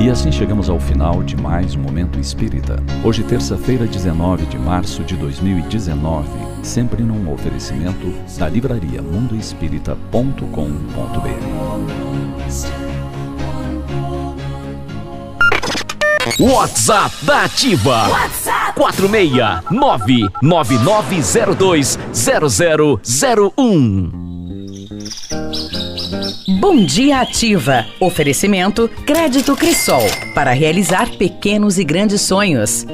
E assim chegamos ao final de mais um Momento Espírita. Hoje, terça-feira, 19 de março de 2019, sempre num oferecimento da livraria mundoespírita.com.br. WhatsApp da Ativa. WhatsApp 46999020001. Bom dia Ativa. Oferecimento Crédito Crisol para realizar pequenos e grandes sonhos.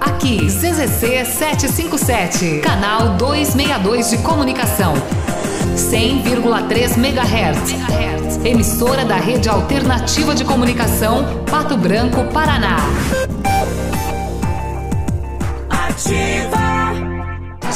Aqui, CZC 757, canal 262 de comunicação. 100,3 MHz. Emissora da Rede Alternativa de Comunicação, Pato Branco, Paraná. Ativa.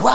Uau!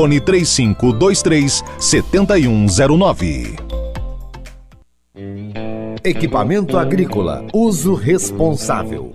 Fone 3523 7109. Equipamento agrícola. Uso responsável.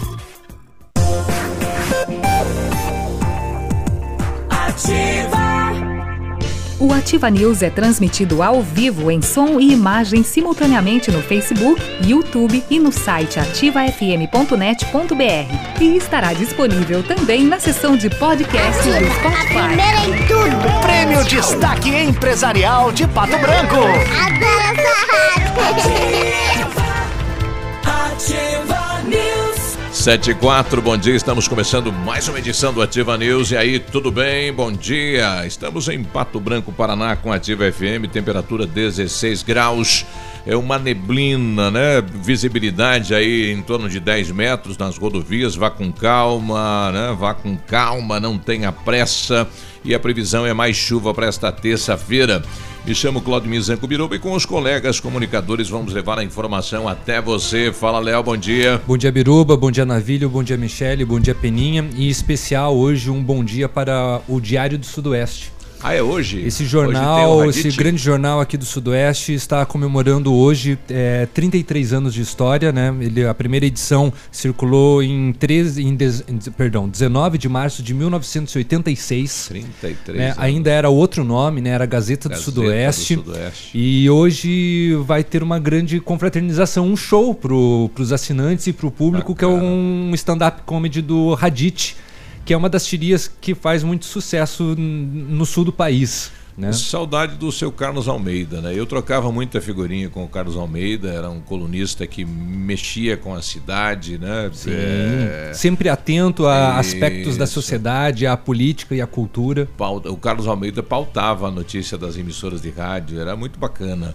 O Ativa News é transmitido ao vivo em som e imagem simultaneamente no Facebook, YouTube e no site ativafm.net.br. E estará disponível também na seção de podcast do Spotify. Primeira em tudo. Prêmio Destaque Empresarial de Pato Branco. Adoro essa rádio. Ativa News. 7 e 4, bom dia, estamos começando mais uma edição do Ativa News. E aí, tudo bem? Bom dia. Estamos em Pato Branco, Paraná, com Ativa FM, temperatura 16 graus. É uma neblina, né? Visibilidade aí em torno de 10 metros nas rodovias. Vá com calma, né? Vá com calma, não tenha pressa. E a previsão é mais chuva para esta terça-feira. Me chamo Claudio Mizanco Biruba e com os colegas comunicadores vamos levar a informação até você. Fala, Léo, bom dia. Bom dia, Biruba, bom dia, Navilho, bom dia, Michele, bom dia, Peninha. E especial hoje um bom dia para o Diário do Sudoeste. Ah, é hoje? Esse jornal, Hoje esse grande jornal aqui do Sudoeste está comemorando hoje é, 33 anos de história, né? Ele, a primeira edição circulou em, 13, em, dez- em- perdão, 19 de março de 1986. 33 né? Ainda era outro nome, né? Era Gazeta, do, Gazeta Sudoeste. do Sudoeste. E hoje vai ter uma grande confraternização, um show para os assinantes e para o público, que é um stand-up comedy do Hadith, que é uma das tirias que faz muito sucesso no sul do país. Né? Saudade do seu Carlos Almeida, né? Eu trocava muita figurinha com o Carlos Almeida, era um colunista que mexia com a cidade, né? Sim, É, Sempre atento a aspectos da Isso. sociedade, à política e à cultura. O Carlos Almeida pautava a notícia das emissoras de rádio, era muito bacana.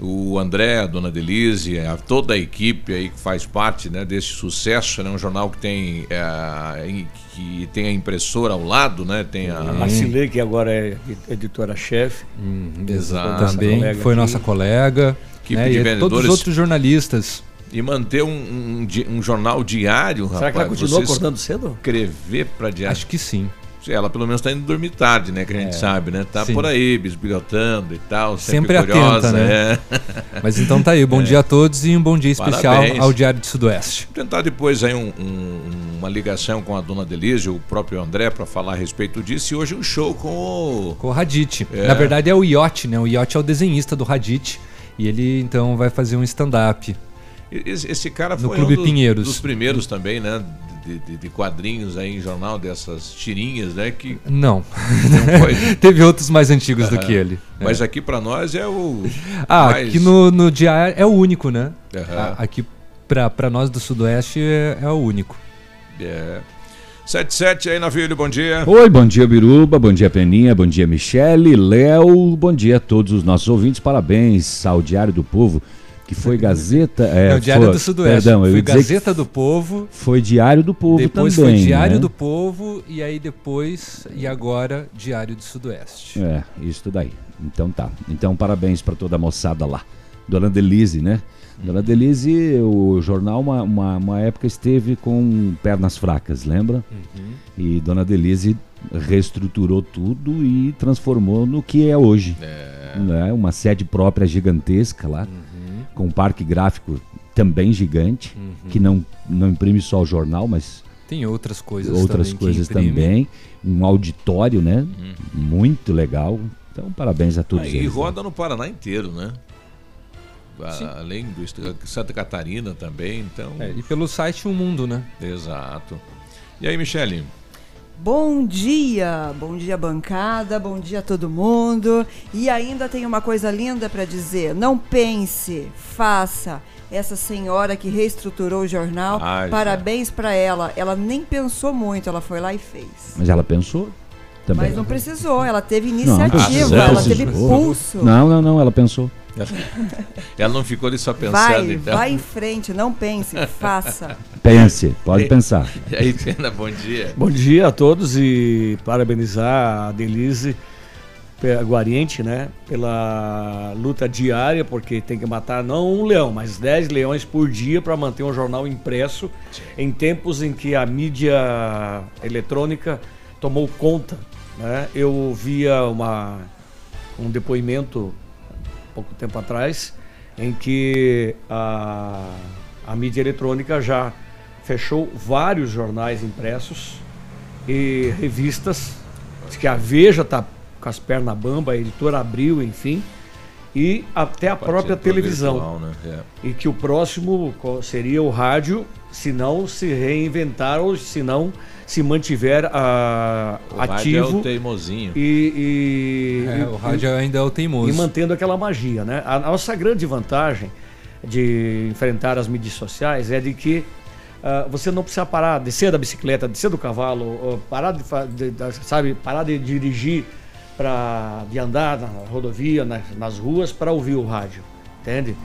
O André, a Dona Delise, a- toda a equipe aí que faz parte né, desse sucesso, né? Um jornal que tem, é, que tem a impressora ao lado, né? Tem a... A Marcilei, que agora é editora-chefe. Exato. Também foi nossa colega. Equipe né? de e todos vendedores. os outros jornalistas. E manter um, um, um jornal diário, Será que ela rapaz. continua você acordando cedo? Escrever para diário. Acho que sim. Ela pelo menos está indo dormir tarde, né? Que a gente É. sabe, né? Tá Sim. por aí, bisbilhotando e tal. Sempre, Sempre, curiosa, atenta, né? é. Mas então tá aí, bom É. dia a todos e um bom dia especial Parabéns. ao Diário do Sudoeste. Tentar depois aí um- um- uma ligação com a dona Delise, o próprio André, para falar a respeito disso. E hoje um show com o. Com o Hadith. É. Na verdade é o Yacht, né? O Yacht é o desenhista do Hadith. E ele então vai fazer um stand-up. Esse, cara No foi Clube um Pinheiros. dos primeiros também, né? De, de- de quadrinhos aí em jornal, dessas tirinhas, né? Que Não. Não foi? Teve outros mais antigos do Aham. que ele. Mas É. aqui para nós é o. Ah, mais- aqui no, no Diário é o único, né? Ah, Aqui pra, pra nós do Sudoeste é, é o único. É. 77 aí, Navilho, bom dia. Oi, bom dia Biruba, bom dia Peninha, bom dia Michele, Léo, bom dia a todos os nossos ouvintes, parabéns ao Diário do Povo, que foi Gazeta... É, É o Diário foi- do Sudoeste. Perdão, eu foi Gazeta do Povo. Foi Diário do Povo Depois também, foi Diário né? do Povo e aí depois e agora Diário do Sudoeste. É, isso daí. Então tá. Então parabéns para toda a moçada lá. Dona Delise, né? Dona Delise, o jornal, uma, uma, uma época esteve com pernas fracas, lembra? E Dona Delise reestruturou tudo e transformou no que é hoje. Né? Uma sede própria gigantesca lá, com um parque gráfico também gigante, que não, não imprime só o jornal, mas Tem outras coisas outras também coisas também. Um auditório, né? Muito legal. Então, parabéns a todos Ah, e eles. né? roda no Paraná inteiro, né? A- Além do Santa Catarina também, então. É, e pelo site O Mundo, né? Exato. E aí, Michele? Bom dia, bom dia bancada, bom dia a todo mundo. E ainda tem uma coisa linda para dizer. Não pense, faça. Essa senhora que reestruturou o jornal, Ah, parabéns para ela. Ela nem pensou muito, ela foi lá e fez. Mas ela pensou também. Mas não precisou, ela teve Não, iniciativa, precisou, ela teve pulso. Não, não, não, ela pensou. Ela não ficou ali só pensando. Vai, então. vai em frente, não pense, faça. Pense, pode pensar. E aí, Pena, bom dia. Bom dia a todos e parabenizar a Denise Guariente, né, pela luta diária, porque tem que matar não um leão, mas 10 leões por dia para manter um jornal impresso em tempos em que a mídia eletrônica tomou conta. Né? Eu via uma, um depoimento pouco tempo atrás em que a, a mídia eletrônica já fechou vários jornais impressos e revistas. Diz que a Veja está com as pernas bamba, a editora abriu, enfim. E até a própria Setor televisão. virtual, né? É. E que o próximo seria o rádio, se não se reinventar ou se não se mantiver ah, O rádio ativo. é o teimosinho. E, e- É, e- o rádio ainda é o teimoso. E mantendo aquela magia, né? A nossa grande vantagem de enfrentar as mídias sociais é de que ah, você não precisa parar, descer da bicicleta, descer do cavalo, ou parar de, de- da- sabe, parar de dirigir para de andar na rodovia, nas, nas ruas para ouvir o rádio. entende?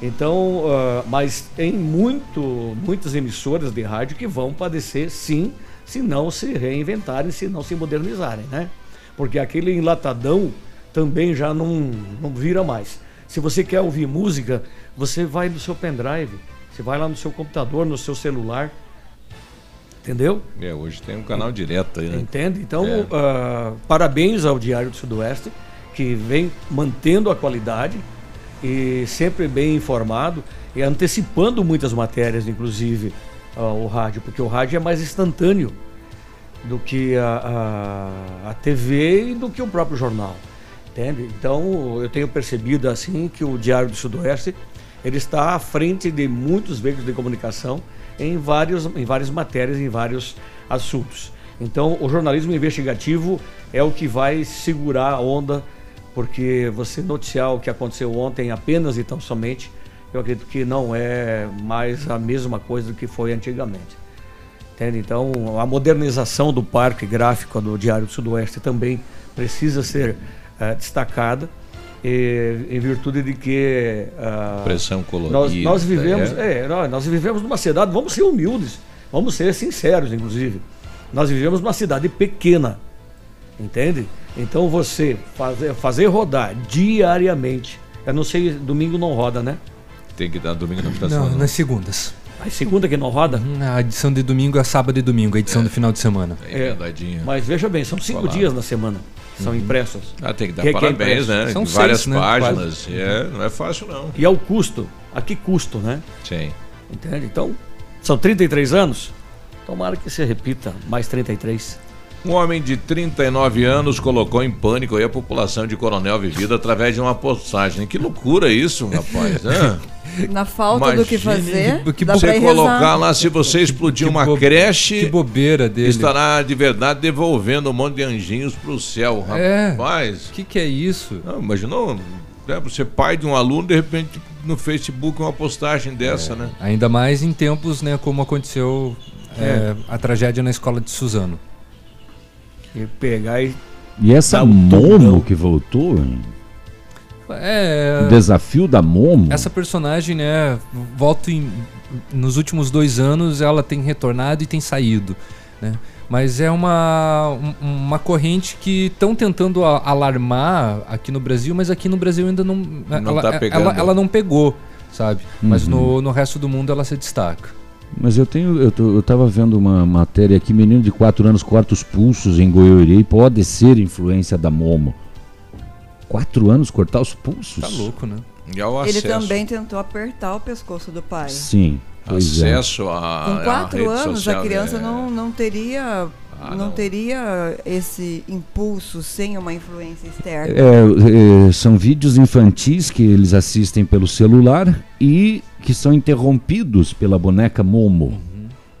Então, ah, mas tem muito, muitas emissoras de rádio que vão padecer sim, se não se reinventarem, se não se modernizarem, né? Porque aquele enlatadão também já não, não vira mais. Se você quer ouvir música, você vai no seu pendrive, você vai lá no seu computador, no seu celular, entendeu? É, hoje tem um canal direto aí, né? Entende? Então, É. ah, parabéns ao Diário do Sudoeste, que vem mantendo a qualidade e sempre bem informado e antecipando muitas matérias, inclusive ah, o rádio, porque o rádio é mais instantâneo do que a, a, a TV e do que o próprio jornal. Entende? Então, eu tenho percebido assim que o Diário do Sudoeste ele está à frente de muitos veículos de comunicação em, vários, em várias matérias, em vários assuntos. Então, o jornalismo investigativo é o que vai segurar a onda, porque você noticiar o que aconteceu ontem apenas e tão somente, eu acredito que não é mais a mesma coisa do que foi antigamente. Entende? Então, a modernização do parque gráfico do Diário do Sudoeste também precisa ser eh, destacada, e, em virtude de que. ah, Pressão colorida, Nós, nós vivemos, é. é, nós, nós vivemos numa cidade, vamos ser humildes, vamos ser sinceros, inclusive. Nós vivemos numa cidade pequena, entende? Então você fazer, fazer rodar diariamente. Eu não sei, domingo não roda, né? Tem que dar domingo na estação. Não, nas segundas. A segunda que não roda? A edição de domingo é sábado e domingo, a edição do final de semana. É, dadinho. Mas veja bem, são cinco Colado. dias na semana. São impressos. Ah, tem que dar Que- que é parabéns, né? São Várias seis, né? páginas. Quase. É, não é fácil, não. E ao custo. A que custo, né? Sim. Entende? Então, são 33 anos. Tomara que se repita mais 33. Um homem de 39 anos colocou em pânico aí a população de Coronel Vivida através de uma postagem. Que loucura isso, rapaz. né? Na falta do que Imagine fazer, que dá você colocar rezar. lá, se você explodir uma creche. Que bobeira dele. Estará de verdade devolvendo um monte de anjinhos pro céu, É. rapaz. O que, que é isso? Não, imaginou? Né, você pai de um aluno, de repente no Facebook uma postagem dessa, né? Ainda mais em tempos, né, como aconteceu é, a tragédia na escola de Suzano. E pegar e. E essa um Momo que voltou, hein? É. o desafio da Momo. Essa personagem, né, volta em, nos últimos dois anos ela tem retornado e tem saído, né? Mas é uma, um- uma corrente que estão tentando alarmar aqui no Brasil, mas aqui no Brasil ainda não. Não ela, tá ela- pegando. ela não pegou, sabe? Mas Uhum. no, no resto do mundo ela se destaca. Mas eu tenho, eu, tô- eu tava vendo uma matéria aqui, menino de 4 anos corta os pulsos em Goiôerê, pode ser influência da Momo. 4 anos cortar os pulsos? Tá louco, né? E ao Ele acesso. também tentou apertar o pescoço do pai. Sim. Pois é. Acesso a. Com a quatro rede anos, social, a criança é. não, não teria. Ah, não, não. teria esse impulso sem uma influência externa. É, é, são vídeos infantis que eles assistem pelo celular e que são interrompidos pela boneca Momo,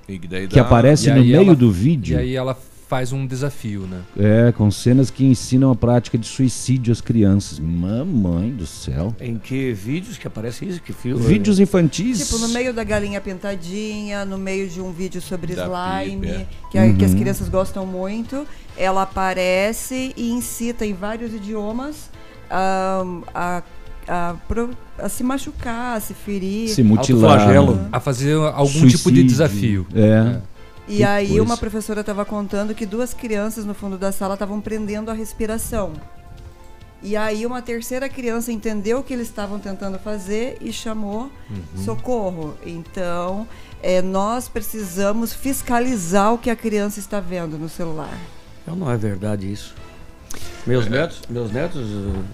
E daí que aparece E no meio ela- do vídeo. E aí ela faz um desafio, né? É, com cenas que ensinam a prática de suicídio às crianças. Mamãe do céu. Em que vídeos que aparece isso? Que filme? Vídeos infantis. Tipo, no meio da galinha pintadinha, no meio de um vídeo sobre Da slime, é. que, a- que as Uhum. crianças gostam muito, ela aparece e incita em vários idiomas a, a, pro- a se machucar, a se ferir. Se mutilar. Autoflagelo. A fazer algum tipo de Suicídio. desafio. É. E Que aí coisa. uma professora estava contando que duas crianças no fundo da sala estavam prendendo a respiração. E aí uma terceira criança entendeu o que eles estavam tentando fazer e chamou Uhum. socorro. Então, é, nós precisamos fiscalizar o que a criança está vendo no celular. Não, não é verdade isso. Meus netos, meus netos. uh,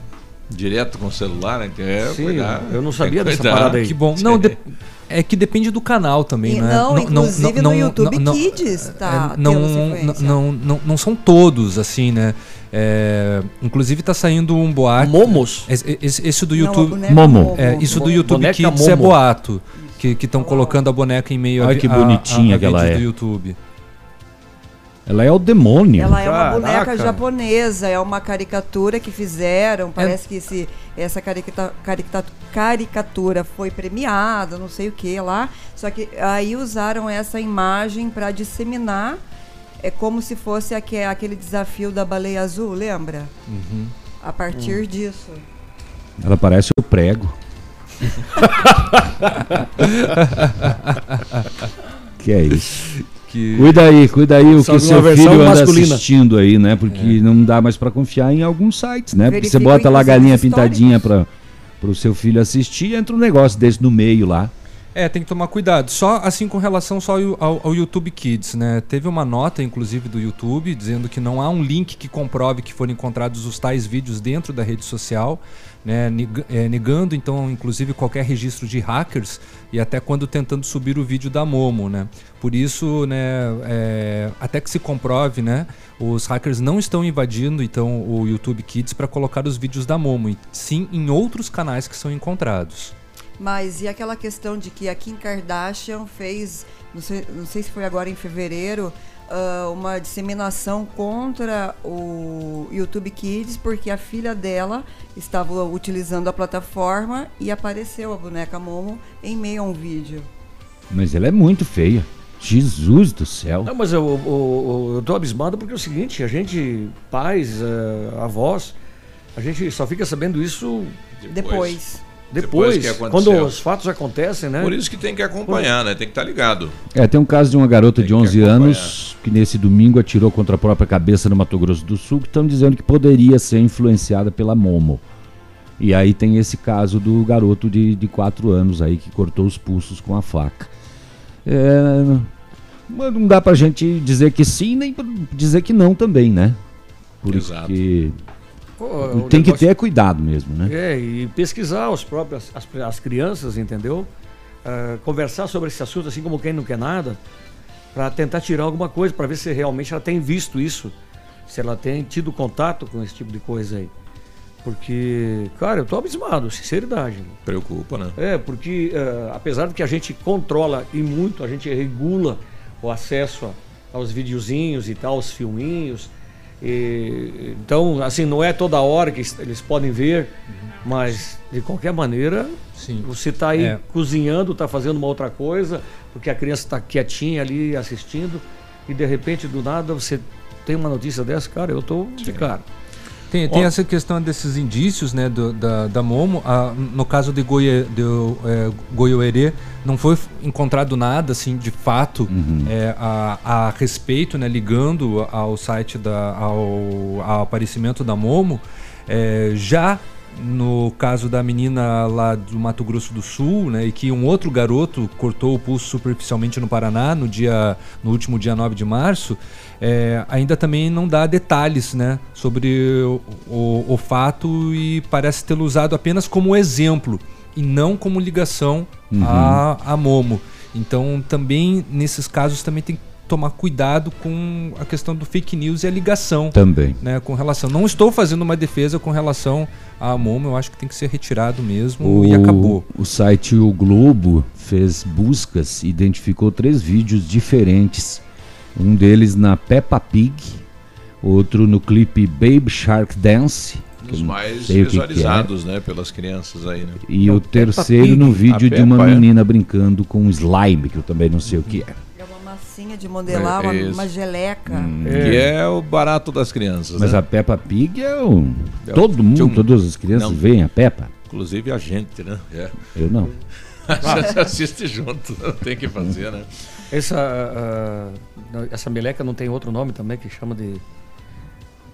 Direto com o celular, né? É, Sim, cuidar. eu não sabia dessa cuidar. parada aí. Que bom. Não, de- é que depende do canal também, E né? não, inclusive no YouTube Kids tá é, não, não, não, não, não são todos, assim, né? É, inclusive tá saindo um boato. Momos? Esse, esse- do Não, a YouTube. boneca Momo. É, isso do YouTube boneca Kids é Momo. boato. Que estão colocando a boneca em meio a, Ai, vi- que a- bonitinha a, a que ela é. do YouTube. Ela é o demônio. Ela é uma Caraca. boneca japonesa, é uma caricatura que fizeram. Parece que esse, essa caricata- caricata- caricatura foi premiada, não sei o que lá. Só que aí usaram essa imagem para disseminar. É como se fosse aque- aquele desafio da baleia azul, lembra? Uhum. A partir disso. Ela parece o prego. que é isso. Que- Cuida aí, cuida aí o que seu filho anda masculina. assistindo aí, né? Porque não dá mais pra confiar em alguns sites, né? Porque você bota lá a galinha pintadinha para o seu filho assistir, entra um negócio desse no meio lá. É, tem que tomar cuidado. Só assim com relação só ao, ao- YouTube Kids, né? Teve uma nota, inclusive, do YouTube dizendo que não há um link que comprove que foram encontrados os tais vídeos dentro da rede social, né? É, negando, então, inclusive, qualquer registro de hackers e até quando tentando subir o vídeo da Momo, né? Por isso, né, é, até que se comprove, né, os hackers não estão invadindo então o YouTube Kids para colocar os vídeos da Momo, sim em outros canais que são encontrados. Mas e aquela questão de que a Kim Kardashian fez, não sei, não sei se foi agora em fevereiro, ah, uma disseminação contra o YouTube Kids porque a filha dela estava utilizando a plataforma e apareceu a boneca Momo em meio a um vídeo. Mas ela é muito feia. Jesus do céu. Não, mas eu, eu, eu, eu tô abismado porque é o seguinte, a gente, pais, eh, avós, a gente só fica sabendo isso Depois. depois, Depois que aconteceu. quando os fatos acontecem, né? Por isso que tem que acompanhar, né? Tem que estar ligado. É, tem um caso de uma garota de 11 anos que nesse domingo atirou contra a própria cabeça no Mato Grosso do Sul, que estão dizendo que poderia ser influenciada pela Momo. E aí tem esse caso do garoto de, de 4 anos aí que cortou os pulsos com a faca. É, mas não dá pra gente dizer que sim, nem dizer que não também, né? Porque Exato. Pô, o tem que negócio- ter cuidado mesmo, né? É, e pesquisar os próprios, as, as crianças, entendeu? Ah, conversar sobre esse assunto assim como quem não quer nada, para tentar tirar alguma coisa, para ver se realmente ela tem visto isso, se ela tem tido contato com esse tipo de coisa aí. Porque, cara, eu tô abismado, sinceridade. Preocupa, né? É, porque eh, apesar de que a gente controla e muito, a gente regula o acesso a- aos videozinhos e tal, os filminhos. E- então, assim, não é toda hora que es- eles podem ver, mas de qualquer maneira, Sim. você está aí É. cozinhando, está fazendo uma outra coisa, porque a criança está quietinha ali assistindo, e de repente, do nada, você tem uma notícia dessa, cara, eu tô de cara. Tem, tem essa questão desses indícios né, do- da, da Momo. Ah, no caso de, Goie, de é, Goiôerê, não foi encontrado nada assim, de fato é, a, a respeito, né, ligando ao site, da, ao, ao aparecimento da Momo. É, já no caso da menina lá do Mato Grosso do Sul, né, e que um outro garoto cortou o pulso superficialmente no Paraná no dia no último dia 9 de março, é, ainda também não dá detalhes, né, sobre o, o- o fato e parece tê-lo usado apenas como exemplo e não como ligação Uhum. a, a Momo. Então também nesses casos também tem que tomar cuidado com a questão do fake news e a ligação Também. né, com relação. Não estou fazendo uma defesa com relação à Momo, eu acho que tem que ser retirado mesmo e acabou. O site O Globo fez buscas e identificou três vídeos diferentes. Um deles na Peppa Pig, outro no clipe Baby Shark Dance. Os mais sei o que que é, visualizados, né? Pelas crianças aí, né? E Não, o terceiro no vídeo de uma é. menina brincando com slime, que eu também não sei o que é. É massinha de modelar, É, uma, uma geleca. Que é o barato das crianças. Mas né? a Peppa Pig é o. É Todo mundo, um- todas as crianças Não. veem a Peppa. Inclusive a gente, né? É. Eu não. a gente assiste junto, tem que fazer, né? Essa, não, essa meleca não tem outro nome também que chama de.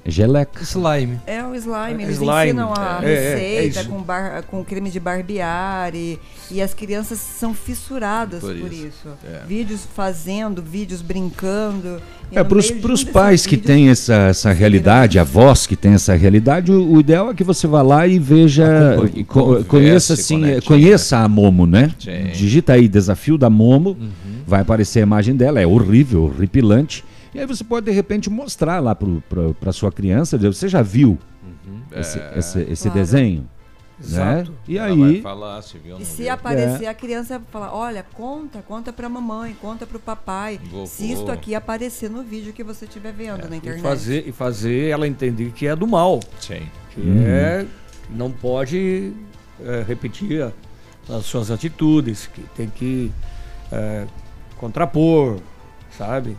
Geleca. Slime. É o slime, É, eles slime. ensinam a É, é, é receita isso. com, bar, com creme de barbear e, e as crianças são fissuradas por, Por isso. isso, é. Vídeos fazendo, vídeos brincando. É, para os pais que têm essa, essa realidade, avós que têm essa realidade, o, o ideal é que você vá lá e veja, Acompanhe, co- converse, conheça assim, conecte, conheça a Momo, né? Sim. Digita aí desafio da Momo, Uhum. vai aparecer a imagem dela, é horrível, horripilante. E aí você pode de repente mostrar lá para sua criança, dizer, você já viu esse, É. esse, esse Claro. desenho? Né? Exato. E Ela aí falar, se viu E se viu. aparecer, É. a criança vai falar, olha, conta, conta pra mamãe, conta pro papai. Vovô. Se isto aqui aparecer no vídeo que você estiver vendo na E internet. fazer, e fazer ela entender que é do mal. Sim. Que Uhum. é. Não pode é, repetir a- as suas atitudes, que tem que é, contrapor, sabe?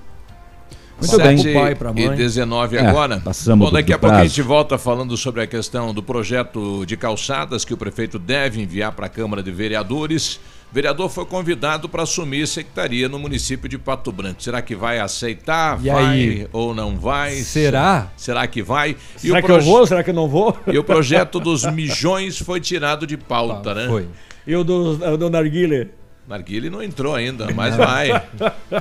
Muito bem. Sete Pai pra mãe. E 19 É, agora. passamos Bom, daqui do a pouco a gente volta falando sobre a questão do projeto de calçadas que o prefeito deve enviar para a Câmara de Vereadores. O vereador foi convidado para assumir secretaria no município de Pato Branco. Será que vai aceitar? E vai aí? ou não vai? Será? Será que vai? E Será o que eu vou? Será que eu não vou? E o projeto dos mijões foi tirado de pauta, né? Foi. E o do, do Narguile? Narguile não entrou ainda, mas vai.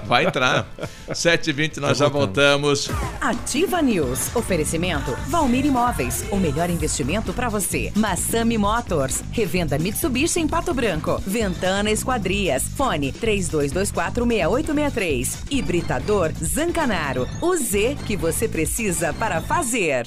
Vai entrar. 7h20, nós já voltamos. Ativa News. Oferecimento Valmir Imóveis. O melhor investimento para você. Massami Motors. Revenda Mitsubishi em Pato Branco. Ventana Esquadrias. Fone 32246863. Hibridador Zancanaro. O Z que você precisa para fazer.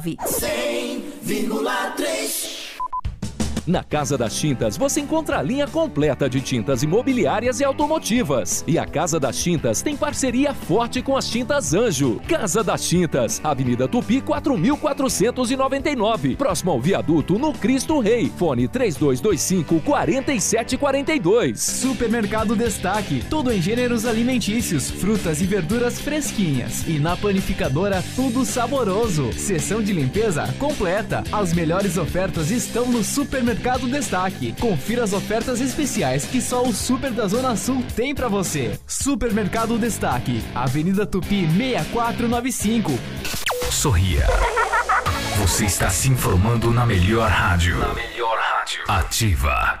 100,3 Na Casa das Tintas você encontra a linha completa de tintas imobiliárias e automotivas. E a Casa das Tintas tem parceria forte com as Tintas Anjo. Casa das Tintas, Avenida Tupi 4499, próximo ao viaduto no Cristo Rei. Fone 3225 4742. Supermercado Destaque, tudo em gêneros alimentícios, frutas e verduras fresquinhas. E na panificadora, tudo saboroso. Seção de limpeza completa. As melhores ofertas estão no Supermercado Destaque. Confira as ofertas especiais que só o Super da Zona Sul tem pra você. Supermercado Destaque, Avenida Tupi 6495. Sorria. Você está se informando na melhor rádio. Na melhor rádio. Ativa.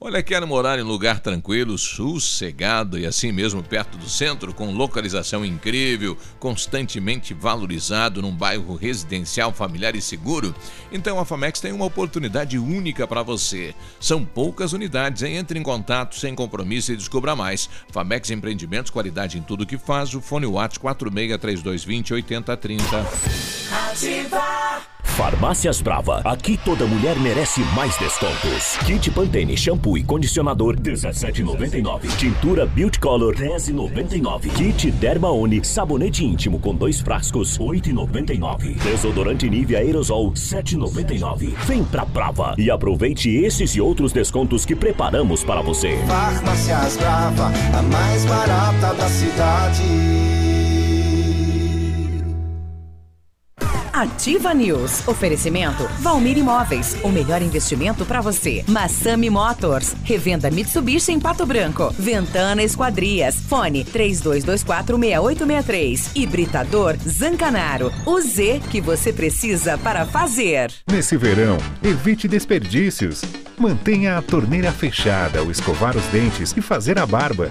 Olha, quer morar em lugar tranquilo, sossegado e assim mesmo perto do centro, com localização incrível, constantemente valorizado num bairro residencial, familiar e seguro? Então a Famex tem uma oportunidade única para você. São poucas unidades, hein? Entre em contato sem compromisso e descubra mais. Famex Empreendimentos, qualidade em tudo que faz. O fone Whats 463220 8030. Ativa Farmácias Brava. Aqui toda mulher merece mais descontos. Kit Pantene shampoo e condicionador 17,99. Tintura Beauty Color 10,99. Kit Dermaone sabonete íntimo com dois frascos 8,99. Desodorante Nivea aerosol 7,99. Vem pra Brava e aproveite esses e outros descontos que preparamos para você. Farmácias Brava, a mais barata da cidade. Ativa News. Oferecimento Valmir Imóveis. O melhor investimento para você. Massami Motors. Revenda Mitsubishi em Pato Branco. Ventana Esquadrias. Fone 32246863. Hibridador Zancanaro. O Z que você precisa para fazer. Nesse verão, evite desperdícios. Mantenha a torneira fechada ao escovar os dentes e fazer a barba.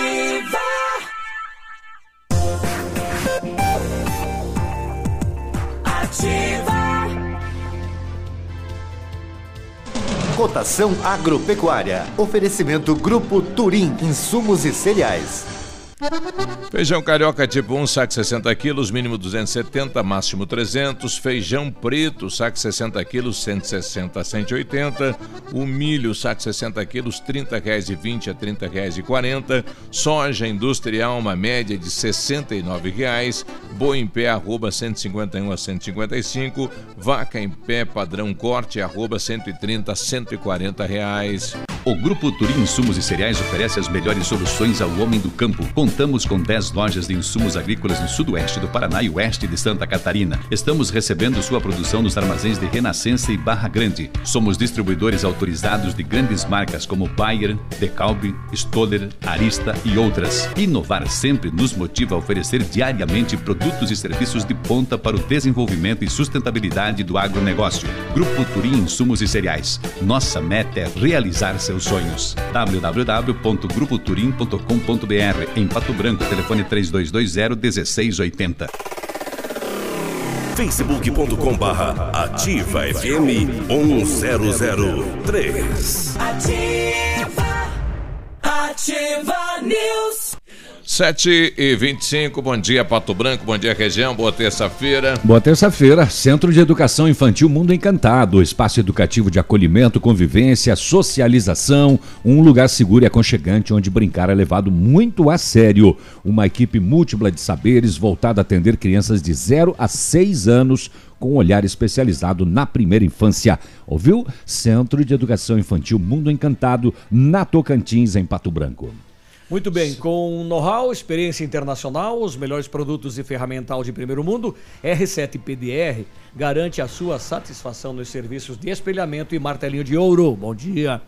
Cotação agropecuária. Oferecimento Grupo Turim, insumos e cereais. Feijão carioca tipo 1, saco 60 quilos, mínimo 270, máximo 300. Feijão preto, saco 60 quilos, 160 a 180. O milho, saco 60 quilos, 30 reais e 20 a 30 reais e 40. Soja industrial, uma média de 69 reais. Boi em pé, arroba 151 a 155. Vaca em pé, padrão corte, arroba 130 a 140 reais. O Grupo Turim Insumos e Cereais oferece as melhores soluções ao homem do campo. Contamos com 10 lojas de insumos agrícolas no sudoeste do Paraná e oeste de Santa Catarina. Estamos recebendo sua produção nos armazéns de Renascença e Barra Grande. Somos distribuidores autorizados de grandes marcas como Bayer, Decalbe, Stoller, Arista e outras. Inovar sempre nos motiva a oferecer diariamente produtos e serviços de ponta para o desenvolvimento e sustentabilidade do agronegócio. Grupo Turim Insumos e Cereais. Nossa meta é realizar seus sonhos. www.grupoturim.com.br Em Pato Branco, telefone 3220-1680. facebook.com barra ativa FM 1003. Ativa. Ativa News. 7 e 25 bom dia Pato Branco, bom dia região, boa terça-feira. Boa terça-feira, Centro de Educação Infantil Mundo Encantado, espaço educativo de acolhimento, convivência, socialização, um lugar seguro e aconchegante onde brincar é levado muito a sério. Uma equipe múltipla de saberes voltada a atender crianças de 0 a 6 anos com um olhar especializado na primeira infância. Ouviu? Centro de Educação Infantil Mundo Encantado, na Tocantins, em Pato Branco. Muito bem, com know-how, experiência internacional, os melhores produtos e ferramental de primeiro mundo, R7 PDR garante a sua satisfação nos serviços de espelhamento e martelinho de ouro. Bom dia.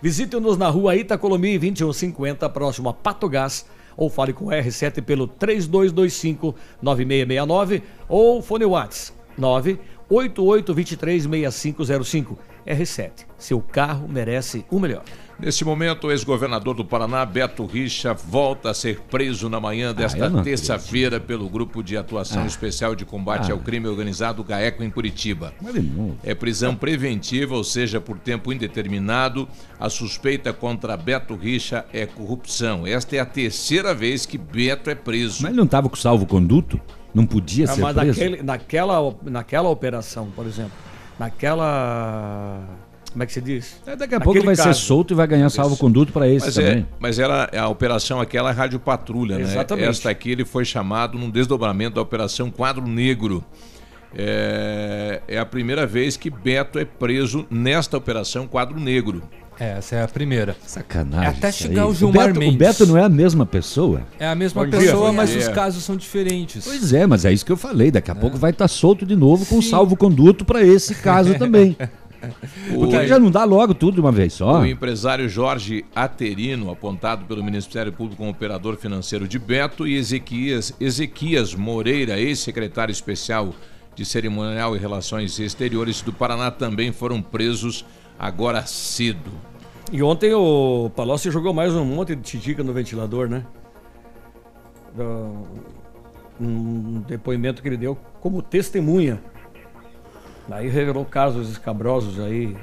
Visite-nos na rua Itacolomi 2150, próximo a Pato Gás, ou fale com o R7 pelo 3225 9669 ou fone Whats 988236505. R7, seu carro merece o melhor. Neste momento, o ex-governador do Paraná, Beto Richa, volta a ser preso na manhã desta eu não terça-feira pelo Grupo de Atuação Ah. Especial de Combate Ah. ao Crime Organizado GAECO em Curitiba. Mas novo. É prisão preventiva, ou seja, por tempo indeterminado. A suspeita contra Beto Richa é corrupção. Esta é a terceira vez que Beto é preso. Mas ele não estava com salvo-conduto? Não podia Ah, ser mas preso? naquele, naquela, naquela operação, por exemplo, naquela. Como é que se diz? É, Daqui a pouco vai ser solto e vai ganhar salvo-conduto para esse Mas, também. é, mas era a operação aquela é Rádio Patrulha, né? Exatamente. Esta aqui ele foi chamado num desdobramento da Operação Quadro Negro. É, é a primeira vez que Beto é preso nesta Operação Quadro Negro. É, essa é a primeira. Sacanagem. Até isso chegar aí. o Gilmar Beto, Mendes. O Beto não é a mesma pessoa? É a mesma Bom dia. pessoa, Bom mas dia. os casos são diferentes. Pois é, mas é isso que eu falei. Daqui a pouco vai estar solto de novo com salvo-conduto para esse caso também. Porque O- já não dá logo tudo de uma vez só. O empresário Jorge Aterino, apontado pelo Ministério Público como operador financeiro de Beto, e Ezequias, Ezequias Moreira, ex-secretário especial de Cerimonial e Relações Exteriores do Paraná, também foram presos agora cedo. E ontem o Palocci jogou mais um monte de titica no ventilador, né? Do- Um depoimento que ele deu como testemunha. Aí revelou casos escabrosos aí,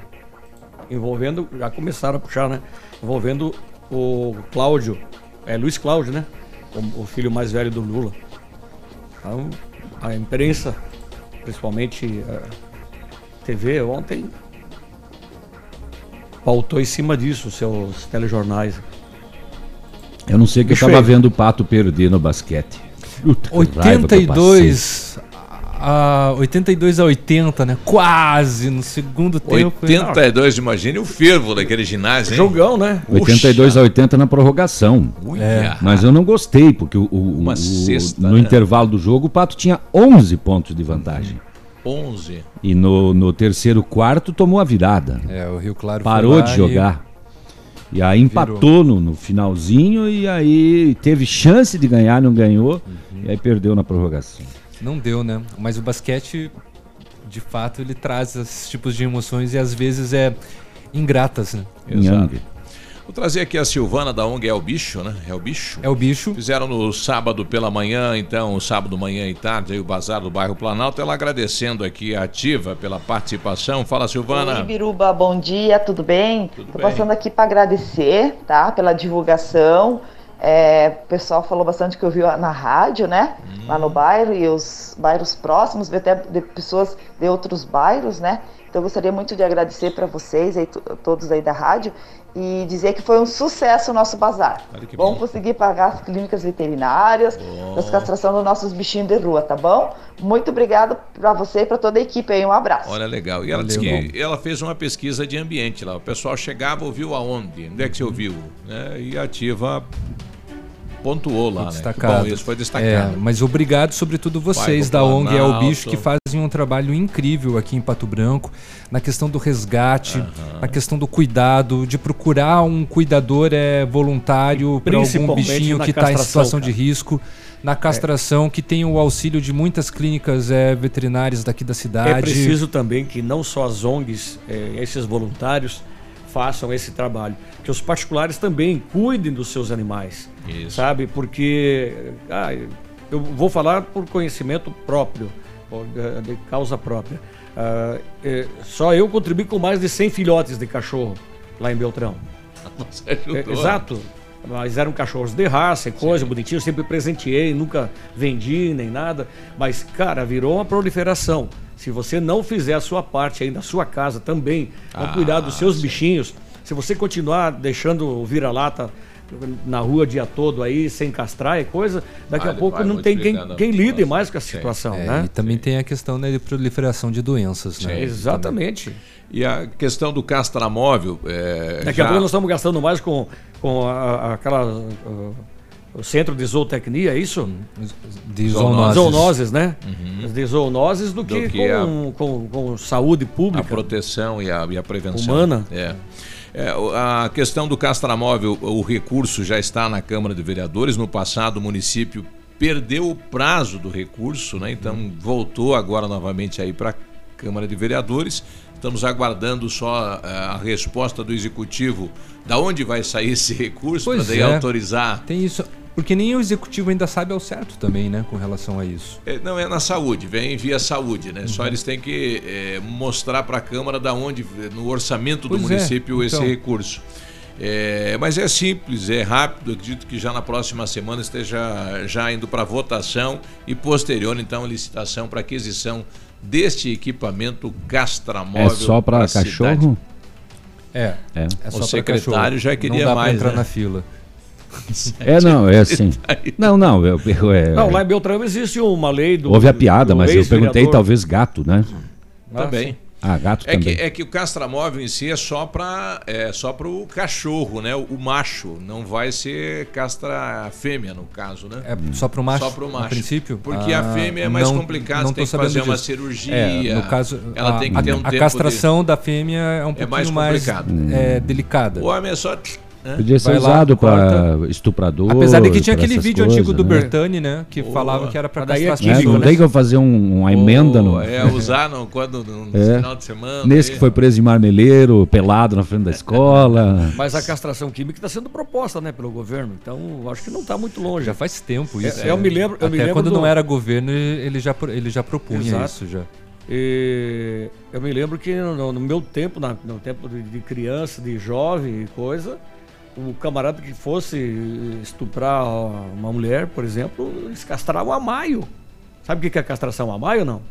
envolvendo, já começaram a puxar, né? Envolvendo o Cláudio, é Luiz Cláudio, né? O, o filho mais velho do Lula. Então, a imprensa, principalmente a TV, ontem pautou em cima disso, seus telejornais. Eu não sei que eu estava vendo o Pato perder no basquete. Puta, que raiva que eu 82 a 82 a 80, né? Quase no segundo tempo. 82, imagine o fervo daquele ginásio, hein? Jogão, né? passei. 82 a 80 na prorrogação. É. Mas eu não gostei, porque o, o- Uma o- cesta, no né? intervalo do jogo o Pato tinha 11 pontos de vantagem. 11. E no, no terceiro quarto tomou a virada. É, o Rio Claro Parou foi lá de e- jogar. E, aí empatou no, no finalzinho e aí teve chance de ganhar, não ganhou. Uhum. E aí perdeu na prorrogação. Não deu, né? Mas o basquete, de fato, ele traz esses tipos de emoções e às vezes é ingratas, né? Exato. Vou trazer aqui a Silvana da ONG É o Bicho, né? É o Bicho. É o Bicho. Fizeram no sábado pela manhã, então, sábado manhã e tarde, aí o Bazar do Bairro Planalto. Ela agradecendo aqui a Ativa pela participação. Fala, Silvana. Oi, Biruba, bom dia, tudo bem? Tô bem. passando aqui para agradecer, tá? Pela divulgação. É, o pessoal falou bastante que ouviu na rádio, né? Lá no bairro e os bairros próximos, até de pessoas de outros bairros, né? Então eu gostaria muito de agradecer para vocês, aí, to- todos aí da rádio, e dizer que foi um sucesso o nosso bazar. Olha que Vamos bom. conseguir pagar as clínicas veterinárias, as castração dos nossos bichinhos de rua, tá bom? Muito obrigado para você e para toda a equipe aí. Um abraço. Olha, legal. E ela disse que ela fez uma pesquisa de ambiente lá. O pessoal chegava, ouviu aonde? Onde é que você ouviu? Né? E Ativa pontuou lá, né? Destacado. Bom, isso foi É, destacado. mas obrigado, sobretudo vocês da ONG É o. Bicho, que fazem um trabalho incrível aqui em Pato Branco, na questão do resgate, na questão do cuidado, de procurar um cuidador é, voluntário para algum bichinho que está em situação de cara. risco. Na castração, que tem o auxílio de muitas clínicas é, veterinárias daqui da cidade. É preciso também que não só as ONGs, eh, esses voluntários, façam esse trabalho. Que os particulares também cuidem dos seus animais. Isso. Sabe? Porque ah, eu vou falar por conhecimento próprio, eh, de causa própria. Ah, eh, só eu contribuí com mais de 100 filhotes de cachorro lá em Beltrão. Você ajudou. É, exato. Mas eram cachorros de raça e coisa, bonitinho. Eu sempre presenteei, nunca vendi nem nada. Mas, cara, virou uma proliferação. Se você não fizer a sua parte aí na sua casa também, Ah, cuidar dos seus bichinhos, se você continuar deixando o vira-lata na rua o dia todo aí, sem castrar e coisa, daqui a pouco não tem quem, quem lide mais com a situação, É, né? E também tem a questão né, de proliferação de doenças, né? Exatamente. E a questão do castramóvel. É, Daqui já- a pouco nós estamos gastando mais com, com a- a- aquela. o centro de zootecnia, é isso? De zoonoses. Zoonoses, né? Uhum. De zoonoses do Do que, que a- com, com, com saúde pública. A proteção e a, e a prevenção. Humana. É. É, a questão do castramóvel, o recurso já está na Câmara de Vereadores. No passado, o município perdeu o prazo do recurso, né? então voltou agora novamente aí para a Câmara de Vereadores. Estamos aguardando só eh, a resposta do Executivo da onde vai sair esse recurso para daí é. autorizar. Tem isso. Porque nem o executivo ainda sabe ao certo também, né, com relação a isso. É, Não é na saúde, vem via saúde, né? Uhum. Só eles têm que é, mostrar para a Câmara da onde, no orçamento do Pois é, município, esse então. recurso. É, mas é simples, é rápido. Acredito que já na próxima semana esteja já indo para votação e posterior, então, a licitação para aquisição deste equipamento castramóvel. É só para cachorro? É. É. É só o secretário cachorro. já Não queria dá pra mais. entrar né? na fila. É, não, é assim. Não, não, eu, eu- é- Não, lá em Beltrão existe uma lei do. houve a piada, mas eu perguntei talvez gato, né? Também. Ah, gato É também. que, é que o castramóvel em si é só para é só para o cachorro, né? O, o macho não vai ser castra fêmea no caso, né? É só pro macho, Só pro a macho. princípio? Porque Ah, a fêmea é mais não- complicado, não você tem que fazer sabendo uma disso. cirurgia. É, no caso, ela a, tem que ter a- um a tempo castração da fêmea é um É pouquinho mais mais, complicado. é, delicada. O homem é só né? Podia ser Vai lá, usado para corta. estuprador. Apesar de que tinha aquele vídeo coisas, antigo do né? Bertani, né? Que falava que era é castração. É, não tem que eu fazer um- uma emenda no. É, usar no, quando, no É. final de semana. Nesse aí. que foi preso em Marmeleiro, pelado na frente da escola. Mas a castração química está sendo proposta, né, pelo governo. Então, acho que não está muito longe. Já faz tempo É, isso. eu me lembro, eu Até me lembro quando do- não era governo, ele já, ele já propunha Exato. isso já. E eu me lembro que no, no meu tempo, na- no tempo de, de criança, de jovem e coisa, o camarada que fosse estuprar uma mulher, por exemplo, eles castravam a maio. Sabe o que é castração a maio, não?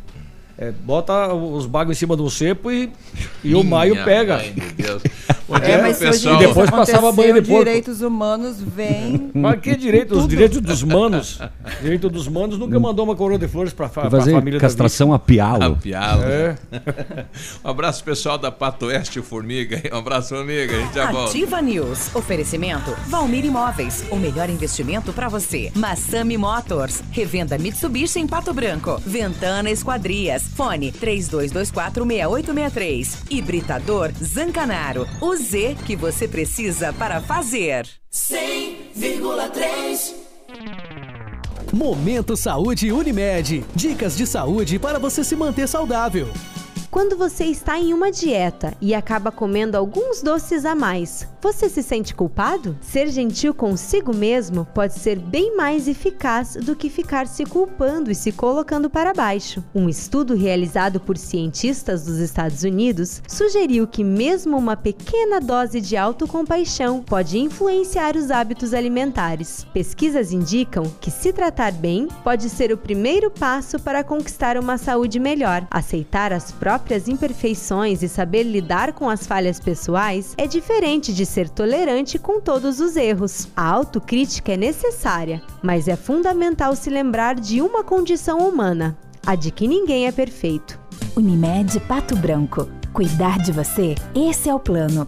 É, bota os bagos em cima do cepo e, e o maio pega. mãe de Deus. É, Onde é, mas pessoal... E depois passava banho de porco. direitos humanos vem. Mas que direito? Os direitos dos manos. Direito dos manos nunca mandou uma coroa de flores para fa fazer família castração a pialo. A pialo. É. um abraço pessoal da Pato Oeste Formiga. Um abraço, Formiga. A gente já volta. Ativa News. Oferecimento Valmir Imóveis. O melhor investimento para você. Massami Motors. Revenda Mitsubishi em Pato Branco. Ventana Esquadrias. Fone 32246863. Hibridador Zancanaro. O Z que você precisa para fazer. 100,3 Momento Saúde Unimed. Dicas de saúde para você se manter saudável. Quando você está em uma dieta e acaba comendo alguns doces a mais, você se sente culpado? Ser gentil consigo mesmo pode ser bem mais eficaz do que ficar se culpando e se colocando para baixo. Um estudo realizado por cientistas dos Estados Unidos sugeriu que mesmo uma pequena dose de autocompaixão pode influenciar os hábitos alimentares. Pesquisas indicam que se tratar bem pode ser o primeiro passo para conquistar uma saúde melhor. Aceitar as próprias imperfeições e saber lidar com as falhas pessoais é diferente de ser tolerante com todos os erros. A autocrítica é necessária, mas é fundamental se lembrar de uma condição humana: a de que ninguém é perfeito. Unimed Pato Branco. Cuidar de você? Esse é o plano.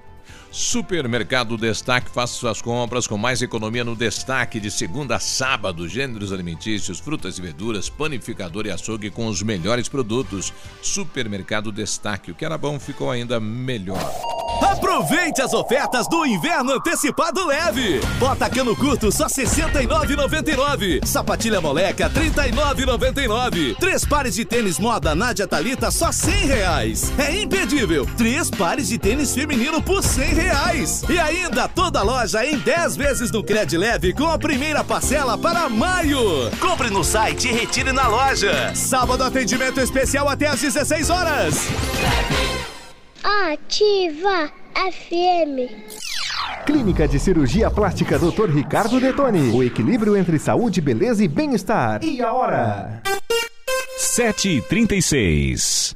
Supermercado Destaque, faça suas compras com mais economia no destaque de segunda a sábado. Gêneros alimentícios, frutas e verduras, panificador e açougue com os melhores produtos. Supermercado Destaque, o que era bom ficou ainda melhor. Aproveite as ofertas do inverno antecipado leve. Bota cano curto só R$ 69,99. Sapatilha moleca R$ 39,99. Três pares de tênis moda Nádia Talita só 100 reais. É imperdível. Três pares de tênis feminino por 100 reais. E ainda toda loja em 10 vezes no Cred Leve com a primeira parcela para maio. Compre no site e retire na loja. Sábado atendimento especial até às 16 horas. Ativa FM. Clínica de Cirurgia Plástica Dr. Ricardo Detoni. O equilíbrio entre saúde, beleza e bem-estar. E a hora? 7h36.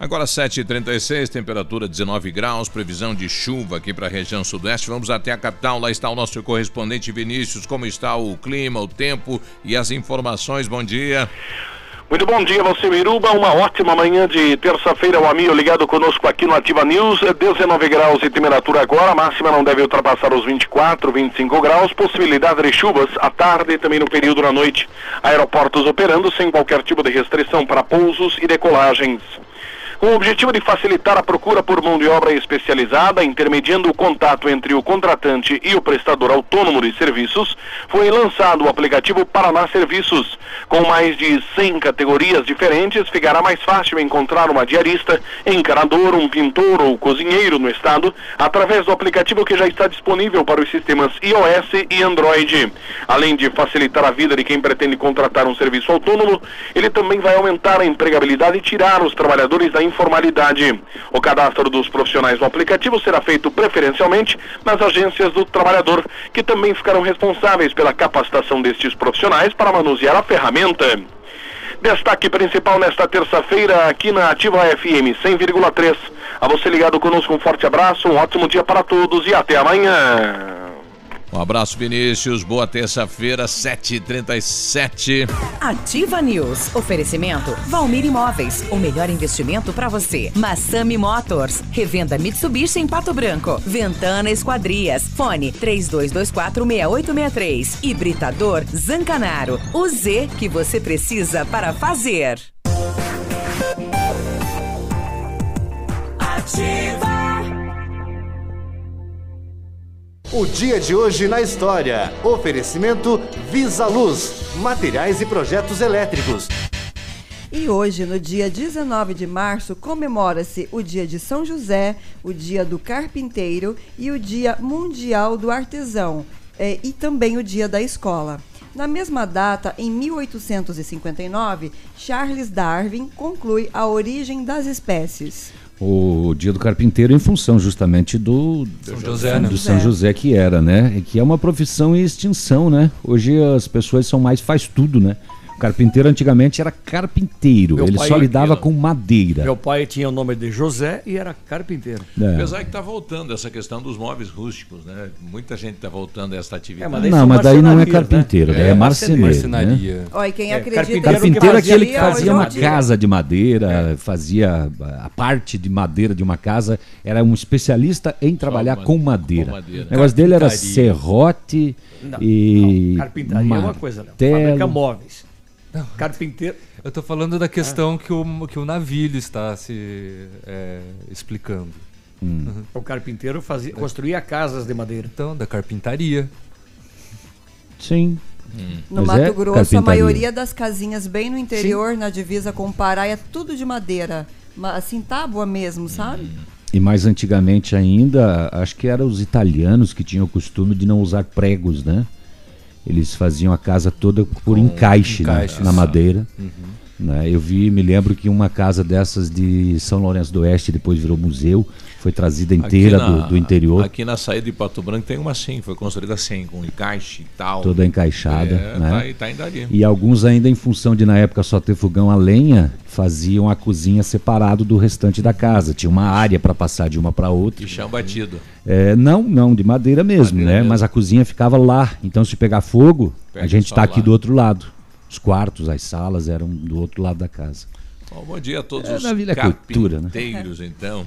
Agora 7h36, temperatura 19 graus, previsão de chuva aqui para a região sudoeste. Vamos até a capital, lá está o nosso correspondente Vinícius. Como está o clima, o tempo e as informações? Bom dia. Muito bom dia, você Miruba. Uma ótima manhã de terça-feira, o amigo ligado conosco aqui no Ativa News. 19 graus de temperatura agora, a máxima não deve ultrapassar os 24, 25 graus. Possibilidade de chuvas à tarde e também no período da noite. Aeroportos operando sem qualquer tipo de restrição para pousos e decolagens. Com o objetivo de facilitar a procura por mão de obra especializada, intermediando o contato entre o contratante e o prestador autônomo de serviços, foi lançado o aplicativo Paraná Serviços. Com mais de 100 categorias diferentes, ficará mais fácil encontrar uma diarista, encanador, um pintor ou cozinheiro no estado, através do aplicativo que já está disponível para os sistemas iOS e Android. Além de facilitar a vida de quem pretende contratar um serviço autônomo, ele também vai aumentar a empregabilidade e tirar os trabalhadores da informalidade. O cadastro dos profissionais no aplicativo será feito preferencialmente nas agências do trabalhador, que também ficarão responsáveis pela capacitação destes profissionais para manusear a ferramenta. Destaque principal nesta terça-feira aqui na Ativa FM 100,3. A você ligado conosco, um forte abraço, um ótimo dia para todos e até amanhã. Um abraço, Vinícius. Boa terça-feira, 7h37. Ativa News. Oferecimento Valmir Imóveis. O melhor investimento para você. Massami Motors. Revenda Mitsubishi em Pato Branco. Ventana Esquadrias. Fone 32246863. Hibridador Zancanaro. O Z que você precisa para fazer. Ativa. O dia de hoje na história. Oferecimento Visa Luz, materiais e projetos elétricos. E hoje, no dia 19 de março, comemora-se o Dia de São José, o Dia do Carpinteiro e o Dia Mundial do Artesão, eh, e também o Dia da Escola. Na mesma data, em 1859, Charles Darwin conclui a origem das espécies. O dia do carpinteiro em função justamente do São José, né? do São José que era, né? E que é uma profissão em extinção, né? Hoje as pessoas são mais faz tudo, né? O carpinteiro antigamente era carpinteiro, Meu ele só era lidava aquilo. com madeira. Meu pai tinha o nome de José e era carpinteiro. É. Apesar que está voltando essa questão dos móveis rústicos, né? Muita gente está voltando a essa atividade. mas daí Não, mas daí não é né? carpinteiro, daí é, É, marceneiro. Né? E quem É, acredita carpinteiro Carpinteiro é aquele que fazia fazia uma casa de madeira, fazia a parte de madeira de uma casa, era um especialista em trabalhar com madeira. com madeira. O negócio dele era serrote Não, e. não, carpintaria é uma coisa, não. martelo. Fabrica móveis. Carpinteiro. Eu tô falando da questão que, o, que o navio está se é, explicando. Hum. O carpinteiro fazia, construía casas de madeira. Então, da carpintaria. Sim. No Mas Mato é Grosso, a maioria das casinhas bem no interior, na divisa com o Pará, é tudo de madeira. Ma- Assim, tábua mesmo, sabe? E mais antigamente ainda, acho que eram os italianos que tinham o costume de não usar pregos, né? Eles faziam a casa toda por encaixe, né? encaixe, na isso. madeira. Uhum. Né? Eu vi, me lembro que uma casa dessas de São Lourenço do Oeste depois virou museu, foi trazida inteira na- do, do interior, Aqui na saída de Pato Branco tem uma assim, foi construída assim, com encaixe e tal. toda encaixada. É, né? tá tá ainda ali. E alguns ainda em função de na época só ter fogão a lenha, faziam a cozinha separado do restante da casa. Tinha uma área para passar de uma para outra. De chão batido. É, não, não, de madeira mesmo, né? Mas a cozinha ficava lá. Então, se pegar fogo, Pega a gente está aqui do outro lado. Os quartos, as salas eram do outro lado da casa. Bom, bom dia a todos É, os na Vila Cultura, né? carpinteiros, então.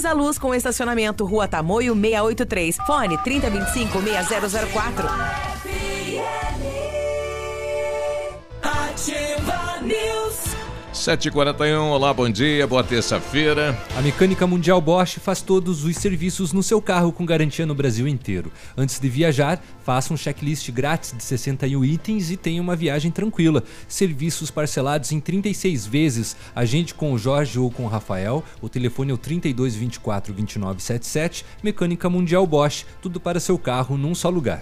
Luz com estacionamento Rua Tamoio 683. Fone 3025 6004. Ativa News. 7h41, olá, bom dia, boa terça-feira. A Mecânica Mundial Bosch faz todos os serviços no seu carro com garantia no Brasil inteiro. Antes de viajar, faça um checklist grátis de 61 itens e tenha uma viagem tranquila. Serviços parcelados em 36 vezes. Agende com o Jorge ou com o Rafael. O telefone é o 32 24 29 77. Mecânica Mundial Bosch. Tudo para seu carro num só lugar.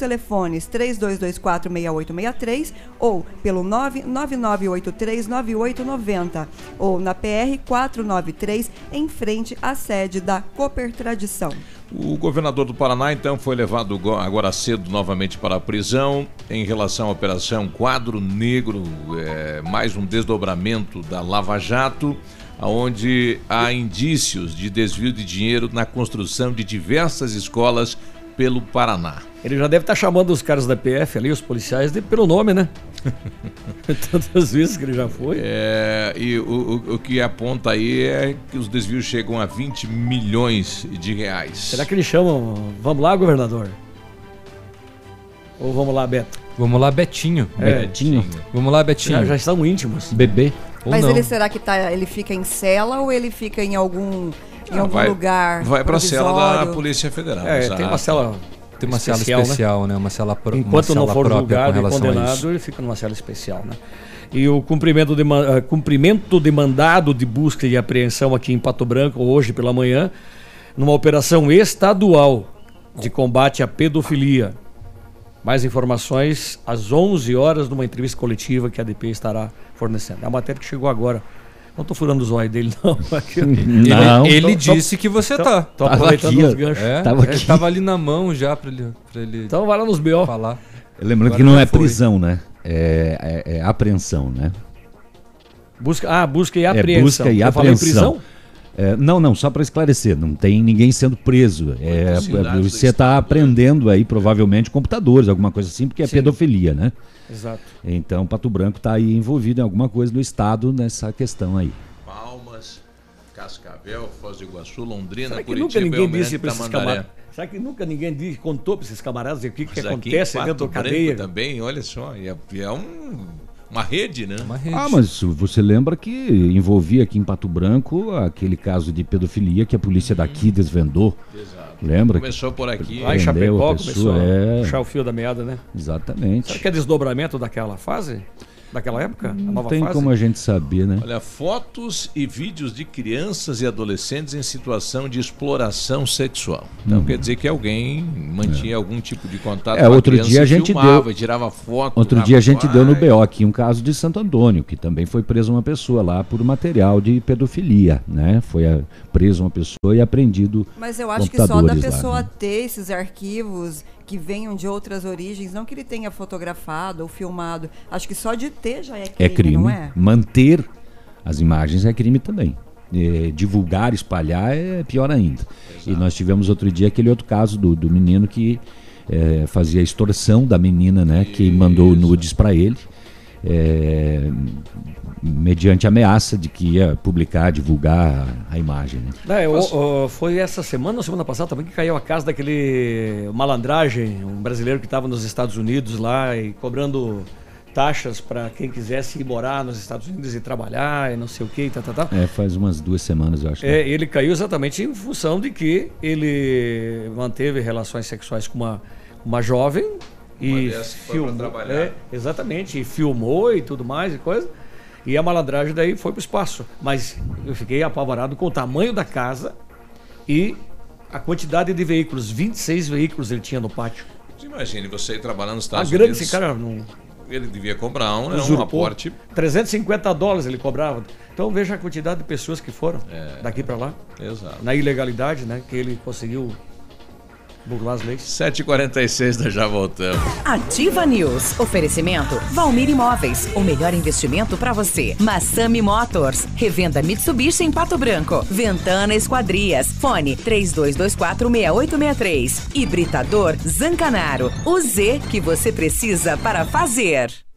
telefones 32246863 ou pelo 999839890 ou na PR 493 em frente à sede da Cooper Tradição. O governador do Paraná, então, foi levado go- agora cedo novamente para a prisão em relação à Operação Quadro Negro, é, mais um desdobramento da Lava Jato, onde há indícios de desvio de dinheiro na construção de diversas escolas pelo Paraná. Ele já deve estar chamando os caras da PF ali, os policiais, de- pelo nome, né? Tantas vezes que ele já foi. É, e o, o- o que aponta aí é que os desvios chegam a 20 milhões de reais. Será que eles chamam. Vamos lá, governador? Ou vamos lá, Beto? Vamos lá, Betinho. É. Betinho. Vamos lá, Betinho. Já, já estão íntimos. Bebê. Ou Mas não. ele será que tá, ele fica em cela ou ele fica em algum em Ah, algum vai- lugar Vai para a cela da? Polícia Federal. É, exato. tem uma cela. Tem uma cela especial, né? especial, né? Uma cela uma Enquanto não for própria julgado e condenado, ele fica numa cela especial, né? E o cumprimento de, eh, cumprimento de mandado de busca e apreensão aqui em Pato Branco, hoje pela manhã, numa operação estadual de combate à pedofilia. Mais informações às 11 horas numa entrevista coletiva que a DP estará fornecendo. É a matéria que chegou agora. Não estou furando os olhos dele, não. Não. Ele, ele Tô- tô- disse que você tô- tá. Tô Tava aproveitando aqui, os ganchos. É, Tava ele aqui. tava ali na mão já pra ele, pra ele Então vai lá nos BO. falar. Lembrando Agora que não é foi. prisão, né? É, é- é apreensão, né? Busca, ah, busca e É apreensão. busca e Eu falei apreensão. prisão? É, não, não, só para esclarecer, não tem ninguém sendo preso. É, do você está aprendendo aí, provavelmente, computadores, alguma coisa assim, porque é Sim. pedofilia, né? Exato. Então, Pato Branco está aí envolvido em alguma coisa no Estado nessa questão aí. Palmas, Cascavel, Foz do Iguaçu, Londrina, Será que Curitiba nunca ninguém disse para esses camaradas? Será que nunca ninguém disse, contou para esses camaradas o que, que Mas acontece dentro da Branco cadeia? também, olha só, e é, é um- uma rede, né? Uma Ah, mas você lembra que envolvia aqui em Pato Branco aquele caso de pedofilia que a polícia daqui desvendou? Exato. Lembra? Começou por aqui. Lá em Chapecó a começou pessoa, a é. puxar o fio da meada, né? Exatamente. Será que é desdobramento daquela fase? Daquela época? a Não tem fase? como a gente saber, né? Olha, fotos e vídeos de crianças e adolescentes em situação de exploração sexual. Então Uhum. quer dizer que alguém mantinha algum tipo de contato É, com a outro criança dia a e gente filmava, deu. tirava foto. Outro dia a gente deu no BO aqui um caso de Santo Antônio, que também foi presa uma pessoa lá por material de pedofilia, né? Foi a, preso uma pessoa e apreendido Mas eu acho que só da computadores lá, pessoa né? ter esses arquivos que venham de outras origens, não que ele tenha fotografado ou filmado, acho que só de ter já é crime, É crime. não é? Manter as imagens é crime também. É, divulgar, espalhar é pior ainda. E nós tivemos outro dia aquele outro caso do, do menino que é, fazia extorsão da menina, né? Que mandou nudes para ele. é, mediante ameaça de que ia publicar, divulgar a imagem. Né? É, o- o- foi essa semana ou semana passada também que caiu a casa daquele malandragem, um brasileiro que estava nos Estados Unidos lá e cobrando taxas para quem quisesse ir morar nos Estados Unidos e trabalhar e não sei o que, tá, tá, tá. É, faz umas duas semanas, eu acho. né? É, ele caiu exatamente em função de que ele manteve relações sexuais com uma, uma jovem e foi pra filmou, trabalhar. é, exatamente, e filmou e tudo mais e coisa. E a malandragem daí foi pro espaço. Mas eu fiquei apavorado com o tamanho da casa e a quantidade de veículos. 26 veículos ele tinha no pátio. Imagine você trabalhando nos A Estados grande Unidos. esse cara não Ele devia cobrar um, né, um aporte. 350 dólares ele cobrava. Então veja a quantidade de pessoas que foram É. daqui para lá. Exato. Na ilegalidade, né? Que ele conseguiu burlar as leis. 7h46, nós já voltamos. Ativa News. Oferecimento Valmir Imóveis. O melhor investimento para você. Massami Motors. Revenda Mitsubishi em Pato Branco. Ventana Esquadrias. Fone 32246863. Hibridador Zancanaro. O Z que você precisa para fazer.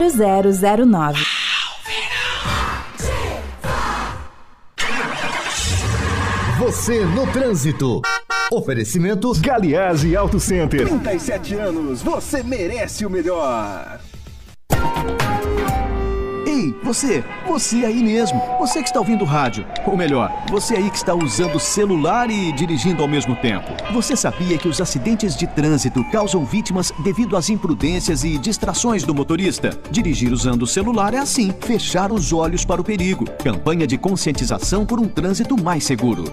0009. Você no trânsito. Oferecimento Galiase Auto Center. 37 anos, você merece o melhor. Ei, você! Você aí mesmo! Você que está ouvindo rádio. Ou melhor, você aí que está usando celular e dirigindo ao mesmo tempo. Você sabia que os acidentes de trânsito causam vítimas devido às imprudências e distrações do motorista? Dirigir usando o celular é assim, fechar os olhos para o perigo. Campanha de conscientização por um trânsito mais seguro.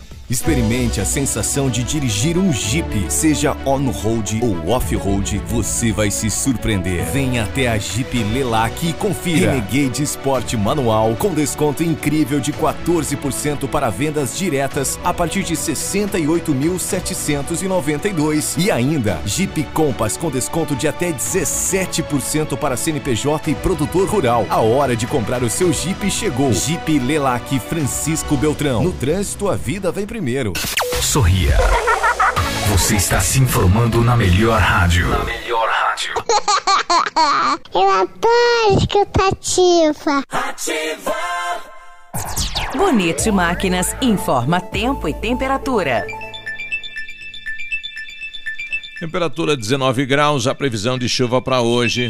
Experimente a sensação de dirigir um Jeep, seja on-road ou off-road, você vai se surpreender. Venha até a Jeep Lelac e confira. Renegade Sport Manual com desconto incrível de 14% para vendas diretas a partir de 68.792 e ainda Jeep Compass com desconto de até 17% para CNPJ e produtor rural. A hora de comprar o seu Jeep chegou. Jeep Lelac Francisco Beltrão. No trânsito a vida vem primeiro. Sorria. Você está se informando na melhor rádio. Na melhor rádio. Eu adoro escutativa. Ativa! Bonito Máquinas informa tempo e temperatura. Temperatura 19 graus, a previsão de chuva para hoje.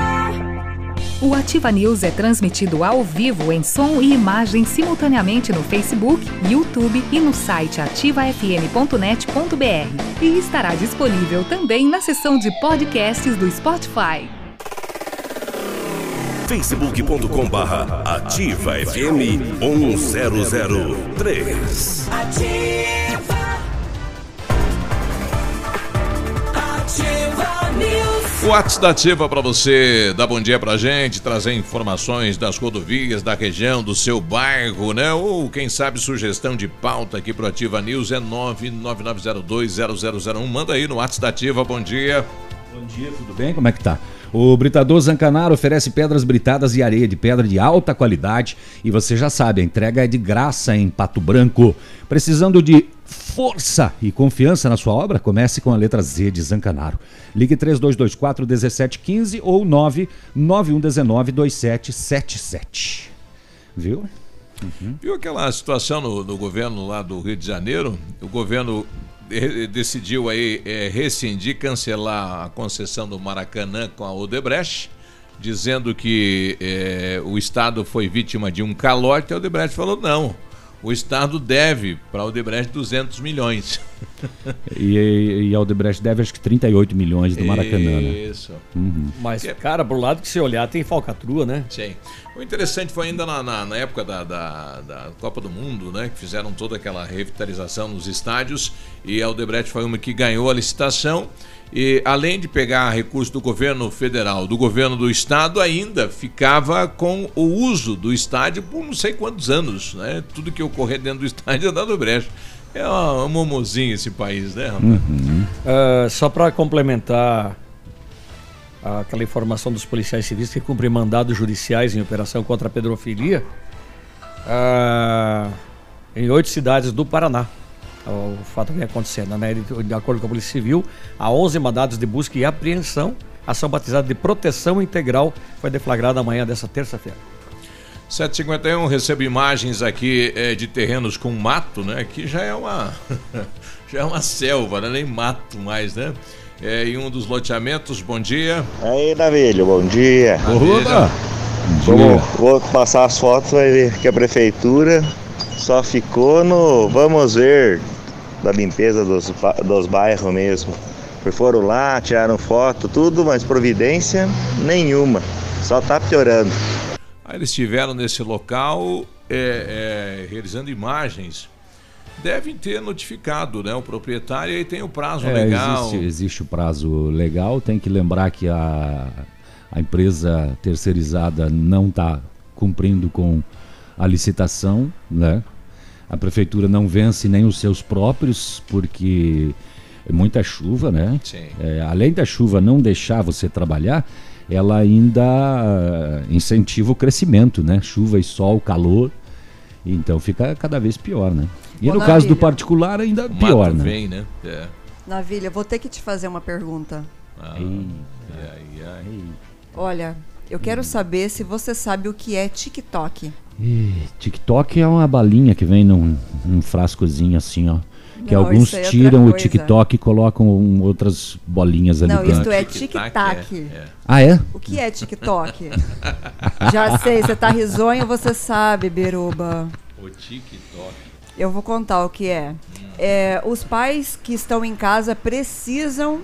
O Ativa News é transmitido ao vivo em som e imagem simultaneamente no Facebook, YouTube e no site ativafm.net.br. E estará disponível também na seção de podcasts do Spotify. facebook.com barra ativa FM 1003. Ativa. Ativa News. O WhatsApp da Ativa para você dar bom dia pra gente, trazer informações das rodovias, da região, do seu bairro, né? Ou quem sabe sugestão de pauta aqui pro Ativa News é 999020001. Manda aí no WhatsApp da Ativa, bom dia. Bom dia, tudo bem? Como é que tá? O Britador Zancanaro oferece pedras britadas e areia de pedra de alta qualidade e você já sabe, a entrega é de graça em Pato Branco. Precisando de força e confiança na sua obra? Comece com a letra Z de Zancanaro. Ligue 3224 1715 ou 99119 2777. Viu? Uhum. Viu aquela situação no, no governo lá do Rio de Janeiro? O governo decidiu aí eh, rescindir, cancelar a concessão do Maracanã com a Odebrecht, dizendo que eh, o Estado foi vítima de um calote. A Odebrecht falou não. O Estado deve para a Odebrecht 200 milhões. E, e a Odebrecht deve acho que 38 milhões do Maracanã, né? Isso. Uhum. Mas, cara, pro lado que você olhar, tem falcatrua, né? Sim. O interessante foi ainda na, na- na época da, da- da Copa do Mundo, né? Que fizeram toda aquela revitalização nos estádios e a Odebrecht foi uma que ganhou a licitação. E além de pegar recurso do governo federal, do governo do estado, ainda ficava com o uso do estádio por não sei quantos anos, né? Tudo que ocorrer dentro do estádio é da Odebrecht. É um momozinho esse país, né, rapaz? Ah, só para complementar aquela informação dos policiais civis que cumprem mandados judiciais em operação contra a pedofilia, ah, em oito cidades do Paraná. O fato vem acontecendo, né? De- acordo com a Polícia Civil, há 11 mandados de busca e apreensão. Ação batizada de proteção integral foi deflagrada amanhã dessa terça-feira. 751, recebo imagens aqui eh, de terrenos com mato, né? Que já é uma já é uma selva, né? Nem mato mais, né? É, em um dos loteamentos, bom dia. Aí, Navilho, bom dia. Opa! Vamos, vou passar as fotos, vai ver que a prefeitura só ficou no vamos ver da limpeza dos, dos bairros mesmo. Foram lá, tiraram foto, tudo, mas providência nenhuma. Só tá piorando. Aí eles estiveram nesse local é, é, realizando imagens. Devem ter notificado né, o proprietário e aí tem o prazo É, legal. Existe, existe o prazo legal, tem que lembrar que a, a empresa terceirizada não está cumprindo com a licitação, né? A prefeitura não vence nem os seus próprios, porque é muita chuva, né? Sim. É, além da chuva não deixar você trabalhar, ela ainda ah, incentiva o crescimento, né? Chuva e sol, calor. Então fica cada vez pior, né? E Ô, no caso do particular ainda O pior, né? vem, né? É. Navilha, vou ter que te fazer uma pergunta. Ah, ai, ai. Olha, eu quero saber se você sabe o que é TikTok. Ih, TikTok é uma balinha que vem num, num frascozinho assim, ó. Que Não, alguns é tiram o. TikTok e colocam um- outras bolinhas ali Não, dentro. isto é tic-tac. Ah, é? O que é TikTok? Já sei, você tá risonho, você sabe, Beruba. O TikTok. Eu vou contar o que é. É, Os pais que estão em casa precisam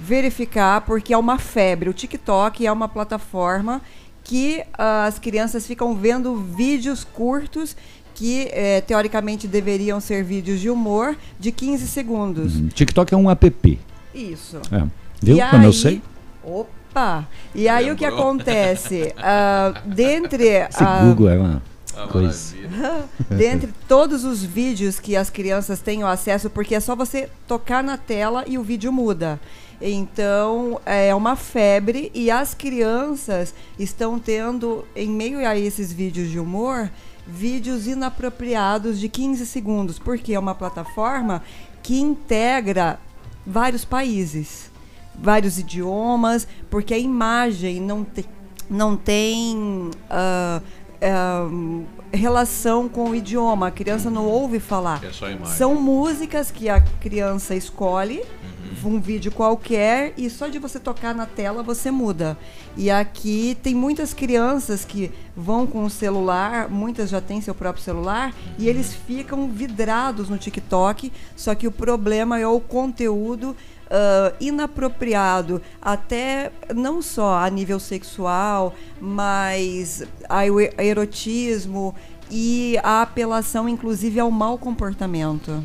verificar, porque é uma febre. O TikTok é uma plataforma que ah, as crianças ficam vendo vídeos curtos que, eh, teoricamente, deveriam ser vídeos de humor de 15 segundos. Uhum. TikTok é um app. Isso. É. Viu E como eu aí- sei? Opa! E aí o que Lembrou. acontece? Ah, dentre Esse ah, Google é uma... Coisa. Dentre todos os vídeos que as crianças têm o acesso, porque é só você tocar na tela e o vídeo muda. Então, é uma febre e as crianças estão tendo, em meio a esses vídeos de humor, vídeos inapropriados de 15 segundos, porque é uma plataforma que integra vários países, vários idiomas, porque a imagem não, te, não tem ah, ah, relação com o idioma, a criança não ouve falar. É só a imagem. São músicas que a criança escolhe, um vídeo qualquer, e só de você tocar na tela você muda. E aqui tem muitas crianças que vão com o celular, muitas já têm seu próprio celular, e eles ficam vidrados no TikTok, só que o problema é o conteúdo ah, inapropriado, até não só a nível sexual, mas a erotismo e a apelação, inclusive, ao mau comportamento.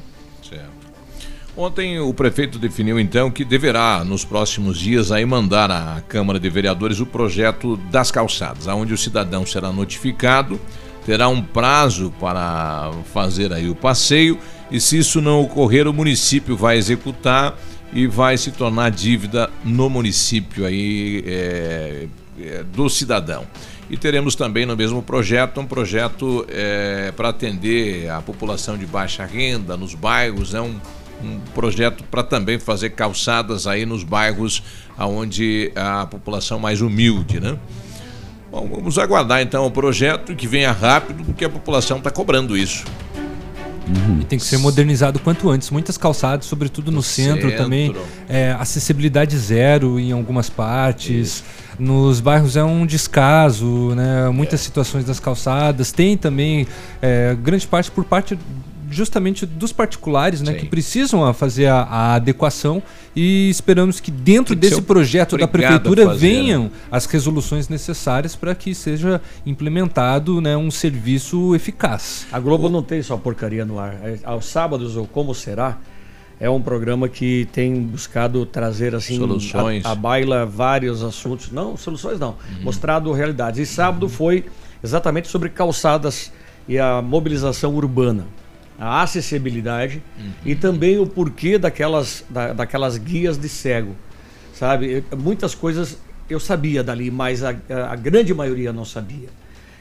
Ontem o prefeito definiu então que deverá nos próximos dias aí mandar à Câmara de Vereadores o projeto das calçadas, aonde o cidadão será notificado, terá um prazo para fazer aí o passeio e se isso não ocorrer o município vai executar e vai se tornar dívida no município aí é, é, do cidadão. E teremos também no mesmo projeto um projeto é, para atender a população de baixa renda nos bairros, é um, um projeto para também fazer calçadas aí nos bairros onde a população mais humilde, né? Bom, vamos aguardar então o projeto que venha rápido, porque a população está cobrando isso. E tem que ser modernizado quanto antes. Muitas calçadas, sobretudo no centro, centro. também. É, acessibilidade zero em algumas partes. Nos bairros é um descaso, né? Muitas situações das calçadas. Tem também é, grande parte por parte justamente dos particulares, né, que precisam fazer a, a adequação e esperamos que dentro que desse projeto da prefeitura fazer, venham né? as resoluções necessárias para que seja implementado né, um serviço eficaz. A Globo não tem só porcaria no ar. É, Aos sábados, ou Como Será, é um programa que tem buscado trazer assim Soluções. A, a baila vários assuntos. Não, soluções não. Uhum. Mostrado realidades. E sábado foi exatamente sobre calçadas e a mobilização urbana. A acessibilidade Uhum. e também o porquê daquelas, da- daquelas guias de cego. Sabe? Eu- Muitas coisas eu sabia dali, mas a, a grande maioria não sabia.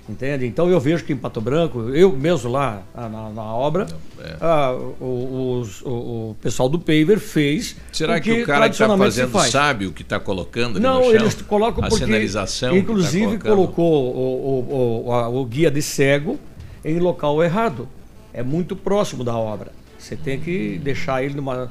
Entende? Então eu vejo que em Pato Branco, eu mesmo lá na, na obra, é. ah, o, os- o- o pessoal do Paver fez. Será que, o cara que está fazendo faz. sabe o que está colocando Não, chão? eles colocam a porque, sinalização. tá inclusive, colocando? colocou o, o- o- a- o guia de cego em local errado. É muito próximo da obra. Você tem que deixar ele numa,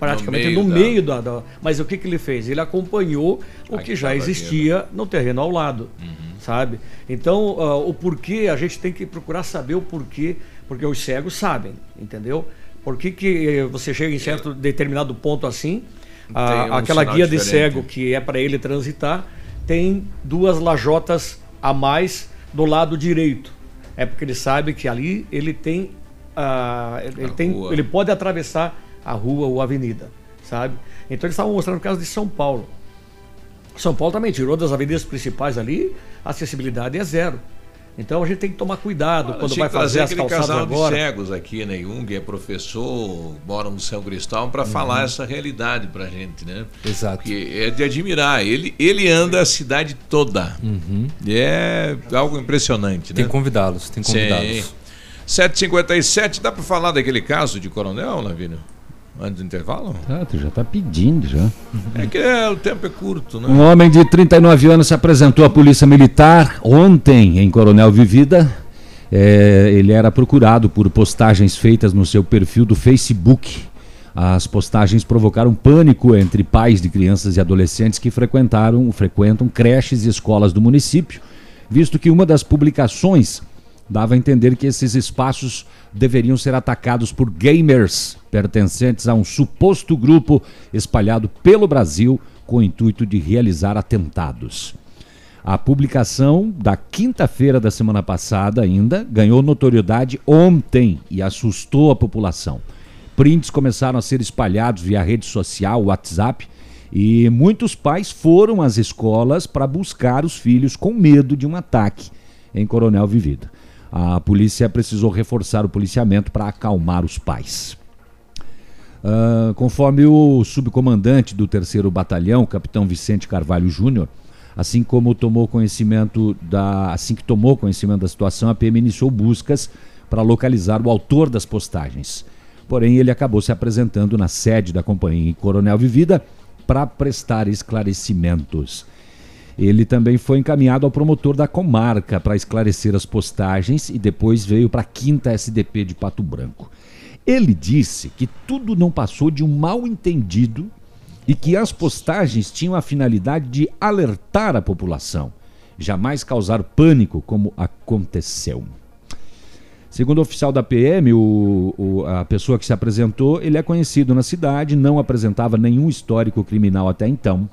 praticamente meio no meio da, da- Mas o que, que ele fez? Ele acompanhou o Aqui que já existia no terreno ao lado. Uhum. Sabe? Então, ah, o porquê, a gente tem que procurar saber o porquê, porque os cegos sabem, entendeu? Por que, que eh, você chega em certo determinado ponto assim, a- Tem um aquela guia de diferente. cego que é para ele transitar, tem duas lajotas a mais do lado direito. É porque ele sabe que ali ele tem, ah, ele, A tem ele pode atravessar a rua ou a avenida, sabe? Então eles estavam mostrando o caso de São Paulo. São Paulo também tirou das avenidas principais ali, a acessibilidade é zero. Então a gente tem que tomar cuidado Olha, quando vai que fazer as calçadas casal agora. de cegos aqui, né? Jung é professor, mora no São Cristóvão, Uhum. para falar essa realidade pra gente, né? Exato. Porque é de admirar. Ele, ele anda a cidade toda. Uhum. E é algo impressionante, né? Tem que convidá-los, tem que convidá-los. Sim. 7h57, dá para falar daquele caso de coronel, Lavínia? Antes do intervalo? Ah, tu já tá pedindo já. É que é, o tempo é curto, né? Um homem de 39 anos se apresentou à Polícia Militar ontem em Coronel Vivida. É, ele era procurado por postagens feitas no seu perfil do Facebook. As postagens provocaram pânico entre pais de crianças e adolescentes que frequentaram, frequentam creches e escolas do município, visto que uma das publicações dava a entender que esses espaços deveriam ser atacados por gamers pertencentes a um suposto grupo espalhado pelo Brasil com o intuito de realizar atentados. A publicação da quinta-feira da semana passada ainda ganhou notoriedade ontem e assustou a população. Prints começaram a ser espalhados via rede social, WhatsApp, e muitos pais foram às escolas para buscar os filhos com medo de um ataque em Coronel Vivida. A polícia precisou reforçar o policiamento para acalmar os pais. Ah, conforme o subcomandante do 3 Batalhão, capitão Vicente Carvalho Júnior, assim como tomou conhecimento da, assim que tomou conhecimento da situação, a PM iniciou buscas para localizar o autor das postagens. Porém, ele acabou se apresentando na sede da companhia em Coronel Vivida para prestar esclarecimentos. Ele também foi encaminhado ao promotor da comarca para esclarecer as postagens e depois veio para a quinta SDP de Pato Branco. Ele disse que tudo não passou de um mal entendido e que as postagens tinham a finalidade de alertar a população, jamais causar pânico como aconteceu. Segundo o oficial da PM, o- o- a pessoa que se apresentou, ele é conhecido na cidade, não apresentava nenhum histórico criminal até então.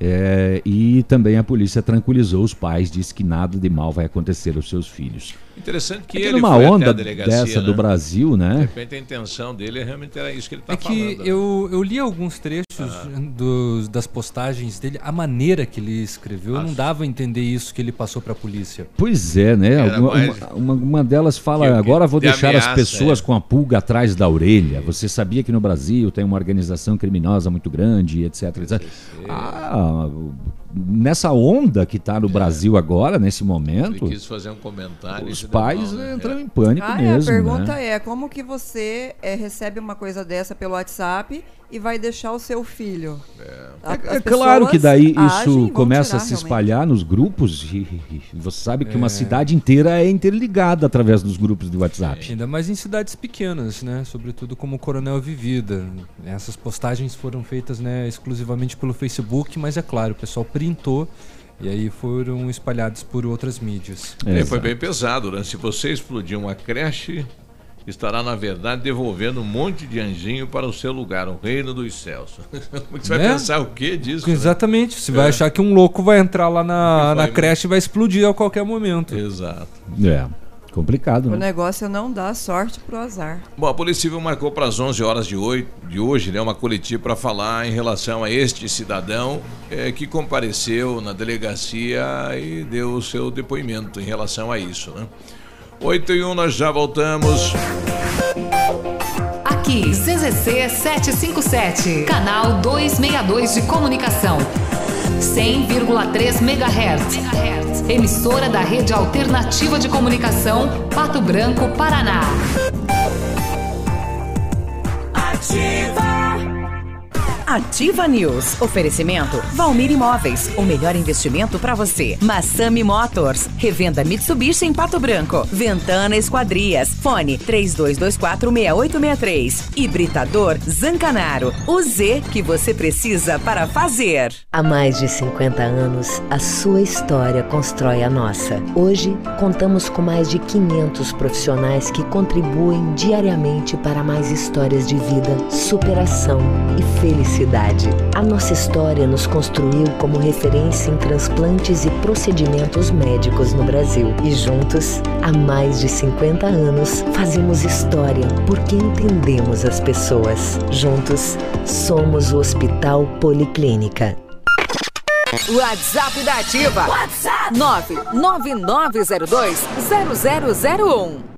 É, e também a polícia tranquilizou os pais, disse que nada de mal vai acontecer aos seus filhos. Interessante que É que ele numa foi até onda a delegacia, dessa né? do Brasil, né? De repente a intenção dele realmente era isso que ele está É que falando. né? eu, eu li alguns trechos dos, das postagens dele, a maneira que ele escreveu não dava a entender isso que ele passou para a polícia. Pois é, né? Alguma- mais- uma, uma- delas fala, Que- que- agora vou de deixar as ameaça, pessoas é. com a pulga atrás da orelha. Você sabia que no Brasil tem uma organização criminosa muito grande, etc. etc. Ah, nessa onda que está no Brasil agora, nesse Ele momento, quis fazer um comentário. os pais mal, né? entram em pânico Ah, é, mesmo. a pergunta né? é como que você é, recebe uma coisa dessa pelo WhatsApp e vai deixar o seu filho? A- É claro que daí isso começa a se realmente. espalhar nos grupos e, e você sabe que uma É. cidade inteira é interligada através dos grupos de WhatsApp. Ainda mais em cidades pequenas, né? Sobretudo como Coronel Vivida. Essas postagens foram feitas né, exclusivamente pelo Facebook, mas é claro, o pessoal printou e aí foram espalhados por outras mídias. É, foi bem pesado, né? Se você explodir uma creche, estará, na verdade, devolvendo um monte de anjinho para o seu lugar, o reino dos céus. Você vai Né? pensar o que disso? né? Exatamente. Você É. vai achar que um louco vai entrar lá na, Vai na creche e vai explodir a qualquer momento. Exato. É, complicado, O né? negócio é não dar sorte pro azar. Bom, a Polícia Civil marcou para as 11 horas de, oi- de hoje né, uma coletiva para falar em relação a este cidadão eh, que compareceu na delegacia e deu o seu depoimento em relação a isso. Né? 8 e 1, nós já voltamos. Aqui, CZC 757, canal 262 de comunicação. 100,3 MHz. Emissora da Rede Alternativa de Comunicação, Pato Branco, Paraná. Ativa News. Oferecimento Valmir Imóveis. O melhor investimento para você. Massami Motors. Revenda Mitsubishi em Pato Branco. Ventana Esquadrias. Fone 32246863. Hibridador Zancanaro. O Z que você precisa para fazer. Há mais de 50 anos, a sua história constrói a nossa. Hoje, contamos com mais de 500 profissionais que contribuem diariamente para mais histórias de vida, superação e felicidade. A nossa história nos construiu como referência em transplantes e procedimentos médicos no Brasil. E juntos, há mais de 50 anos, fazemos história porque entendemos as pessoas. Juntos, somos o Hospital Policlínica. WhatsApp da Ativa. WhatsApp 999020001.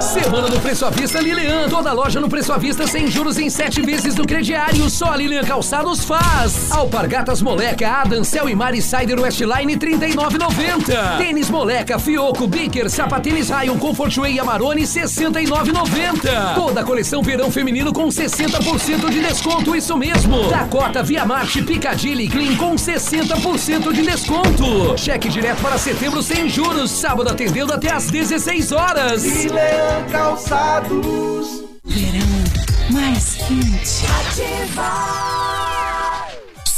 Semana do Preço à Vista Lilian. Toda loja no Preço à Vista sem juros em sete vezes no crediário. Só a Lilian Calçados faz. Alpargatas Moleca, Adam, Cell e Mari Cider Westline 39,90. Tênis Moleca, Fioco, Baker, Sapatênis Rayon, Comfort Way e Amarone 69,90. Toda a coleção verão feminino com 60% de desconto, isso mesmo. Dakota, Via Marte, Piccadilly Clean com 60% de desconto. Cheque direto para setembro sem juros. Sábado atendendo até às 16 horas. Leão Calçados. Verão mais quente.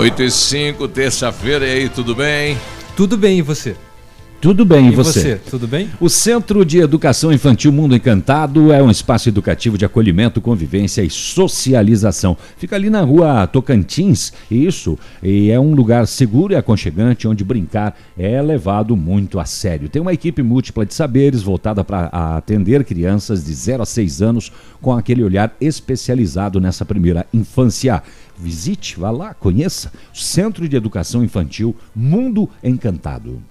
8 e 5, terça-feira, e aí, tudo bem? Tudo bem, e você? Tudo bem, e E você? você, tudo bem? O Centro de Educação Infantil Mundo Encantado é um espaço educativo de acolhimento, convivência e socialização. Fica ali na rua Tocantins, isso, e é um lugar seguro e aconchegante onde brincar é levado muito a sério. Tem uma equipe múltipla de saberes voltada para atender crianças de 0 a 6 anos com aquele olhar especializado nessa primeira infância. Visite, vá lá, conheça. Centro de Educação Infantil Mundo Encantado.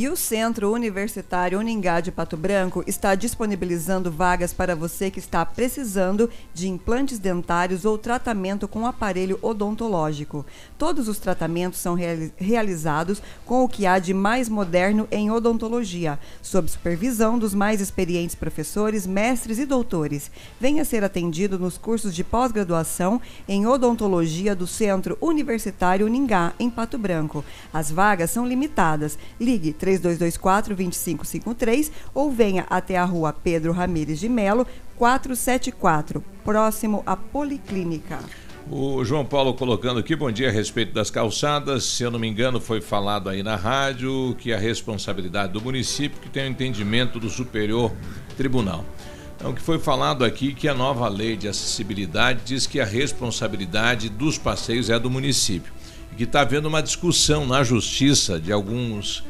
E o Centro Universitário Uningá de Pato Branco está disponibilizando vagas para você que está precisando de implantes dentários ou tratamento com aparelho odontológico. Todos os tratamentos são reali- realizados com o que há de mais moderno em odontologia, sob supervisão dos mais experientes professores, mestres e doutores. Venha ser atendido nos cursos de pós-graduação em odontologia do Centro Universitário Uningá, em Pato Branco. As vagas são limitadas. Ligue 3224-2553 ou venha até a rua Pedro Ramires de Melo, 474, próximo à Policlínica. O João Paulo colocando aqui, bom dia a respeito das calçadas. Se eu não me engano, foi falado aí na rádio que a responsabilidade do município que tem o entendimento do Superior Tribunal. Então, o que foi falado aqui que a nova lei de acessibilidade diz que a responsabilidade dos passeios é do município. E que está havendo uma discussão na justiça de alguns,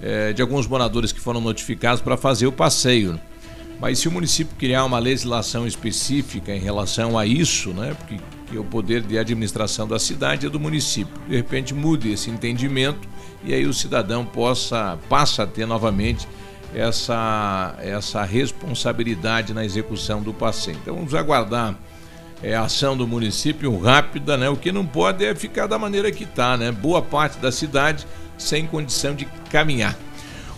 eh, de alguns moradores que foram notificados para fazer o passeio. Mas se o município criar uma legislação específica em relação a isso, né, porque que o poder de administração da cidade é do município, de repente mude esse entendimento e aí o cidadão possa passa a ter novamente essa essa responsabilidade na execução do passeio. Então vamos aguardar é, a ação do município rápida, né? O que não pode é ficar da maneira que está, né? Boa parte da cidade sem condição de caminhar.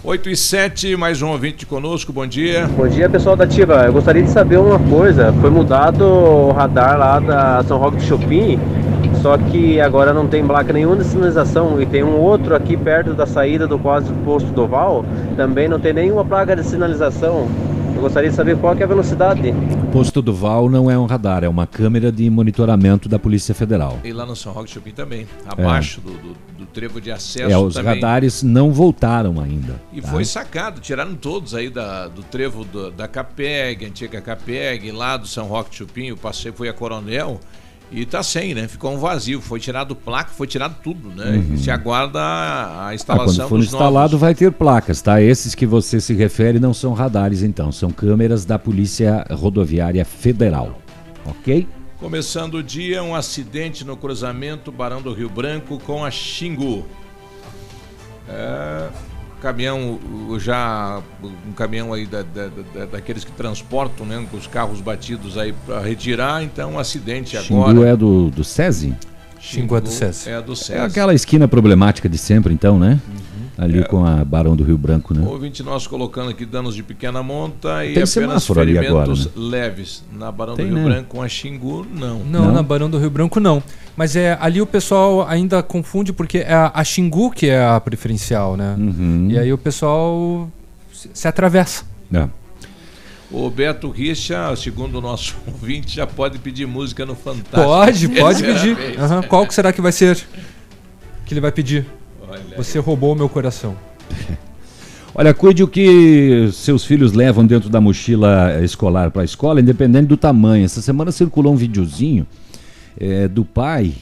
8 e 7, mais um ouvinte conosco, bom dia. Bom dia pessoal da Ativa, eu gostaria de saber uma coisa, foi mudado o radar lá da São Roque do Chopin, só que agora não tem placa nenhuma de sinalização e tem um outro aqui perto da saída do quase posto do Val, também não tem nenhuma placa de sinalização. Eu gostaria de saber qual é a velocidade. O posto do Val não é um radar, é uma câmera de monitoramento da Polícia Federal. E lá no São Roque Chopin também, abaixo do, do, do trevo de acesso É, os também. radares não voltaram ainda. E tá? foi sacado, tiraram todos aí da, do trevo do- da Capeg, antiga Capeg, lá do São Roque Chupim, o passeio foi a Coronel e tá sem, né? Ficou um vazio, foi tirado placa, foi tirado tudo, né? Uhum. Se aguarda a, a Ah, instalação quando for instalado novos. vai ter placas, tá? Esses que você se refere não são radares, então, são câmeras da Polícia Rodoviária Federal, ok? Começando o dia, um acidente no cruzamento Barão do Rio Branco com a Xingu. É, caminhão já um caminhão aí da, da- da- daqueles que transportam, né, com os carros batidos aí para retirar, então um acidente Xingu agora. é do, do SESI? Xingu é do SESI. É do É SESI. aquela esquina problemática de sempre, então, né? Ali É. com a Barão do Rio Branco, né? Ouvinte nosso colocando aqui danos de pequena monta e Tem apenas ferimentos agora, leves. Na Barão Tem, do Rio né? Branco com a Xingu, não. Não, na Barão do Rio Branco não. Mas é ali o pessoal ainda confunde porque é a, a Xingu que é a preferencial, né? Uhum. E aí o pessoal se, se atravessa. É. O Beto Richa, segundo o nosso ouvinte, já pode pedir música no Fantástico. Pode, pode Terceira pedir. Aham, Qual que será que vai ser? Que ele vai pedir? Olha aí. Você roubou o meu coração. Olha, cuide o que seus filhos levam dentro da mochila escolar para a escola, independente do tamanho. Essa semana circulou um videozinho eh, do pai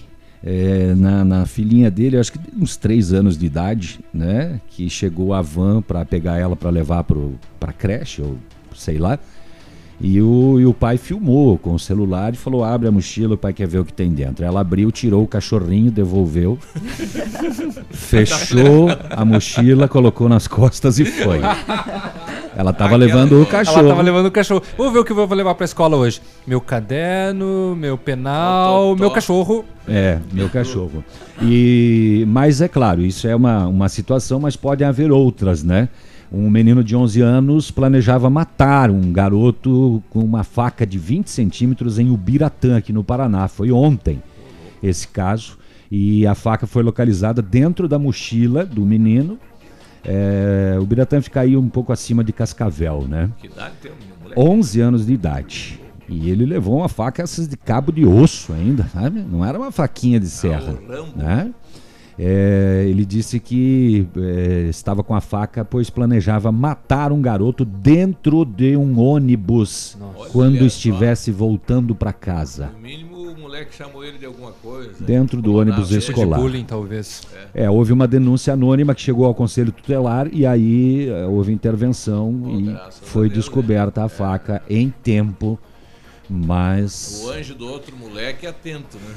eh, na, na filhinha dele, acho que uns três anos de idade, né? Que chegou a van para pegar ela para levar para creche, ou sei lá. E o, e o pai filmou com o celular e falou: abre a mochila, o pai quer ver o que tem dentro. Ela abriu, tirou o cachorrinho, devolveu, fechou a mochila, colocou nas costas e foi. Ela estava levando o cachorro. Ela tava levando o cachorro. Vamos ver o que eu vou levar pra escola hoje. Meu caderno, meu penal, meu cachorro. É, meu cachorro. E, mas é claro, isso é uma, uma situação, mas pode haver outras, né? Um menino de 11 anos planejava matar um garoto com uma faca de 20 centímetros em Ubiratã, aqui no Paraná. Foi ontem esse caso. E a faca foi localizada dentro da mochila do menino. É, o Ubiratã fica aí um pouco acima de Cascavel, né? Que idade tem o moleque? 11 anos de idade. E ele levou uma faca essas de cabo de osso ainda, sabe? Não era uma faquinha de serra. né? É, ele disse que é, estava com a faca, pois planejava matar um garoto dentro de um ônibus quando Olha só. estivesse voltando para casa. No mínimo o moleque chamou ele de alguma coisa. Dentro do ônibus ele. escolar. Bullying, talvez. É, houve uma denúncia anônima que chegou ao conselho tutelar e aí é, houve intervenção e foi descoberta a faca em tempo, mas O anjo do outro moleque é atento, né?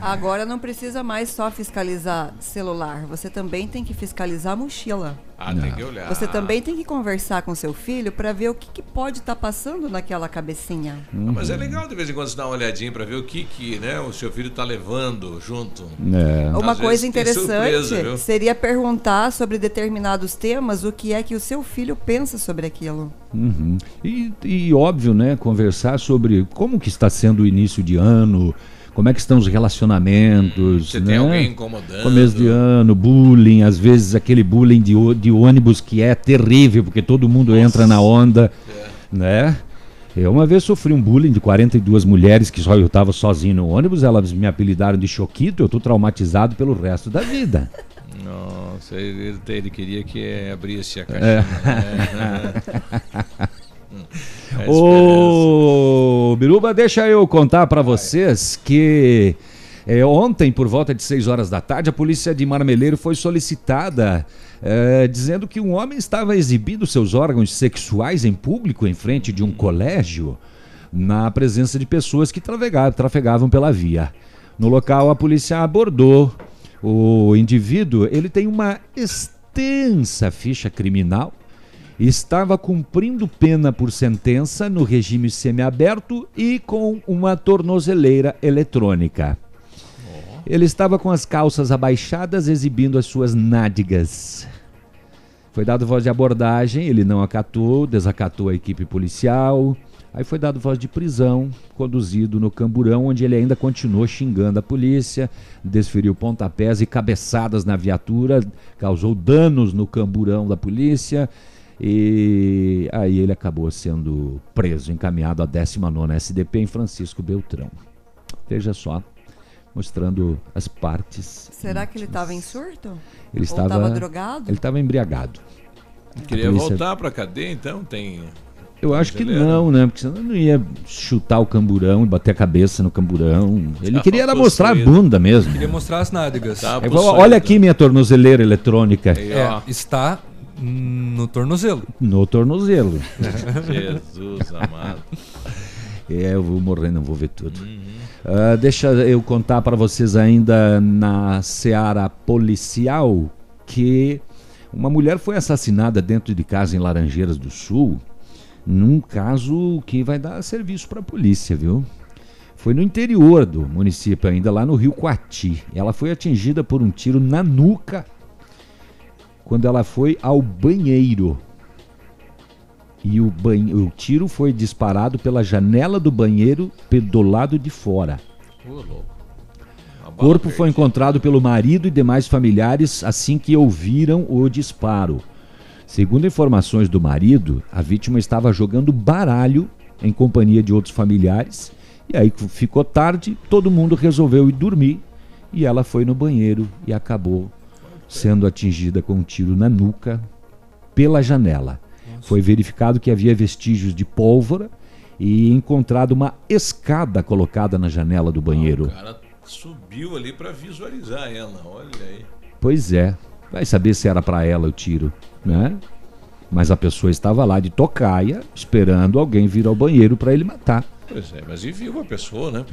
Agora não precisa mais só fiscalizar celular, você também tem que fiscalizar a mochila. Ah, tem que olhar. Você também tem que conversar com seu filho para ver o que, que pode estar passando naquela cabecinha. Ah, mas é legal de vez em quando você dar uma olhadinha pra ver o que, que né, o seu filho tá levando junto. É. Uma Às coisa interessante surpresa, seria perguntar sobre determinados temas o que é que o seu filho pensa sobre aquilo. Uhum. E, e óbvio, né, conversar sobre como que está sendo o início de ano, como é que estão os relacionamentos, Você né? tem alguém incomodando. Começo de ano, bullying, às vezes aquele bullying de, de ônibus que é terrível, porque todo mundo entra na onda, né? Eu uma vez sofri um bullying de 42 mulheres que só eu estava sozinho no ônibus, elas me apelidaram de choquito, eu tô traumatizado pelo resto da vida. Nossa, ele, ele queria que abrisse a É. caixinha. né? É Ô, Biruba, deixa eu contar pra vocês que é, ontem, por volta de 6 horas da tarde, a polícia de Marmeleiro foi solicitada é, dizendo que um homem estava exibindo seus órgãos sexuais em público em frente de um colégio na presença de pessoas que trafegavam, trafegavam pela via. No local, a polícia abordou o indivíduo. Ele tem uma extensa ficha criminal estava cumprindo pena por sentença no regime semiaberto e com uma tornozeleira eletrônica. Ele estava com as calças abaixadas, exibindo as suas nádegas. Foi dado voz de abordagem, ele não acatou, desacatou a equipe policial. Aí foi dado voz de prisão, conduzido no camburão, onde ele ainda continuou xingando a polícia, desferiu pontapés e cabeçadas na viatura, causou danos no camburão da polícia. E aí ele acabou sendo preso, encaminhado à 19ª SDP em Francisco Beltrão. Veja só, mostrando as partes. Será que ele estava em surto? Ele Ou estava drogado? Ele estava embriagado. Queria A polícia- voltar pra cadeia, então? Tem. Eu acho que não, né? Porque senão não ia chutar o camburão e bater a cabeça no camburão. Ele Tá queria era mostrar a bunda mesmo. Queria mostrar as nádegas. Tá É, olha aqui minha tornozeleira eletrônica. É, está no tornozelo. No tornozelo. Jesus amado. É, eu vou morrer, não vou ver tudo. Ah, deixa eu contar para vocês ainda na seara policial que Uma mulher foi assassinada dentro de casa em Laranjeiras do Sul, num caso que vai dar serviço para a polícia, viu? Foi no interior do município, ainda lá no Rio Coati. Ela foi atingida por um tiro na nuca quando ela foi ao banheiro. E o, o tiro foi disparado pela janela do banheiro do lado de fora. O corpo foi encontrado pelo marido e demais familiares assim que ouviram o disparo. Segundo informações do marido, a vítima estava jogando baralho em companhia de outros familiares. E aí ficou tarde, todo mundo resolveu ir dormir e ela foi no banheiro e acabou sendo atingida com um tiro na nuca pela janela. Foi verificado que havia vestígios de pólvora e encontrado uma escada colocada na janela do banheiro. O cara subiu ali pra visualizar ela, olha aí. Pois é, vai saber se era para ela o tiro, né? Mas a pessoa estava lá de tocaia, esperando alguém vir ao banheiro para ele matar. Pois é, mas e viu a pessoa, né?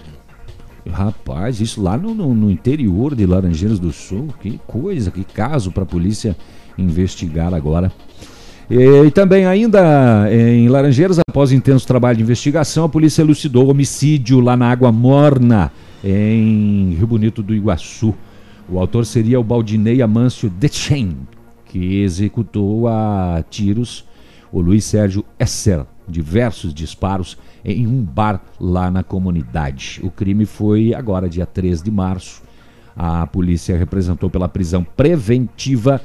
Rapaz, isso lá no, no- no interior de Laranjeiras do Sul, que coisa, que caso para a polícia investigar agora. E, também ainda em Laranjeiras, após intenso trabalho de investigação, a polícia elucidou homicídio lá na Água Morna, em Rio Bonito do Iguaçu. O autor seria o Baldinei Amâncio Dechen, que executou a tiros o Luiz Sérgio Esser, diversos disparos em um bar lá na comunidade. O crime foi agora, dia 3 de março. A polícia representou pela prisão preventiva,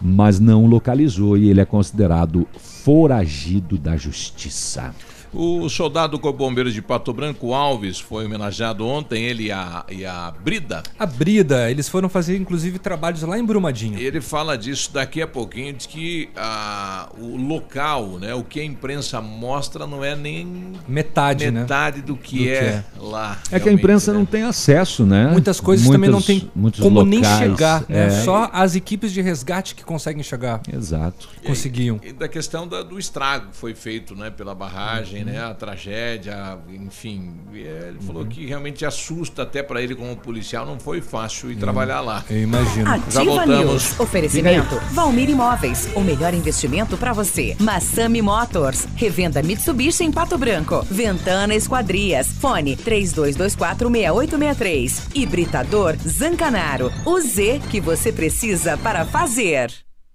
mas não localizou e ele é considerado foragido da justiça. O soldado do Corpo Bombeiro de Pato Branco, Alves, foi homenageado ontem, ele e a, e a Brida. A Brida, eles foram fazer inclusive trabalhos lá em Brumadinho. Ele fala disso daqui a pouquinho, de que ah, o local, né, o que a imprensa mostra não é nem Metade, né? metade do que, Do que é, é. lá. É que a imprensa não tem acesso, né? Muitas coisas também não tem muitos como nem locais, chegar. né? é. Só as equipes de resgate que conseguem chegar. Exato. Conseguiam. E da questão da- do estrago que foi feito né, pela barragem, Uhum. né, a tragédia, enfim. É, Ele Uhum. falou que realmente assusta até para ele como policial, não foi fácil ir trabalhar lá. Eu imagino. Já Ativa voltamos. News. Oferecimento Valmir Imóveis. O melhor investimento para você. Massami Motors. Revenda Mitsubishi em Pato Branco. Ventana Esquadrias. Fone 32246863. Hibridador Zancanaro. O Z que você precisa para fazer.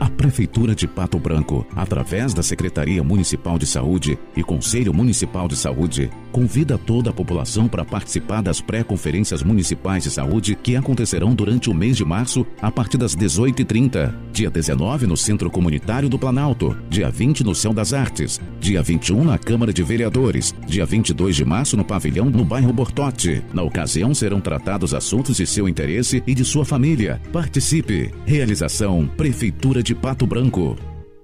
A Prefeitura de Pato Branco, através da Secretaria Municipal de Saúde e Conselho Municipal de Saúde, convida toda a população para participar das pré-conferências municipais de saúde que acontecerão durante o mês de março, a partir das 18h30. Dia 19 no Centro Comunitário do Planalto, dia 20 no Céu das Artes, dia 21 na Câmara de Vereadores, dia 22 de março no Pavilhão no bairro Bortote. Na ocasião serão tratados assuntos de seu interesse e de sua família. Participe. Realização Prefeitura de Pato Branco.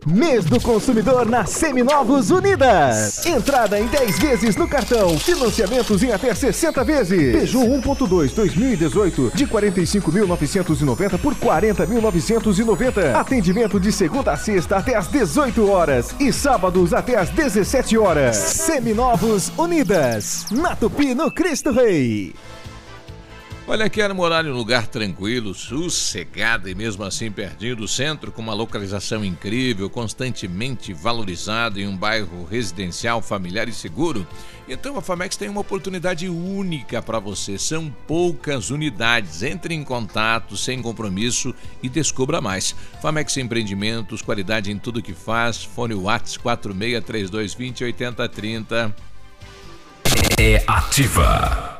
Mês do consumidor na Seminovos Unidas. Entrada em 10 vezes no cartão. Financiamentos em até 60 vezes. Peugeot 1.2 2018 de 45.990 por 40.990. Atendimento de segunda a sexta até às 18 horas e sábados até às 17 horas. Seminovos Unidas. Na Tupi, no Cristo Rei. Olha, quero morar em um lugar tranquilo, sossegado e mesmo assim pertinho do centro, com uma localização incrível, constantemente valorizado em um bairro residencial, familiar e seguro. Então a Famex tem uma oportunidade única para você. São poucas unidades. Entre em contato, sem compromisso e descubra mais. Famex Empreendimentos, qualidade em tudo que faz. Fone Whats 463220 8030. é ativa.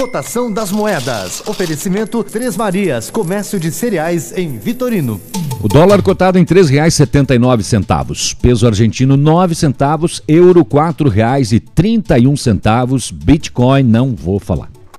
Cotação das moedas. Oferecimento Três Marias, comércio de cereais em Vitorino. O dólar cotado em R$ 3,79. Peso argentino 9 centavos, euro R$ 4,31. Bitcoin não vou falar.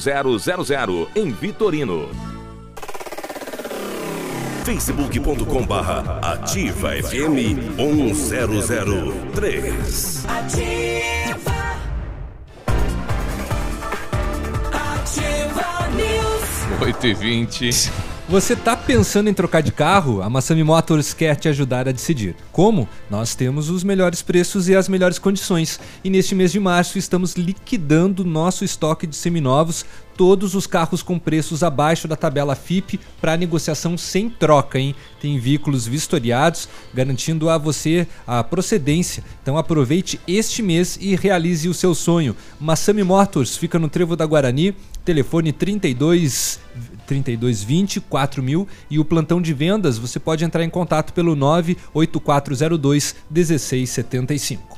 0000 em Vitorino. facebook.com barra ativa FM 1003. Ativa. Ativa News. 8 e 20 Você tá pensando em trocar de carro? A Massami Motors quer te ajudar a decidir. Como? Nós temos os melhores preços e as melhores condições. E neste mês de março estamos liquidando nosso estoque de seminovos, todos os carros com preços abaixo da tabela FIP para negociação sem troca, hein? Tem veículos vistoriados, garantindo a você a procedência. Então aproveite este mês e realize o seu sonho. Massami Motors fica no Trevo da Guarani, telefone 32 3220 4000 e o plantão de vendas você pode entrar em contato pelo 98402 1675.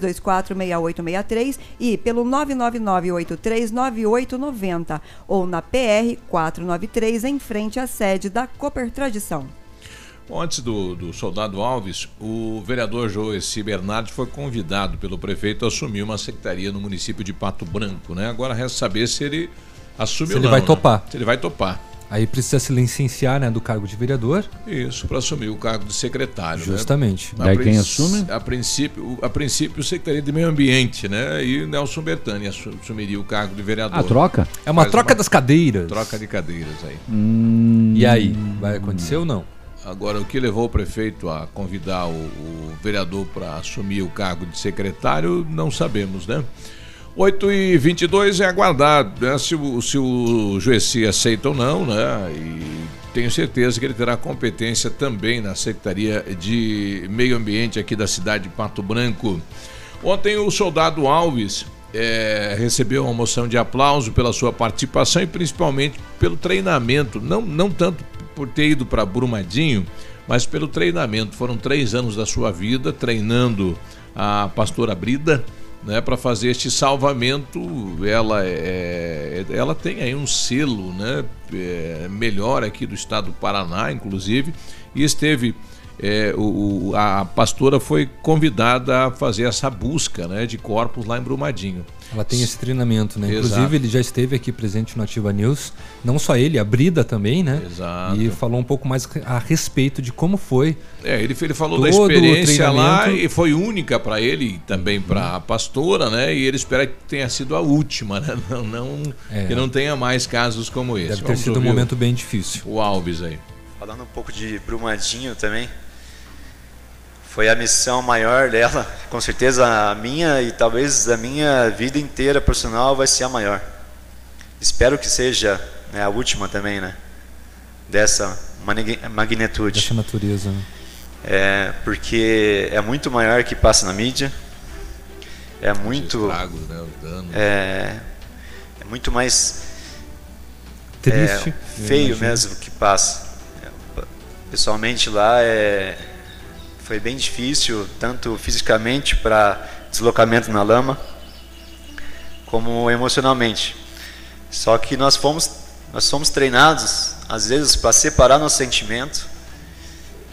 3224-6863 e pelo 999-839890 ou na PR 493 em frente à sede da Cooper Tradição. Bom, Antes do, do soldado Alves, o vereador Joesi Bernardi foi convidado pelo prefeito a assumir uma secretaria no município de Pato Branco, né? Agora resta saber se ele assume Se ou ele não. vai né? topar. Se ele vai topar. Aí precisa se licenciar né, do cargo de vereador. Isso, para assumir o cargo de secretário. Justamente. Né? Daí A quem assume? A princípio, a princípio, Secretaria de Meio Ambiente, né? E Nelson Bertani assu- assumiria o cargo de vereador. Ah, troca? É uma Faz troca das cadeiras. Troca de cadeiras aí. E aí, vai acontecer ou não? Agora, o que levou o prefeito a convidar o, o vereador para assumir o cargo de secretário, não sabemos, né? 8 e 22 é aguardar né? se, o, se o Juessi aceita ou não, né? E tenho certeza que ele terá competência também na Secretaria de Meio Ambiente aqui da cidade de Pato Branco. Ontem o soldado Alves eh, recebeu uma moção de aplauso pela sua participação e principalmente pelo treinamento, não, não tanto por ter ido para Brumadinho, mas pelo treinamento. Foram três anos da sua vida treinando a pastora Brida, né, para fazer este salvamento. Ela, é, ela tem aí um selo né, é, melhor aqui do estado do Paraná, inclusive, e esteve é, o, a pastora foi convidada a fazer essa busca né, de corpos lá em Brumadinho. Ela tem esse treinamento, né? Exato. Inclusive, ele já esteve aqui presente no Ativa News. Não só ele, a Brida também, né? Exato. E falou um pouco mais a respeito de como foi. É, ele, ele falou da experiência lá treinamento. e foi única para ele e também para a pastora, né? E ele espera que tenha sido a última, né? Não, não- É. que não tenha mais casos como esse. Deve ter Vamos sido um momento bem difícil. O Alves aí. Falando um pouco de Brumadinho também, foi a missão maior dela, com certeza a minha e talvez a minha vida inteira profissional vai ser a maior. Espero que seja né, a última também, né? Dessa magnitude. Dessa natureza. né? É, porque é muito maior que passa na mídia. É muito. estragos, né, os danos. É, é muito mais. Triste, é, feio mesmo que passa. É, Pessoalmente lá é, foi bem difícil, tanto fisicamente para deslocamento na lama, como emocionalmente. Só que nós fomos, nós somos treinados, às vezes, para separar nosso sentimento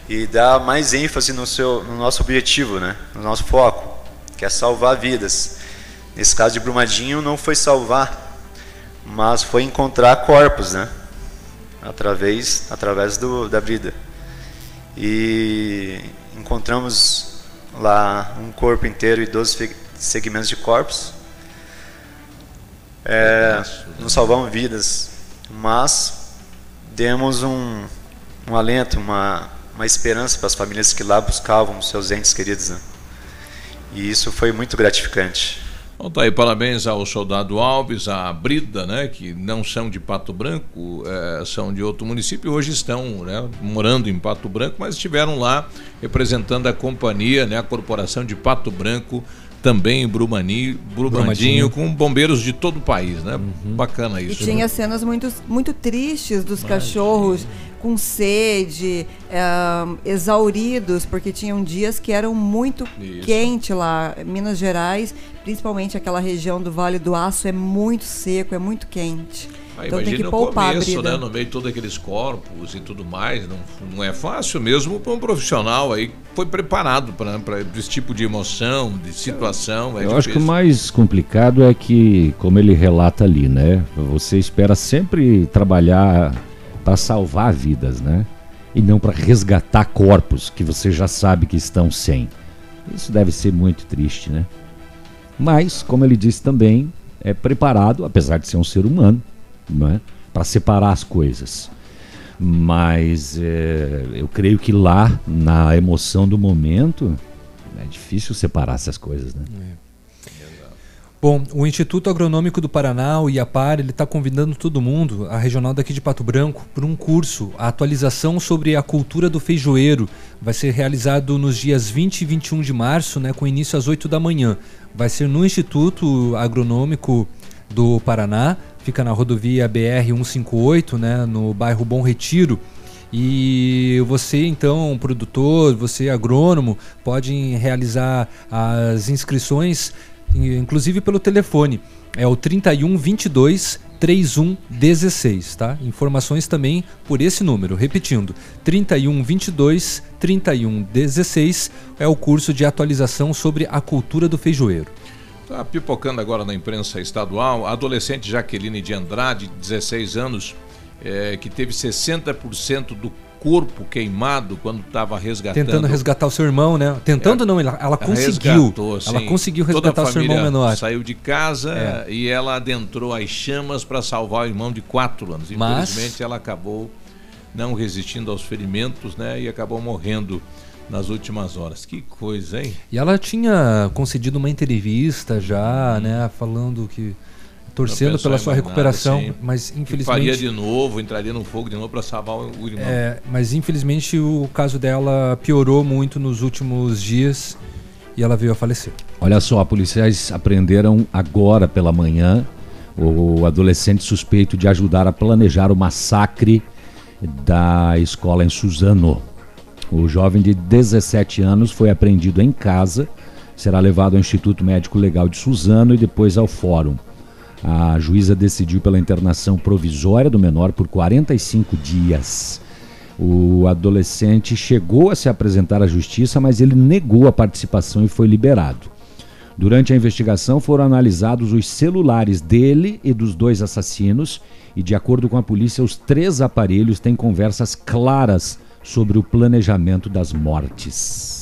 e dar mais ênfase no, seu, no nosso objetivo, né? no nosso foco, que é salvar vidas. Nesse caso de Brumadinho, não foi salvar, mas foi encontrar corpos, né? através, através do, da vida. E encontramos lá um corpo inteiro e 12 fe- segmentos de corpos. É, não salvamos vidas, mas demos um, um alento, uma, uma esperança para as famílias que lá buscavam seus entes queridos. Né? E isso foi muito gratificante. Então tá aí, parabéns ao soldado Alves, à Brida, né, que não são de Pato Branco, eh, são de outro município, hoje estão né, morando em Pato Branco, mas estiveram lá representando a companhia, né, a corporação de Pato Branco, também em Brumani, Brumadinho, Brumadinho. com bombeiros de todo o país, né? Bacana E isso. tinha cenas muito, muito tristes dos cachorros com sede, eh, exauridos, porque tinham dias que eram muito Isso. quente lá. Minas Gerais, principalmente aquela região do Vale do Aço, é muito seco, é muito quente. Ah, então tem que no poupar começo, a brida. né, no meio de todos aqueles corpos e tudo mais, não, não é fácil mesmo para um profissional aí que foi preparado para esse tipo de emoção, de situação. É Eu acho que o mais complicado é que, como ele relata ali, né? Você espera sempre trabalhar para salvar vidas, né? E não para resgatar corpos que você já sabe que estão sem. Isso deve ser muito triste, né? Mas, como ele disse também, é preparado, apesar de ser um ser humano, não é? para separar as coisas. Mas é, eu creio que lá, na emoção do momento, é difícil separar essas coisas, né? Bom, o Instituto Agronômico do Paraná, o IAPAR, ele está convidando todo mundo, a regional daqui de Pato Branco, para um curso, a atualização sobre a cultura do feijoeiro. Vai ser realizado nos dias 20 e 21 de março, né, com início às 8 da manhã. Vai ser no Instituto Agronômico do Paraná, fica na rodovia BR-158, né, no bairro Bom Retiro. E você, então, produtor, você agrônomo, pode realizar as inscrições, inclusive pelo telefone. É o 31 22 31 16, tá? Informações também por esse número. Repetindo, 31 22 31 16 é o curso de atualização sobre a cultura do feijoeiro. Tá pipocando agora na imprensa estadual, a adolescente Jaqueline de Andrade, 16 anos, eh, que teve 60% do corpo queimado quando estava resgatando. Tentando resgatar o seu irmão, né? Tentando não, ela, ela conseguiu. Resgatou, ela sim. conseguiu Toda a resgatar o seu irmão menor. Saiu de casa É. e ela adentrou as chamas para salvar o irmão de 4 anos. Mas- Infelizmente, ela acabou não resistindo aos ferimentos, né? E acabou morrendo nas últimas horas. Que coisa, hein? E ela tinha concedido uma entrevista já, né, falando que torcendo pela sua mais recuperação, nada, mas Que infelizmente Faria de novo, entraria no fogo de novo para salvar o o irmão. É, mas infelizmente o caso dela piorou muito nos últimos dias e ela veio a falecer. Olha só, policiais apreenderam agora pela manhã o adolescente suspeito de ajudar a planejar o massacre da escola em Suzano. O jovem de 17 anos foi apreendido em casa, será levado ao Instituto Médico Legal de Suzano e depois ao fórum. A juíza decidiu pela internação provisória do menor por 45 dias. O adolescente chegou a se apresentar à justiça, mas ele negou a participação e foi liberado. Durante a investigação foram analisados os celulares dele e dos dois assassinos, e de acordo com a polícia, os três aparelhos têm conversas claras sobre o planejamento das mortes.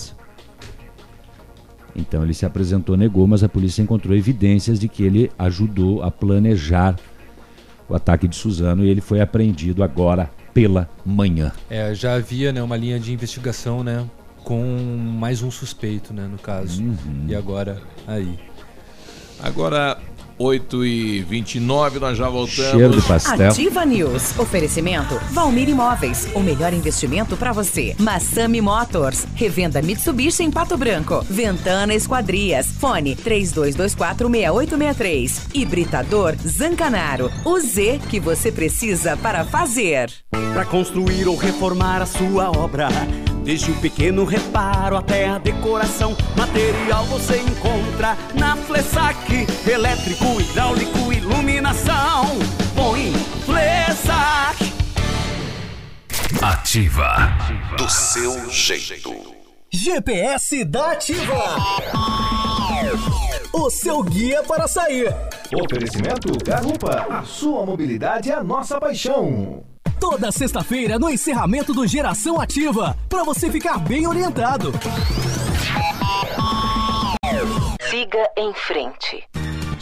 Então ele se apresentou, negou, mas a polícia encontrou evidências de que ele ajudou a planejar o ataque de Suzano e ele foi apreendido agora pela manhã. É, já havia né, uma linha de investigação, né? Com mais um suspeito, né, no caso. Uhum. E agora, aí. Agora, 8 e 29 nós já voltamos. Cheiro de pastel. Ativa News. Oferecimento Valmir Imóveis. O melhor investimento para você. Massami Motors. Revenda Mitsubishi em Pato Branco. Ventana Esquadrias. Fone 32246863. Hibridador Zancanaro. O Z que você precisa para fazer. Para construir ou reformar a sua obra. Desde o pequeno reparo até a decoração, material você encontra na Flessac. Elétrico, hidráulico, iluminação. Põe Flessac. Ativa. Do seu jeito. GPS da Ativa. O seu guia para sair. Oferecimento Garupa. A sua mobilidade é a nossa paixão. Toda sexta-feira no encerramento do Geração Ativa, para você ficar bem orientado. Siga em frente.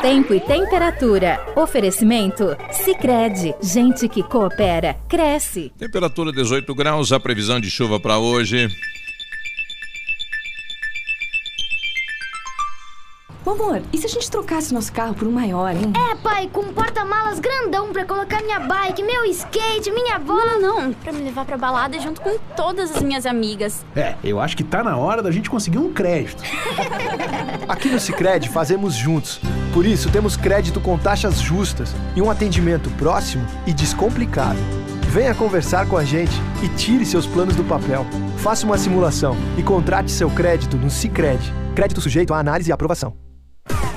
Tempo e temperatura. Oferecimento? Sicredi Gente que coopera, cresce. Temperatura 18 graus, a previsão de chuva para hoje. Ô amor, e se a gente trocasse nosso carro por um maior, hein? É, pai, com um porta-malas grandão pra colocar minha bike, meu skate, minha bola. Não, não, pra me levar pra balada junto com todas as minhas amigas. É, eu acho que tá na hora da gente conseguir um crédito. Aqui no Sicredi fazemos juntos. Por isso temos crédito com taxas justas e um atendimento próximo e descomplicado. Venha conversar com a gente e tire seus planos do papel. Faça uma simulação e contrate seu crédito no Sicredi. Crédito sujeito à análise e aprovação.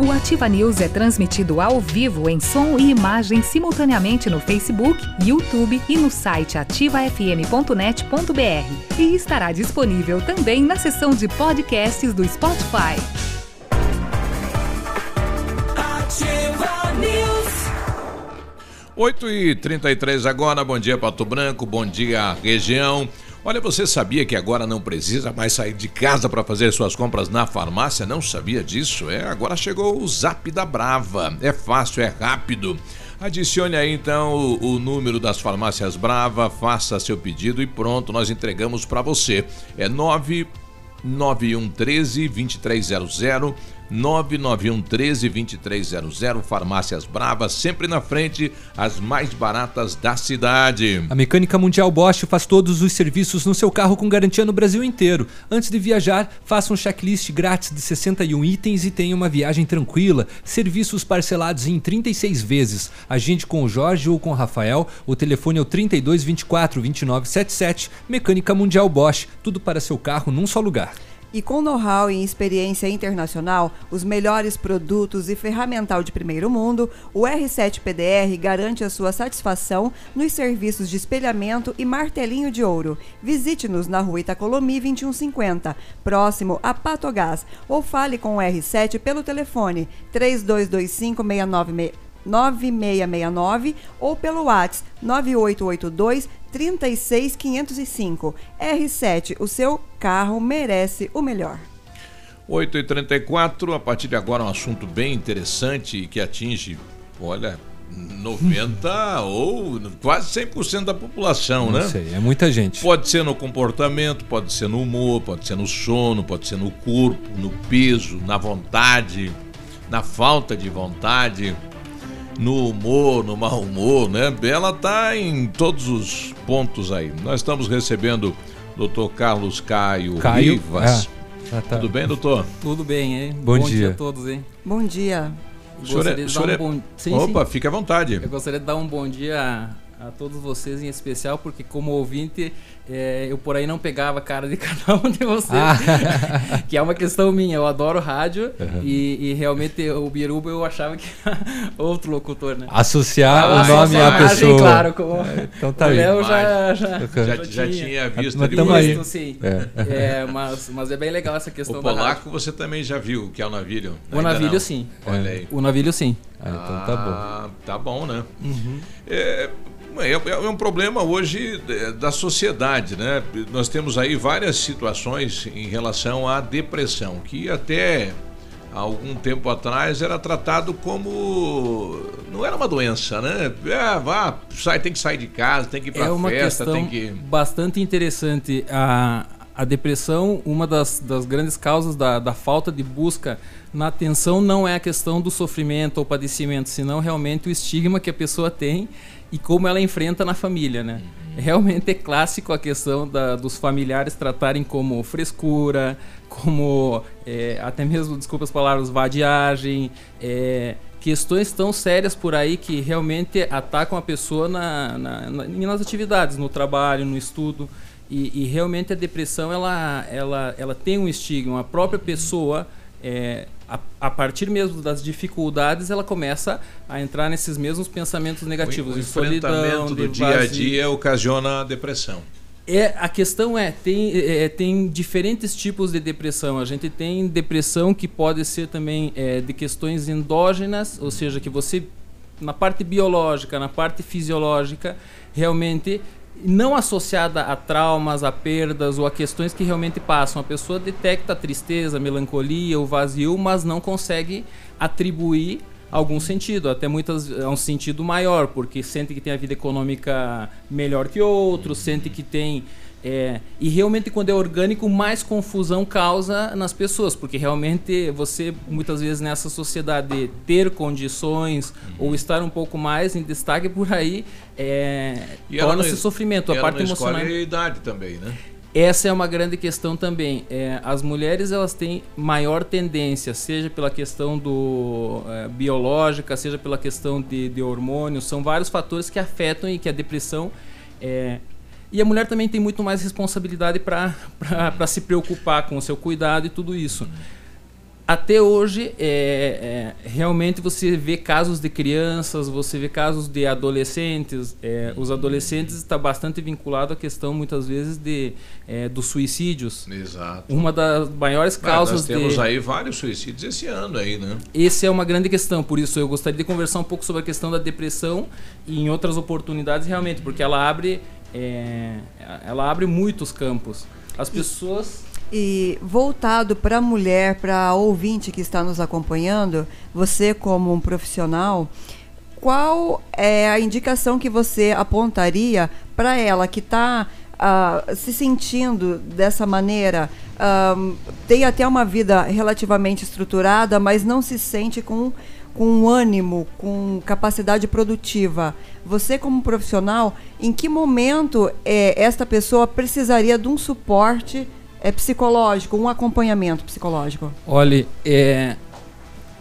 O Ativa News é transmitido ao vivo em som e imagem simultaneamente no Facebook, YouTube e no site ativafm.net.br. E estará disponível também na seção de podcasts do Spotify. Ativa News. 8 e 33 agora, bom dia Pato Branco, bom dia região. Olha, você sabia que agora não precisa mais sair de casa para fazer suas compras na farmácia? Não sabia disso? É, agora chegou o Zap da Brava. É fácil, é rápido. Adicione aí então o, o número das farmácias Brava, faça seu pedido e pronto, nós entregamos para você. É 99113 2300 99113 2300 Farmácias Bravas, sempre na frente, as mais baratas da cidade. A Mecânica Mundial Bosch faz todos os serviços no seu carro com garantia no Brasil inteiro. Antes de viajar, faça um checklist grátis de 61 itens e tenha uma viagem tranquila. Serviços parcelados em 36 vezes. Agende com o Jorge ou com o Rafael. O telefone é o 32 24 29 77. Mecânica Mundial Bosch. Tudo para seu carro num só lugar. E com know-how e experiência internacional, os melhores produtos e ferramental de primeiro mundo, o R7 PDR garante a sua satisfação nos serviços de espelhamento e martelinho de ouro. Visite-nos na rua Itacolomi 2150, próximo a Patogás, ou fale com o R7 pelo telefone 3225 69 9669 ou pelo WhatsApp 9882 36505. R7, o seu carro merece o melhor. 8h34, a partir de agora um assunto bem interessante que atinge, olha, 90 ou quase 100% da população, Não né? sei, é muita gente. Pode ser no comportamento, pode ser no humor, pode ser no sono, pode ser no corpo, no peso, na vontade, na falta de vontade, no humor, no mau humor, né? Ela tá em todos os pontos aí. Nós estamos recebendo o Dr. Carlos Caio, Caio, Rivas. é. Ah, tá. Tudo bem, doutor? Tudo bem, hein? Bom dia. a todos, hein? Bom dia. É- Gostaria o de senhor dar é- um bom... Sim, Opa, sim. fique à vontade. Eu gostaria de dar um bom dia a todos vocês em especial, porque como ouvinte, é, eu por aí não pegava a cara de cada um de vocês. Ah. que é uma questão minha. Eu adoro rádio Uhum. e, e realmente o Biruba eu achava que era outro locutor, né? Associar Ah, o nome à associar, sim, pessoa. claro. Como É, então tá o aí. Léo já, Mas já, já- já tinha visto Mas aí. Visto, sim. É. É, mas, mas é bem legal essa questão O polaco você também já viu, que é o navilho? O navilho, sim. Olha aí. O navilho, sim. Ah, então tá bom. Ah, tá bom, né? Uhum. É, é, é um problema hoje é, da sociedade, né? Nós temos aí várias situações em relação à depressão, que até algum tempo atrás era tratado como não era uma doença, né? É, vá, sai, tem que sair de casa, tem que ir pra é uma festa, questão tem que bastante interessante. A, a depressão, uma das, das grandes causas da, da falta de busca na atenção não é a questão do sofrimento ou padecimento, senão realmente o estigma que a pessoa tem e como ela enfrenta na família, né? Realmente é clássico a questão da, dos familiares tratarem como frescura, como é, até mesmo, desculpa as palavras, vadiagem, é, questões tão sérias por aí que realmente atacam a pessoa na, na- na- nas atividades, no trabalho, no estudo. E, e realmente a depressão ela, ela, ela tem um estigma. A própria pessoa, é, a, a partir mesmo das dificuldades, ela começa a entrar nesses mesmos pensamentos negativos, o de solidão, de do dia a dia ocasiona a depressão. É, a questão é, tem, é, tem diferentes tipos de depressão. A gente tem depressão que pode ser também é, de questões endógenas, ou seja, que você, na parte biológica, na parte fisiológica, realmente não associada a traumas, a perdas ou a questões que realmente passam. A pessoa detecta a tristeza, a melancolia, o vazio, mas não consegue atribuir algum sentido, até muitas é um sentido maior, porque sente que tem a vida econômica melhor que outros, sente que tem é, e realmente quando é orgânico mais confusão causa nas pessoas, porque realmente você muitas vezes nessa sociedade ter condições ou estar um pouco mais em destaque por aí é, E torna-se sofrimento, e a parte emocional. a idade também, né? Essa é uma grande questão também. É, as mulheres elas têm maior tendência, seja pela questão do é, biológica, seja pela questão de, de hormônios, são vários fatores que afetam e que a depressão é, e a mulher também tem muito mais responsabilidade para se preocupar com o seu cuidado e tudo isso. até hoje, é, é, realmente você vê casos de crianças, você vê casos de adolescentes. É, os adolescentes está bastante vinculado à questão, muitas vezes, de, é, dos suicídios. Exato. Uma das maiores Ah, causas nós temos de... aí vários suicídios esse ano aí, né? Esse é uma grande questão, por isso eu gostaria de conversar um pouco sobre a questão da depressão e em outras oportunidades realmente, porque ela abre, é, ela abre muitos campos. As pessoas E voltado para a mulher, para a ouvinte que está nos acompanhando, você como um profissional, qual é a indicação que você apontaria para ela que está se sentindo dessa maneira, ahm, tem até uma vida relativamente estruturada, mas não se sente com com ânimo, com capacidade produtiva. Você como profissional, em que momento eh, esta pessoa precisaria de um suporte eh, psicológico, um acompanhamento psicológico? Olha, é,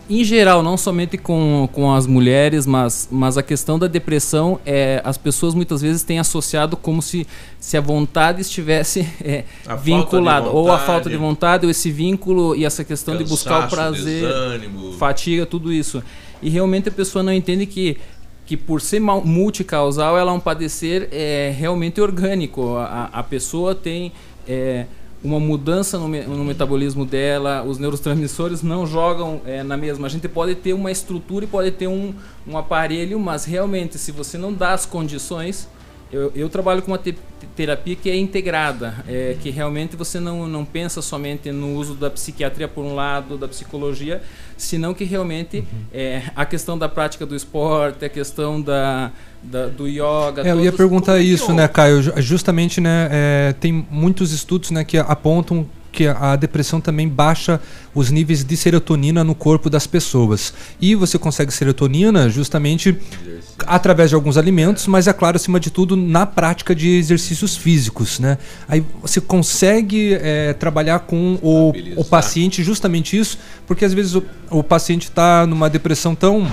em geral, não somente com, com as mulheres, mas, mas a questão da depressão, é, as pessoas muitas vezes têm associado como se, se a vontade estivesse é, vinculada. Ou a falta de vontade, ou esse vínculo e essa questão de buscar o Cansaço, prazer, desânimo. fatiga, tudo isso. E realmente a pessoa não entende que que por ser multicausal ela é um padecer é, realmente orgânico. A, a pessoa tem é, uma mudança no, me- no metabolismo dela, os neurotransmissores não jogam é, na mesma. A gente pode ter uma estrutura e pode ter um, um aparelho, mas realmente se você não dá as condições, eu, eu trabalho com uma te- terapia que é integrada, é, que realmente você não, não pensa somente no uso da psiquiatria por um lado, da psicologia, senão que realmente é, a questão da prática do esporte, a questão da, da- do yoga. É, eu ia perguntar isso, né, Caio? Ju- Justamente, né, é, tem muitos estudos né, que apontam que a depressão também baixa os níveis de serotonina no corpo das pessoas. E você consegue serotonina justamente através de alguns alimentos, mas é claro, acima de tudo, na prática de exercícios físicos, né? Aí você consegue é, trabalhar com o, o paciente justamente isso, porque às vezes o, o paciente está numa depressão tão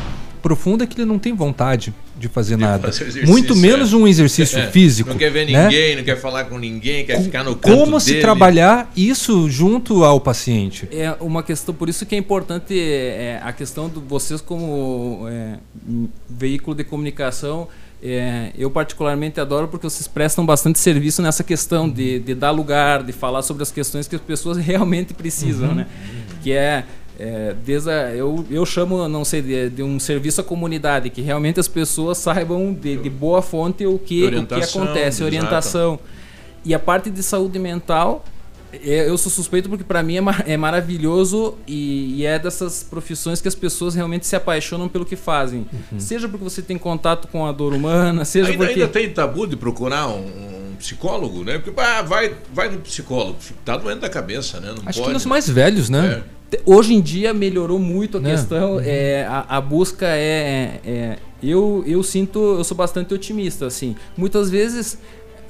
profunda que ele não tem vontade de fazer nada. Fazer Muito menos é. um exercício É, físico. Não quer ver né? ninguém, não quer falar com ninguém, quer ficar no canto Como se dele. trabalhar isso junto ao paciente? É uma questão, por isso que é importante é, a questão de vocês como é, veículo de comunicação. é, eu particularmente adoro porque vocês prestam bastante serviço nessa questão de, de dar lugar, de falar sobre as questões que as pessoas realmente precisam, Uhum. né? Que é, é, desde a, eu, eu chamo, não sei, de, de um serviço à comunidade, que realmente as pessoas saibam de, de boa fonte o que, o que Orientação, acontece, exato. orientação. E a parte de saúde mental, é, eu sou suspeito porque para mim é, ma- é maravilhoso e, e é dessas profissões que as pessoas realmente se apaixonam pelo que fazem. Seja porque você tem contato com a dor humana, seja Ainda, porque. ainda tem tabu de procurar um, um psicólogo, né? Porque ah, vai, vai no psicólogo. Tá doendo da cabeça, né? Não Acho pode. que nos mais velhos, né? Te- Hoje em dia melhorou muito a Né? questão. Uhum. É, a, a busca é, é- eu eu sinto eu sou bastante otimista assim. Muitas vezes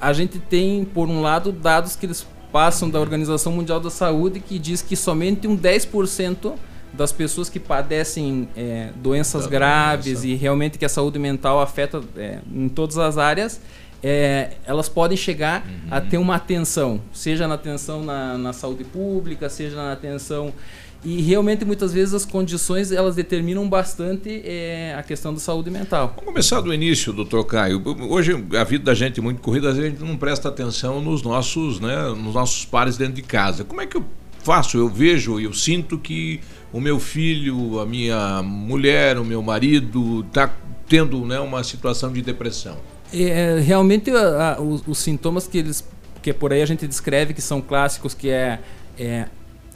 a gente tem por um lado dados que eles passam da Organização Mundial da Saúde que diz que somente um 10% das pessoas que padecem é, doenças Da graves doença. e realmente que a saúde mental afeta é, em todas as áreas é, elas podem chegar a ter uma atenção, seja na atenção na, na saúde pública, seja na atenção e realmente muitas vezes as condições elas determinam bastante é, a questão da saúde mental. Vamos começar do início, doutor Caio. Hoje a vida da gente é muito corrida, a gente não presta atenção nos nossos, né, nos nossos pares dentro de casa. Como é que eu faço? Eu vejo, eu sinto que o meu filho, a minha mulher, o meu marido está tendo né, uma situação de depressão. É, realmente a- a- os, os sintomas que eles que por aí a gente descreve que são clássicos que é, é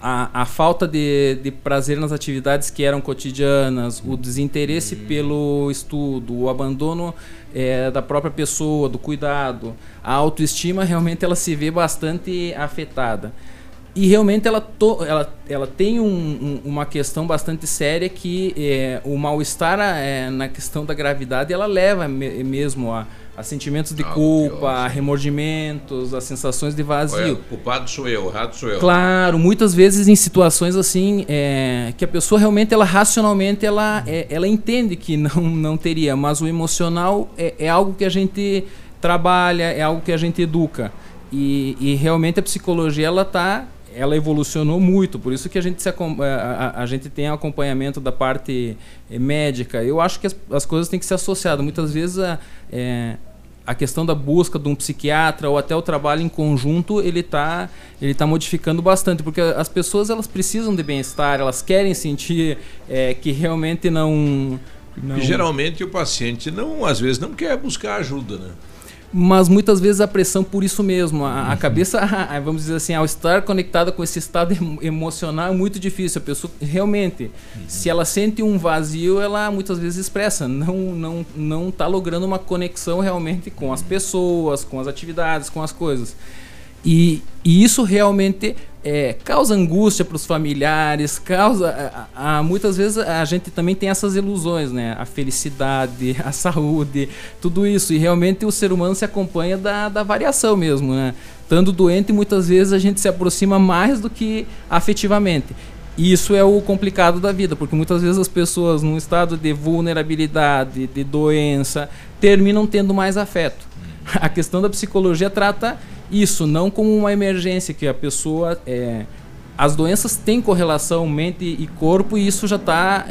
a, a falta de, de prazer nas atividades que eram cotidianas, o desinteresse pelo estudo, o abandono é, da própria pessoa, do cuidado, a autoestima realmente ela se vê bastante afetada. E realmente ela, to- ela, ela tem um- um- uma questão bastante séria que é, o mal-estar é, na questão da gravidade ela leva me- mesmo a, a sentimentos de culpa, a remordimentos, a sensações de vazio. Olha, o culpado sou eu, o errado sou eu. Claro, muitas vezes em situações assim é, que a pessoa realmente ela racionalmente ela, é, ela entende que não, não teria, mas o emocional é, é algo que a gente trabalha, é algo que a gente educa e, e realmente a psicologia ela tá ela evolucionou muito, por isso que a gente, se, a, a- a gente tem acompanhamento da parte eh, médica. Eu acho que as, as coisas têm que ser associadas. Muitas vezes a, eh, a questão da busca de um psiquiatra ou até o trabalho em conjunto ele está ele tá modificando bastante porque as pessoas elas precisam de bem-estar elas querem sentir eh, que realmente não, não geralmente o paciente não, às vezes, não quer buscar ajuda, né? Mas muitas vezes a pressão por isso mesmo. A, a cabeça, vamos dizer assim, ao estar conectada com esse estado emo- emocional é muito difícil. A pessoa realmente, se ela sente um vazio, ela muitas vezes expressa. Não não não está logrando uma conexão realmente com as pessoas, com as atividades, com as coisas. E, e isso realmente é, causa angústia para os familiares, causa. a- a- muitas vezes a gente também tem essas ilusões, né? A felicidade, a saúde, tudo isso. E realmente o ser humano se acompanha da, da variação mesmo, né? Estando doente, muitas vezes a gente se aproxima mais do que afetivamente. E isso é o complicado da vida, porque muitas vezes as pessoas, num estado de vulnerabilidade, de doença, terminam tendo mais afeto. A questão da psicologia trata isso, não como uma emergência, que a pessoa. É, as doenças têm correlação mente e corpo, e isso já está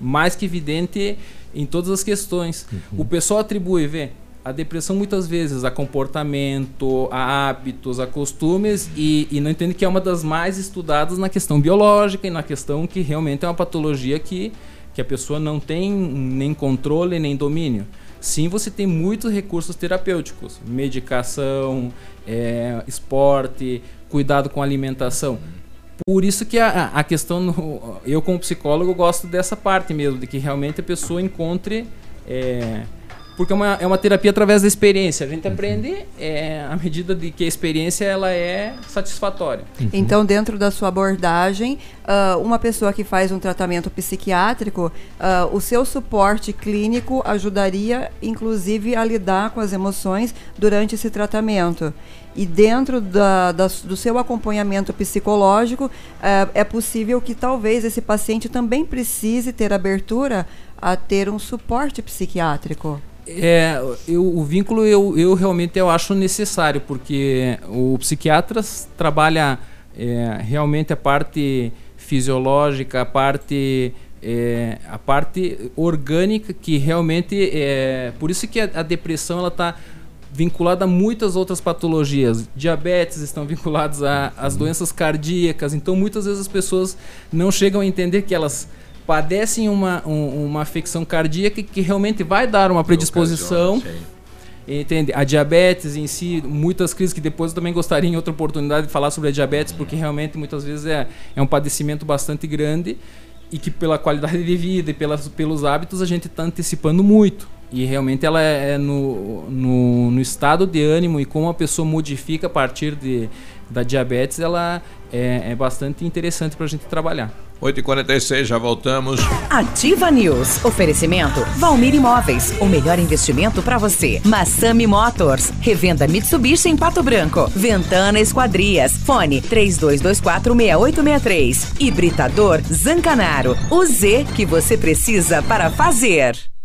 mais que evidente em todas as questões. O pessoal atribui, vê, a depressão muitas vezes a comportamento, a hábitos, a costumes, e, e não entende que é uma das mais estudadas na questão biológica e na questão que realmente é uma patologia que, que a pessoa não tem nem controle nem domínio. Sim, você tem muitos recursos terapêuticos, medicação, é, esporte, cuidado com alimentação. Por isso que a, a questão, no- eu como psicólogo gosto dessa parte mesmo, de que realmente a pessoa encontre, é, porque é uma, é uma terapia através da experiência. A gente aprende é, à medida de que a experiência ela é satisfatória. Então, dentro da sua abordagem, ah, uma pessoa que faz um tratamento psiquiátrico, ah, o seu suporte clínico ajudaria, inclusive, a lidar com as emoções durante esse tratamento. E dentro da, da- do seu acompanhamento psicológico, ah, é possível que talvez esse paciente também precise ter abertura a ter um suporte psiquiátrico. É, eu, o vínculo eu, eu realmente eu acho necessário, porque o psiquiatra trabalha é, realmente a parte fisiológica, a parte, é, a parte orgânica, que realmente é. Por isso que a, a depressão ela está vinculada a muitas outras patologias. Diabetes estão vinculados às doenças cardíacas. Então, muitas vezes as pessoas não chegam a entender que elas padecem uma, um- uma afecção cardíaca que realmente vai dar uma predisposição. Entende? A diabetes em si, muitas crises que depois eu também gostaria em outra oportunidade de falar sobre a diabetes, porque realmente muitas vezes é, é um padecimento bastante grande e que pela qualidade de vida e pelas, pelos hábitos a gente está antecipando muito. E realmente ela é, é no, no, no estado de ânimo e como a pessoa modifica a partir de, da diabetes, ela é, é bastante interessante para a gente trabalhar. 8h46, já voltamos. Ativa News. Oferecimento Valmir Imóveis. O melhor investimento para você. Massami Motors. Revenda Mitsubishi em Pato Branco. Ventana Esquadrias. Fone 32246863. Hibridador Zancanaro. O Z que você precisa para fazer.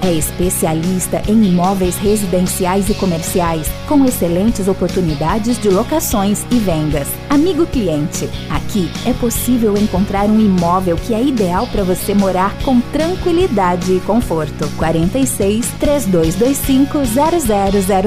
É especialista em imóveis residenciais e comerciais, com excelentes oportunidades de locações e vendas. Amigo cliente, aqui é possível encontrar um imóvel que é ideal para você morar com tranquilidade e conforto. 46 3225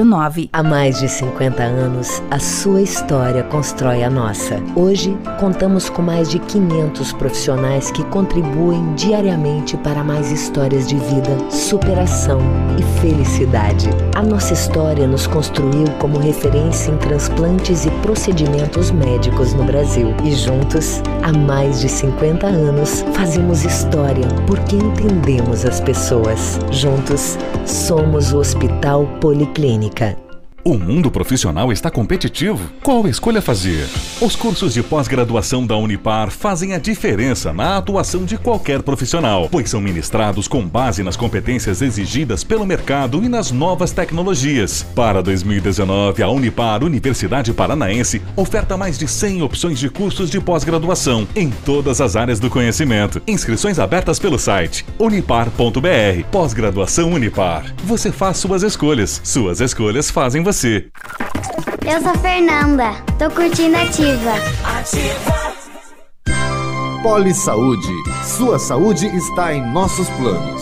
0009. Há mais de 50 anos, a sua história constrói a nossa. Hoje, contamos com mais de 500 profissionais que contribuem diariamente para mais histórias de vida, superação e felicidade. A nossa história nos construiu como referência em transplantes e procedimentos médicos no Brasil. E juntos, há mais de 50 anos, fazemos história porque entendemos as pessoas. Juntos, somos o Hospital Policlínica. O mundo profissional está competitivo. Qual escolha fazer? Os cursos de pós-graduação da Unipar fazem a diferença na atuação de qualquer profissional, pois são ministrados com base nas competências exigidas pelo mercado e nas novas tecnologias. Para 2019, a Unipar Universidade Paranaense oferta mais de 100 opções de cursos de pós-graduação em todas as áreas do conhecimento. Inscrições abertas pelo site unipar.br. Pós-graduação Unipar. Você faz suas escolhas. Suas escolhas fazem você. Eu sou a Fernanda, tô curtindo ativa. Ativa. Poli Saúde. Sua saúde está em nossos planos.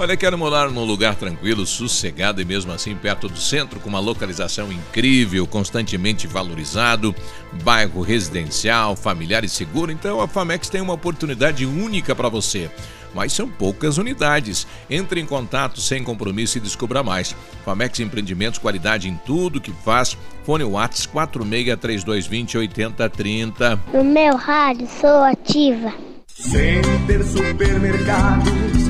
Olha, quero morar num lugar tranquilo, sossegado e mesmo assim perto do centro, com uma localização incrível, constantemente valorizado, bairro residencial, familiar e seguro. Então a Famex tem uma oportunidade única para você. Mas são poucas unidades. Entre em contato sem compromisso e descubra mais. Famex Empreendimentos, qualidade em tudo que faz. Fone Whats 463220 8030. No meu rádio sou ativa. Center Supermercados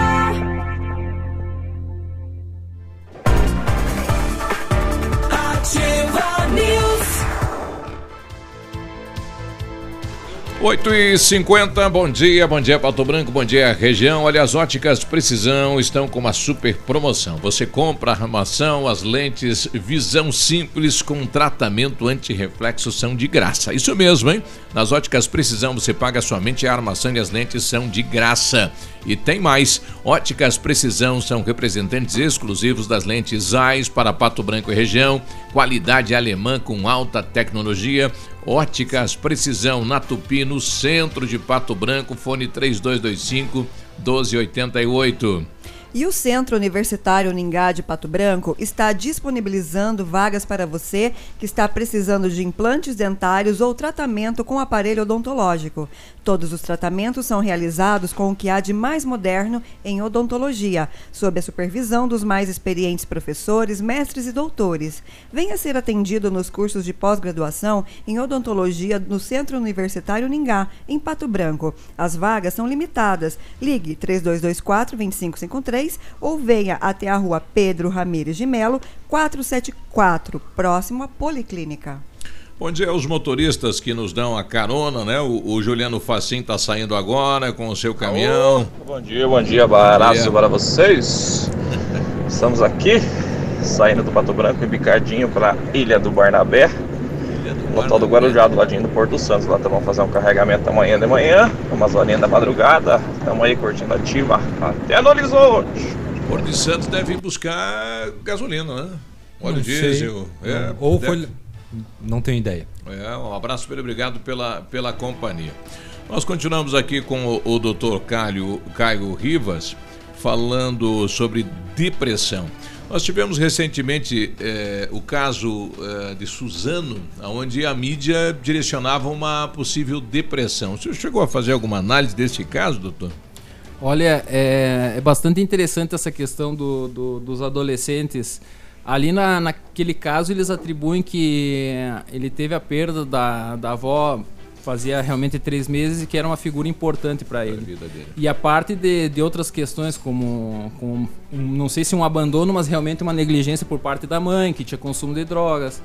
8 e 50 bom dia, bom dia Pato Branco, bom dia região. Olha, as óticas Precisão estão com uma super promoção. Você compra a armação, as lentes Visão Simples com tratamento anti-reflexo são de graça. Isso mesmo, hein? Nas óticas Precisão você paga somente a armação e as lentes são de graça. E tem mais, óticas Precisão são representantes exclusivos das lentes Zeiss para Pato Branco e região, qualidade alemã com alta tecnologia. Óticas Precisão na Tupi, no centro de Pato Branco, fone 3225 1288. E o Centro Universitário Ningá de Pato Branco está disponibilizando vagas para você que está precisando de implantes dentários ou tratamento com aparelho odontológico. Todos os tratamentos são realizados com o que há de mais moderno em odontologia, sob a supervisão dos mais experientes professores, mestres e doutores. Venha ser atendido nos cursos de pós-graduação em odontologia no Centro Universitário Ningá, em Pato Branco. As vagas são limitadas. Ligue 3224 2553 ou venha até a rua Pedro Ramires de Melo, 474, próximo à Policlínica. Bom dia aos motoristas que nos dão a carona, né? O, o Juliano Facim está saindo agora com o seu caminhão. Bom dia, bom dia, baraço para vocês. Estamos aqui, saindo do Pato Branco e bicadinho para Ilha do Barnabé. No tal do Guarujá, do ladinho do Porto Santos. Lá vamos fazer um carregamento amanhã de manhã, umas horinhas da madrugada. Estamos aí curtindo a ativa até no horizonte. Porto de Santos deve ir buscar gasolina, né? Óleo Não diesel. É, Ou deve- foi. Não tenho ideia. É, um abraço ele, obrigado pela, pela companhia. Nós continuamos aqui com o, o Dr. Caio, Caio Rivas, falando sobre depressão. Nós tivemos recentemente eh, o caso eh, de Suzano, onde a mídia direcionava uma possível depressão. O senhor chegou a fazer alguma análise desse caso, doutor? Olha, é, é bastante interessante essa questão do, do- dos adolescentes. Ali na, naquele caso, eles atribuem que ele teve a perda da, da avó fazia realmente três meses e que era uma figura importante para ele. E a parte de, de outras questões, como, como um- não sei se um abandono, mas realmente uma negligência por parte da mãe, que tinha consumo de drogas.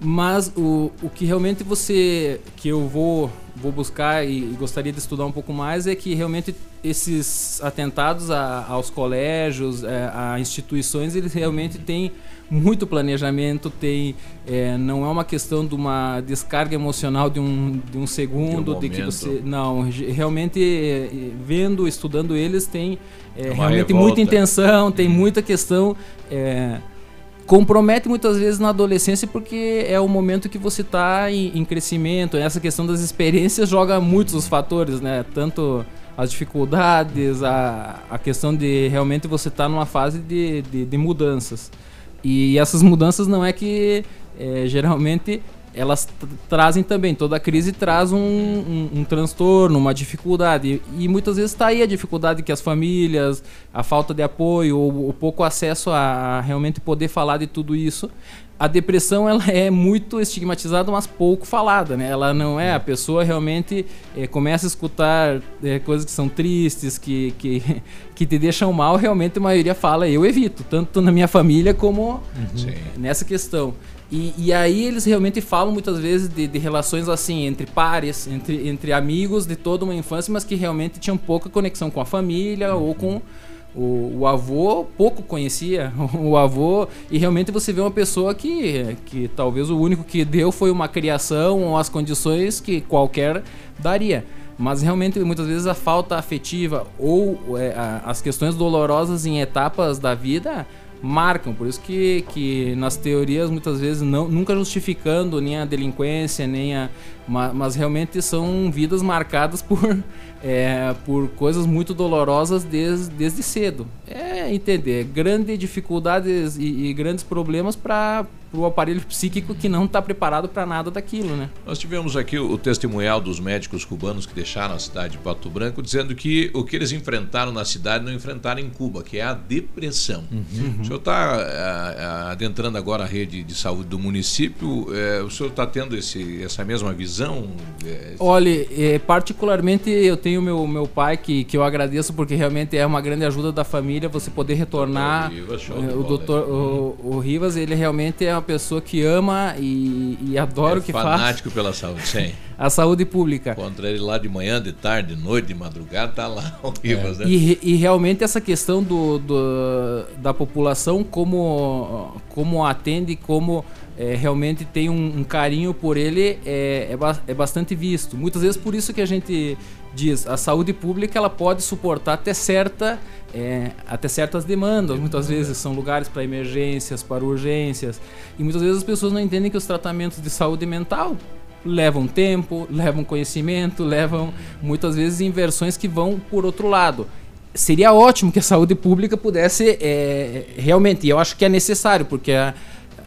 Mas o, o que realmente você que eu vou vou buscar e, e gostaria de estudar um pouco mais é que realmente esses atentados a- aos colégios, é, a instituições, eles realmente têm muito planejamento, tem é, não é uma questão de uma descarga emocional de um, de um segundo, de, que momento. você não realmente é, vendo, estudando eles tem é, realmente revolta. muita intenção, tem muita questão é, compromete muitas vezes na adolescência porque é o momento que você está em, em crescimento. Essa questão das experiências joga muitos os fatores, né? Tanto as dificuldades, a, a questão de realmente você estar numa fase de, de, de mudanças. E essas mudanças não é que é, geralmente elas tra- trazem também, toda crise traz um, um, um transtorno, uma dificuldade. E, e muitas vezes está aí a dificuldade que as famílias, a falta de apoio, ou o pouco acesso a, a realmente poder falar de tudo isso. A depressão ela é muito estigmatizada, mas pouco falada, né? Ela não é, a pessoa realmente eh, começa a escutar eh, coisas que são tristes, que, que, que te deixam mal, realmente a maioria fala, eu evito, tanto na minha família como nessa questão. E, e aí eles realmente falam muitas vezes de, de relações assim, entre pares, entre, entre amigos de toda uma infância, mas que realmente tinham pouca conexão com a família ou com o, o avô, pouco conhecia o avô, e realmente você vê uma pessoa que, que talvez o único que deu foi uma criação ou as condições que qualquer daria. Mas realmente muitas vezes a falta afetiva ou é, a- as questões dolorosas em etapas da vida marcam, por isso que, que nas teorias muitas vezes não, nunca justificando nem a delinquência, nem a. ma- Mas realmente são vidas marcadas por, é, por coisas muito dolorosas desde, desde cedo. É entender, grandes dificuldades e, e grandes problemas para o aparelho psíquico que não está preparado para nada daquilo, né? Nós tivemos aqui o testemunhal dos médicos cubanos que deixaram a cidade de Pato Branco, dizendo que o que eles enfrentaram na cidade não enfrentaram em Cuba, que é a depressão. Uhum. O senhor está adentrando agora a rede de saúde do município, eh, o senhor está tendo esse, essa mesma visão? Eh, Olha, eh, particularmente eu tenho meu, meu pai que, que eu agradeço porque realmente é uma grande ajuda da família você poder retornar. Dr. Rivas, Eh, o doutor o, o Rivas ele realmente é uma pessoa que ama e, e adora é o que faz. fanático pela saúde, sim. A saúde pública. Encontra ele lá de manhã, de tarde, de noite, de madrugada, tá lá o Rivas, né? E, e realmente essa questão do, do- da população, como, como atende, como é, realmente tem um, um carinho por ele, é, é, ba- é bastante visto. Muitas vezes por isso que a gente diz, a saúde pública ela pode suportar até certa é, até certas demandas. Muitas vezes são lugares para emergências, para urgências. E muitas vezes as pessoas não entendem que os tratamentos de saúde mental levam tempo, levam conhecimento, levam muitas vezes inversões que vão por outro lado. Seria ótimo que a saúde pública pudesse é, realmente, e eu acho que é necessário, porque a-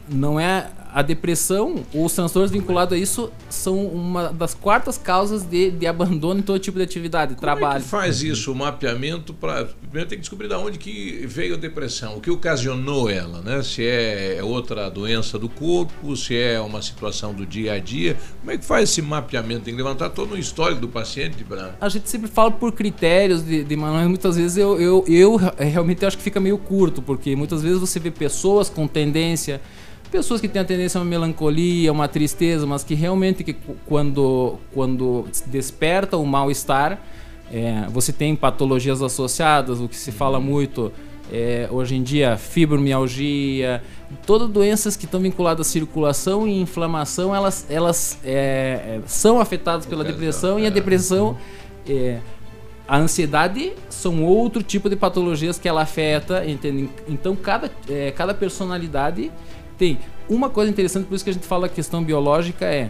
não é a depressão ou os transtornos vinculados a isso são uma das quartas causas de, de abandono em todo tipo de atividade, trabalho. que faz isso, o mapeamento para primeiro tem que descobrir de onde que veio a depressão, o que ocasionou ela, né? Se é outra doença do corpo, se é uma situação do dia a dia. Como é que faz esse mapeamento? Tem que levantar todo o histórico do paciente para A gente sempre fala por critérios de, de manuais, muitas vezes eu, eu, eu realmente acho que fica meio curto, porque muitas vezes você vê pessoas com tendência, pessoas que têm a tendência a uma melancolia, uma tristeza, mas que realmente que quando, quando desperta o mal-estar, é, você tem patologias associadas, o que se fala muito é, hoje em dia, fibromialgia, todas doenças que estão vinculadas à circulação e inflamação, elas, elas é, é, são afetadas pela depressão e a depressão é, a ansiedade são outro tipo de patologias que ela afeta, entende? Então cada, é, cada personalidade tem. Uma coisa interessante, por isso que a gente fala a questão biológica é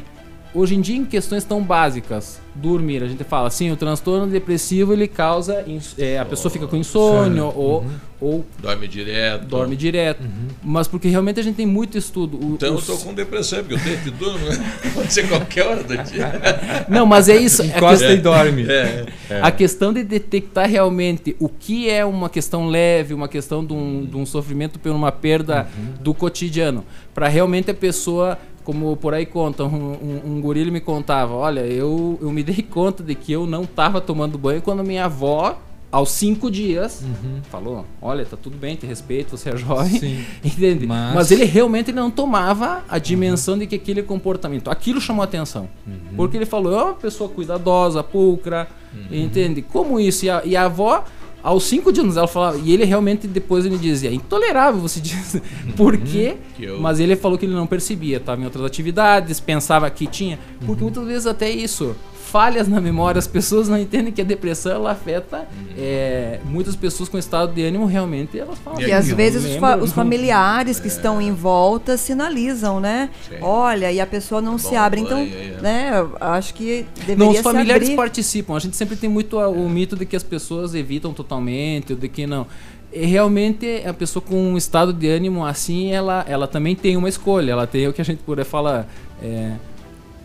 hoje em dia em questões tão básicas, dormir, a gente fala assim, o transtorno depressivo ele causa, é, a pessoa fica com Insônia. ou, Uhum. ou Dorme direto. dorme direto. Mas porque realmente a gente tem muito estudo. O- Então eu os- tô com depressão, porque eu tenho que dormir. Pode ser qualquer hora do dia. Não, mas é isso. a Encosta questão- e dorme. É, é. A questão de detectar realmente o que é uma questão leve, uma questão de um, de um sofrimento por uma perda do cotidiano. Para realmente a pessoa, como por aí conta, um, um, um guri ele me contava: olha, eu, eu me dei conta de que eu não estava tomando banho quando minha avó. Aos cinco dias, falou: Olha, tá tudo bem, te respeito, você é jovem. Sim. Entende? Mas... Mas- ele realmente não tomava a dimensão de que aquele comportamento, aquilo chamou atenção. Porque ele falou: é uma pessoa cuidadosa, pulcra, entende? Como isso? E a, e a avó, aos cinco dias, ela falava, e ele realmente depois ele dizia: intolerável, você diz. Por quê? Eu- Mas ele falou que ele não percebia, estava em outras atividades, pensava que tinha. Porque muitas vezes até isso. Falhas na memória, as pessoas não entendem que a depressão ela afeta é, muitas pessoas com estado de ânimo realmente elas falam. E às "Eu vezes os, fa- não." os familiares que estão em volta sinalizam, né? Sim. Olha, e a pessoa não se abre. Então, banho, é. né, eu acho que deveria Não, os familiares participam. A gente sempre tem muito o mito de que as pessoas evitam totalmente, de que não. E realmente, a pessoa com um estado de ânimo assim, ela, ela também tem uma escolha. Ela tem o que a gente poderia falar. É,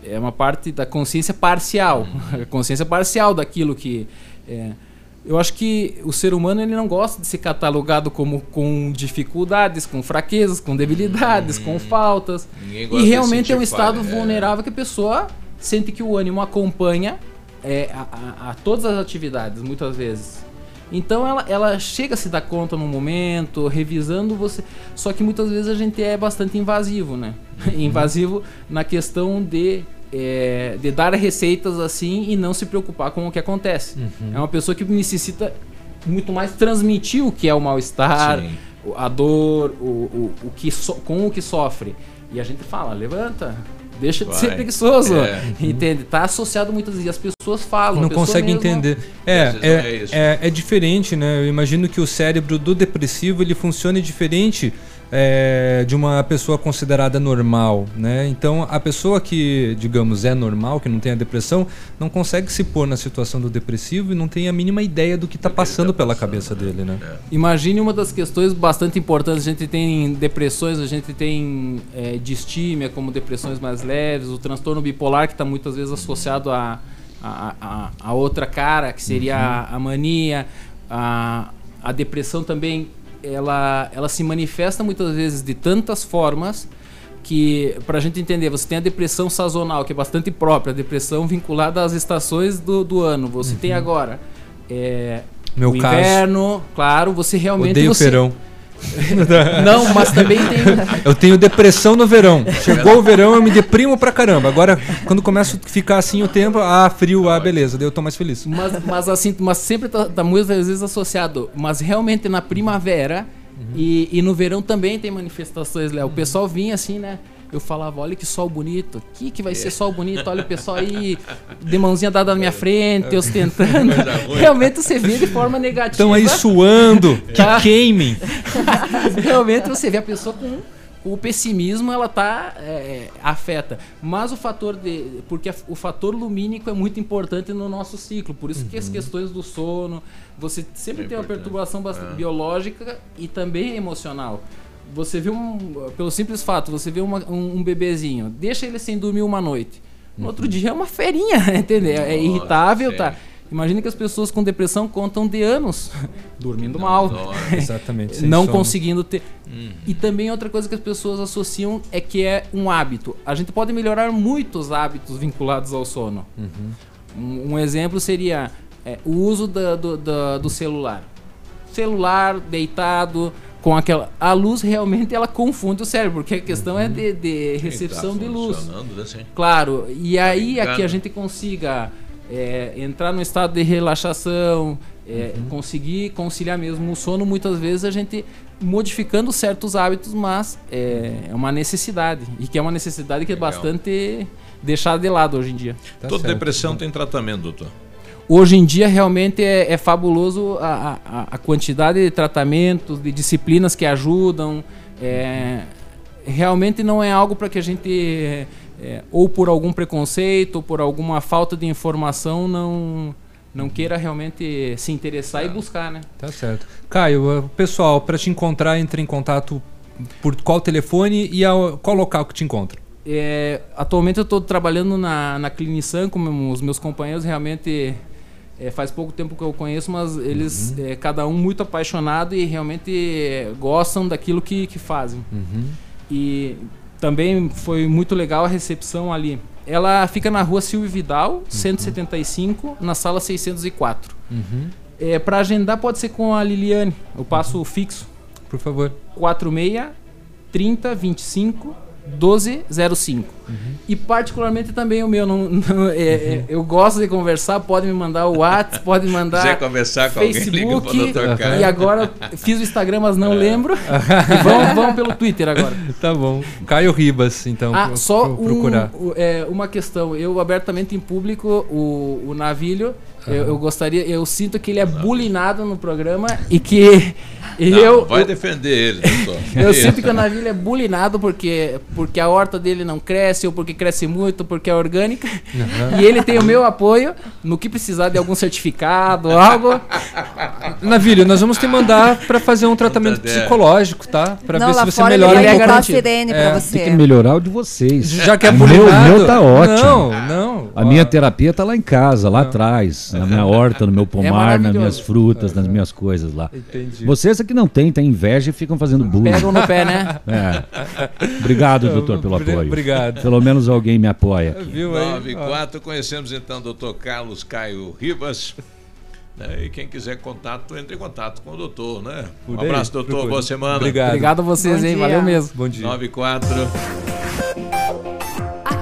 é uma parte da consciência parcial. A consciência parcial daquilo que. é, eu acho que o ser humano ele não gosta de ser catalogado como com dificuldades, com fraquezas, com debilidades, com faltas. Ninguém gosta E realmente é um estado é. vulnerável que a pessoa sente que o ânimo acompanha é, a, a- a todas as atividades, muitas vezes. Então ela, ela chega a se dar conta no momento, revisando você. Só que muitas vezes a gente é bastante invasivo, né? invasivo na questão de, é, de dar receitas assim e não se preocupar com o que acontece. Uhum. É uma pessoa que necessita muito mais transmitir o que é o mal-estar, a dor, o, o, o que so- com o que sofre. E a gente fala, levanta, deixa de Vai. ser preguiçoso. É. Entende? Tá associado muitas vezes. As pessoas falam. não pessoa consegue mesmo- entender. É, é é, é, é diferente, né? Eu imagino que o cérebro do depressivo ele funcione diferente é, de uma pessoa considerada normal, né? Então a pessoa que, digamos, é normal, que não tem a depressão, não consegue se pôr na situação do depressivo e não tem a mínima ideia do que está passando pela cabeça dele, né? Imagine uma das questões bastante importantes. A gente tem depressões, a gente tem é, distímia como depressões mais leves, o transtorno bipolar que está muitas vezes associado a, a, a, a outra cara, que seria a, a mania, a, a depressão também. Ela, ela se manifesta muitas vezes de tantas formas que, para a gente entender, você tem a depressão sazonal, que é bastante própria, a depressão vinculada às estações do, do ano. Você tem agora é, Meu o caso. inverno, claro, você realmente. Odeio você... o verão. Não, mas também tem. Eu tenho depressão no verão. Chegou o verão, eu me deprimo pra caramba. Agora, quando começa a ficar assim o tempo, ah, frio, ah, beleza, daí eu tô mais feliz. Mas, mas assim, mas sempre tá, tá muitas vezes associado. Mas realmente na primavera e, e no verão também tem manifestações, Léo. O pessoal vinha assim, né? Eu falava, olha que sol bonito. Que que vai ser sol bonito? Olha o pessoal aí de mãozinha dada na minha frente, ostentando. Ruim. Realmente você vê de forma negativa. Estão aí suando, que Tá. queimem. Realmente você vê a pessoa com, com o pessimismo, ela tá é, afeta. Mas o fator de. Porque o fator lumínico é muito importante no nosso ciclo. Por isso que as questões do sono, você sempre É tem uma perturbação bastante É. biológica e também emocional. Você vê um. Pelo simples fato, você vê uma- um, um bebezinho, deixa ele sem dormir uma noite. No outro dia é uma ferinha, entendeu? É Nossa, irritável, sim. tá? Imagina que as pessoas com depressão contam de anos dormindo mal. dorme. Exatamente, sem Não sono. conseguindo ter. Uhum. E também outra coisa que as pessoas associam é que é um hábito. A gente pode melhorar muitos hábitos vinculados ao sono. Um, um exemplo seria é, o uso da- do, da- do celular. Celular deitado com aquela. A luz realmente ela confunde o cérebro, porque a questão é de, de recepção Sim, tá de luz. funcionando, né. Claro, e aí ligado. aqui a gente consiga é, entrar no estado de relaxação, é, conseguir conciliar mesmo o sono, muitas vezes a gente modificando certos hábitos, mas é, é uma necessidade. E que é uma necessidade que é Legal. bastante deixada de lado hoje em dia. Toda depressão tem tratamento, doutor. Hoje em dia realmente é, é fabuloso a, a- a quantidade de tratamentos, de disciplinas que ajudam. é, realmente não é algo para que a gente é, ou por algum preconceito, ou por alguma falta de informação, não não queira realmente se interessar e buscar, né? Tá certo. Caio, uh, pessoal, para te encontrar, entre em contato por qual telefone e a, qual local que te encontra? É, atualmente eu estou trabalhando na, na Clinisan com os meus companheiros, realmente é, faz pouco tempo que eu conheço, mas eles, Uhum. é, cada um muito apaixonado e realmente é, gostam daquilo que, que fazem. Uhum. E também foi muito legal a recepção ali. Ela fica na rua Silvio Vidal, 175, na sala 604. Uhum. É, para agendar pode ser com a Liliane. Eu passo o fixo. Por favor. 46 30 25 1205. Uhum. E particularmente também o meu. Não, não- é- é- eu gosto de conversar, pode me mandar o WhatsApp, pode me mandar. Quiser conversar com alguém, liga pro Facebook. E agora fiz o Instagram, mas não lembro. E vamos, vamos pelo Twitter agora. Tá bom. Caio Ribas, então. Ah, pro- só pro- um- procurar. o- é, uma questão. Eu abertamente em público, o, o Navilho, eu, eu gostaria, eu sinto que ele é bulinado no programa e que Não, eu. vai defender ele, doutor. Eu sinto que o Navilho é bulinado porque, porque a horta dele não cresce, ou porque cresce muito, porque é orgânica. Aham. E ele tem o meu apoio no que precisar de algum certificado, algo. Navilho, nós vamos te mandar para fazer um tratamento psicológico, tá? Para Não, ver se você fora ele melhora vai um sirene pra você. Tem que melhorar o de vocês. Já que é o meu, o bulinado. meu tá ótimo. Não, não. A minha terapia tá lá em casa, lá atrás, na minha horta, no meu pomar, nas maravilhoso. minhas frutas, nas minhas coisas lá. Entendi. Vocês é que não tem, tem inveja e ficam fazendo bullying. Pegam no pé, né? É. Obrigado, doutor, pelo apoio. obrigado. Pelo menos alguém me apoia aqui. Viu aí? 9 e 4, conhecemos então o doutor Carlos Caio Ribas. né? E quem quiser contato, entre em contato com o doutor, né? Um abraço, doutor. procure. Boa semana. Obrigado. Obrigado a vocês, Bom hein? dia. Valeu mesmo. Bom dia. 9 e 4.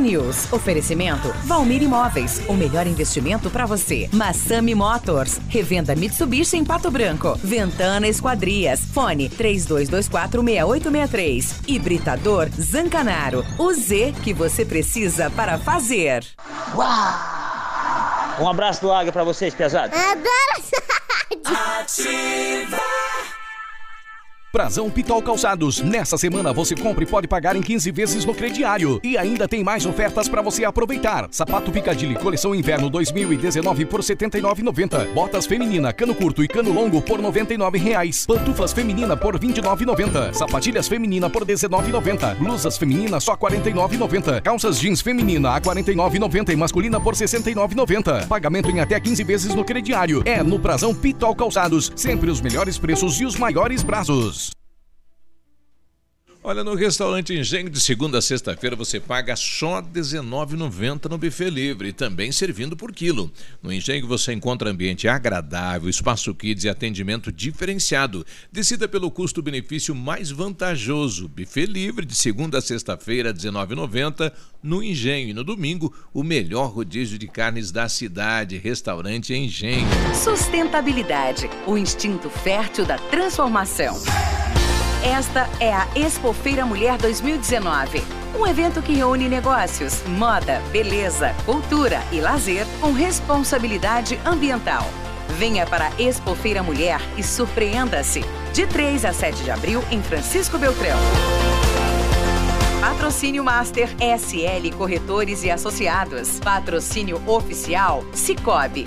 News. Oferecimento Valmir Imóveis. O melhor investimento para você. Massami Motors. Revenda Mitsubishi em Pato Branco. Ventana Esquadrias. Fone 32246863. Hibridador Zancanaro. O Z que você precisa para fazer. Um abraço do Águia pra vocês, pesados. Prazão Pitol Calçados. Nessa semana você compra e pode pagar em 15 vezes no crediário. E ainda tem mais ofertas para você aproveitar. Sapato Picadilly coleção inverno 2019 por R$ 79,90. Botas feminina, cano curto e cano longo por 99 reais. Pantufas feminina por R$ 29,90. Sapatilhas feminina por R$ 19,90. Blusas feminina só R$ 49,90. Calças jeans feminina a R$ 49,90 e masculina por R$ 69,90. Pagamento em até 15 vezes no crediário. É no Prazão Pitol Calçados. Sempre os melhores preços e os maiores prazos. Olha, no restaurante Engenho, de segunda a sexta-feira, você paga só R$ 19,90 no buffet livre, também servindo por quilo. No Engenho você encontra ambiente agradável, espaço kids e atendimento diferenciado. Decida pelo custo-benefício mais vantajoso. Buffet livre, de segunda a sexta-feira, R$ 19,90 no Engenho. E no domingo, o melhor rodízio de carnes da cidade. Restaurante Engenho. Sustentabilidade, o instinto fértil da transformação. Esta é a Expofeira Mulher 2019. Um evento que reúne negócios, moda, beleza, cultura e lazer com responsabilidade ambiental. Venha para a Expofeira Mulher e surpreenda-se. De 3 a 7 de abril em Francisco Beltrão. Patrocínio Master SL Corretores e Associados. Patrocínio Oficial Cicobi.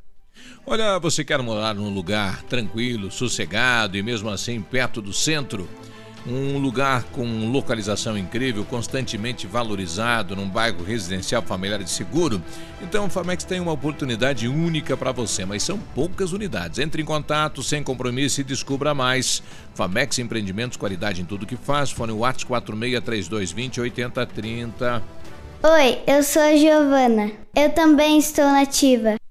Olha, você quer morar num lugar tranquilo, sossegado e mesmo assim perto do centro? um lugar com localização incrível, constantemente valorizado, num bairro residencial familiar e seguro. Então, o Famex tem uma oportunidade única para você, mas são poucas unidades. Entre em contato, sem compromisso e descubra mais. Famex Empreendimentos, qualidade em tudo que faz. Fone WhatsApp 463220 8030. Oi, eu sou a Giovana. Eu também estou nativa.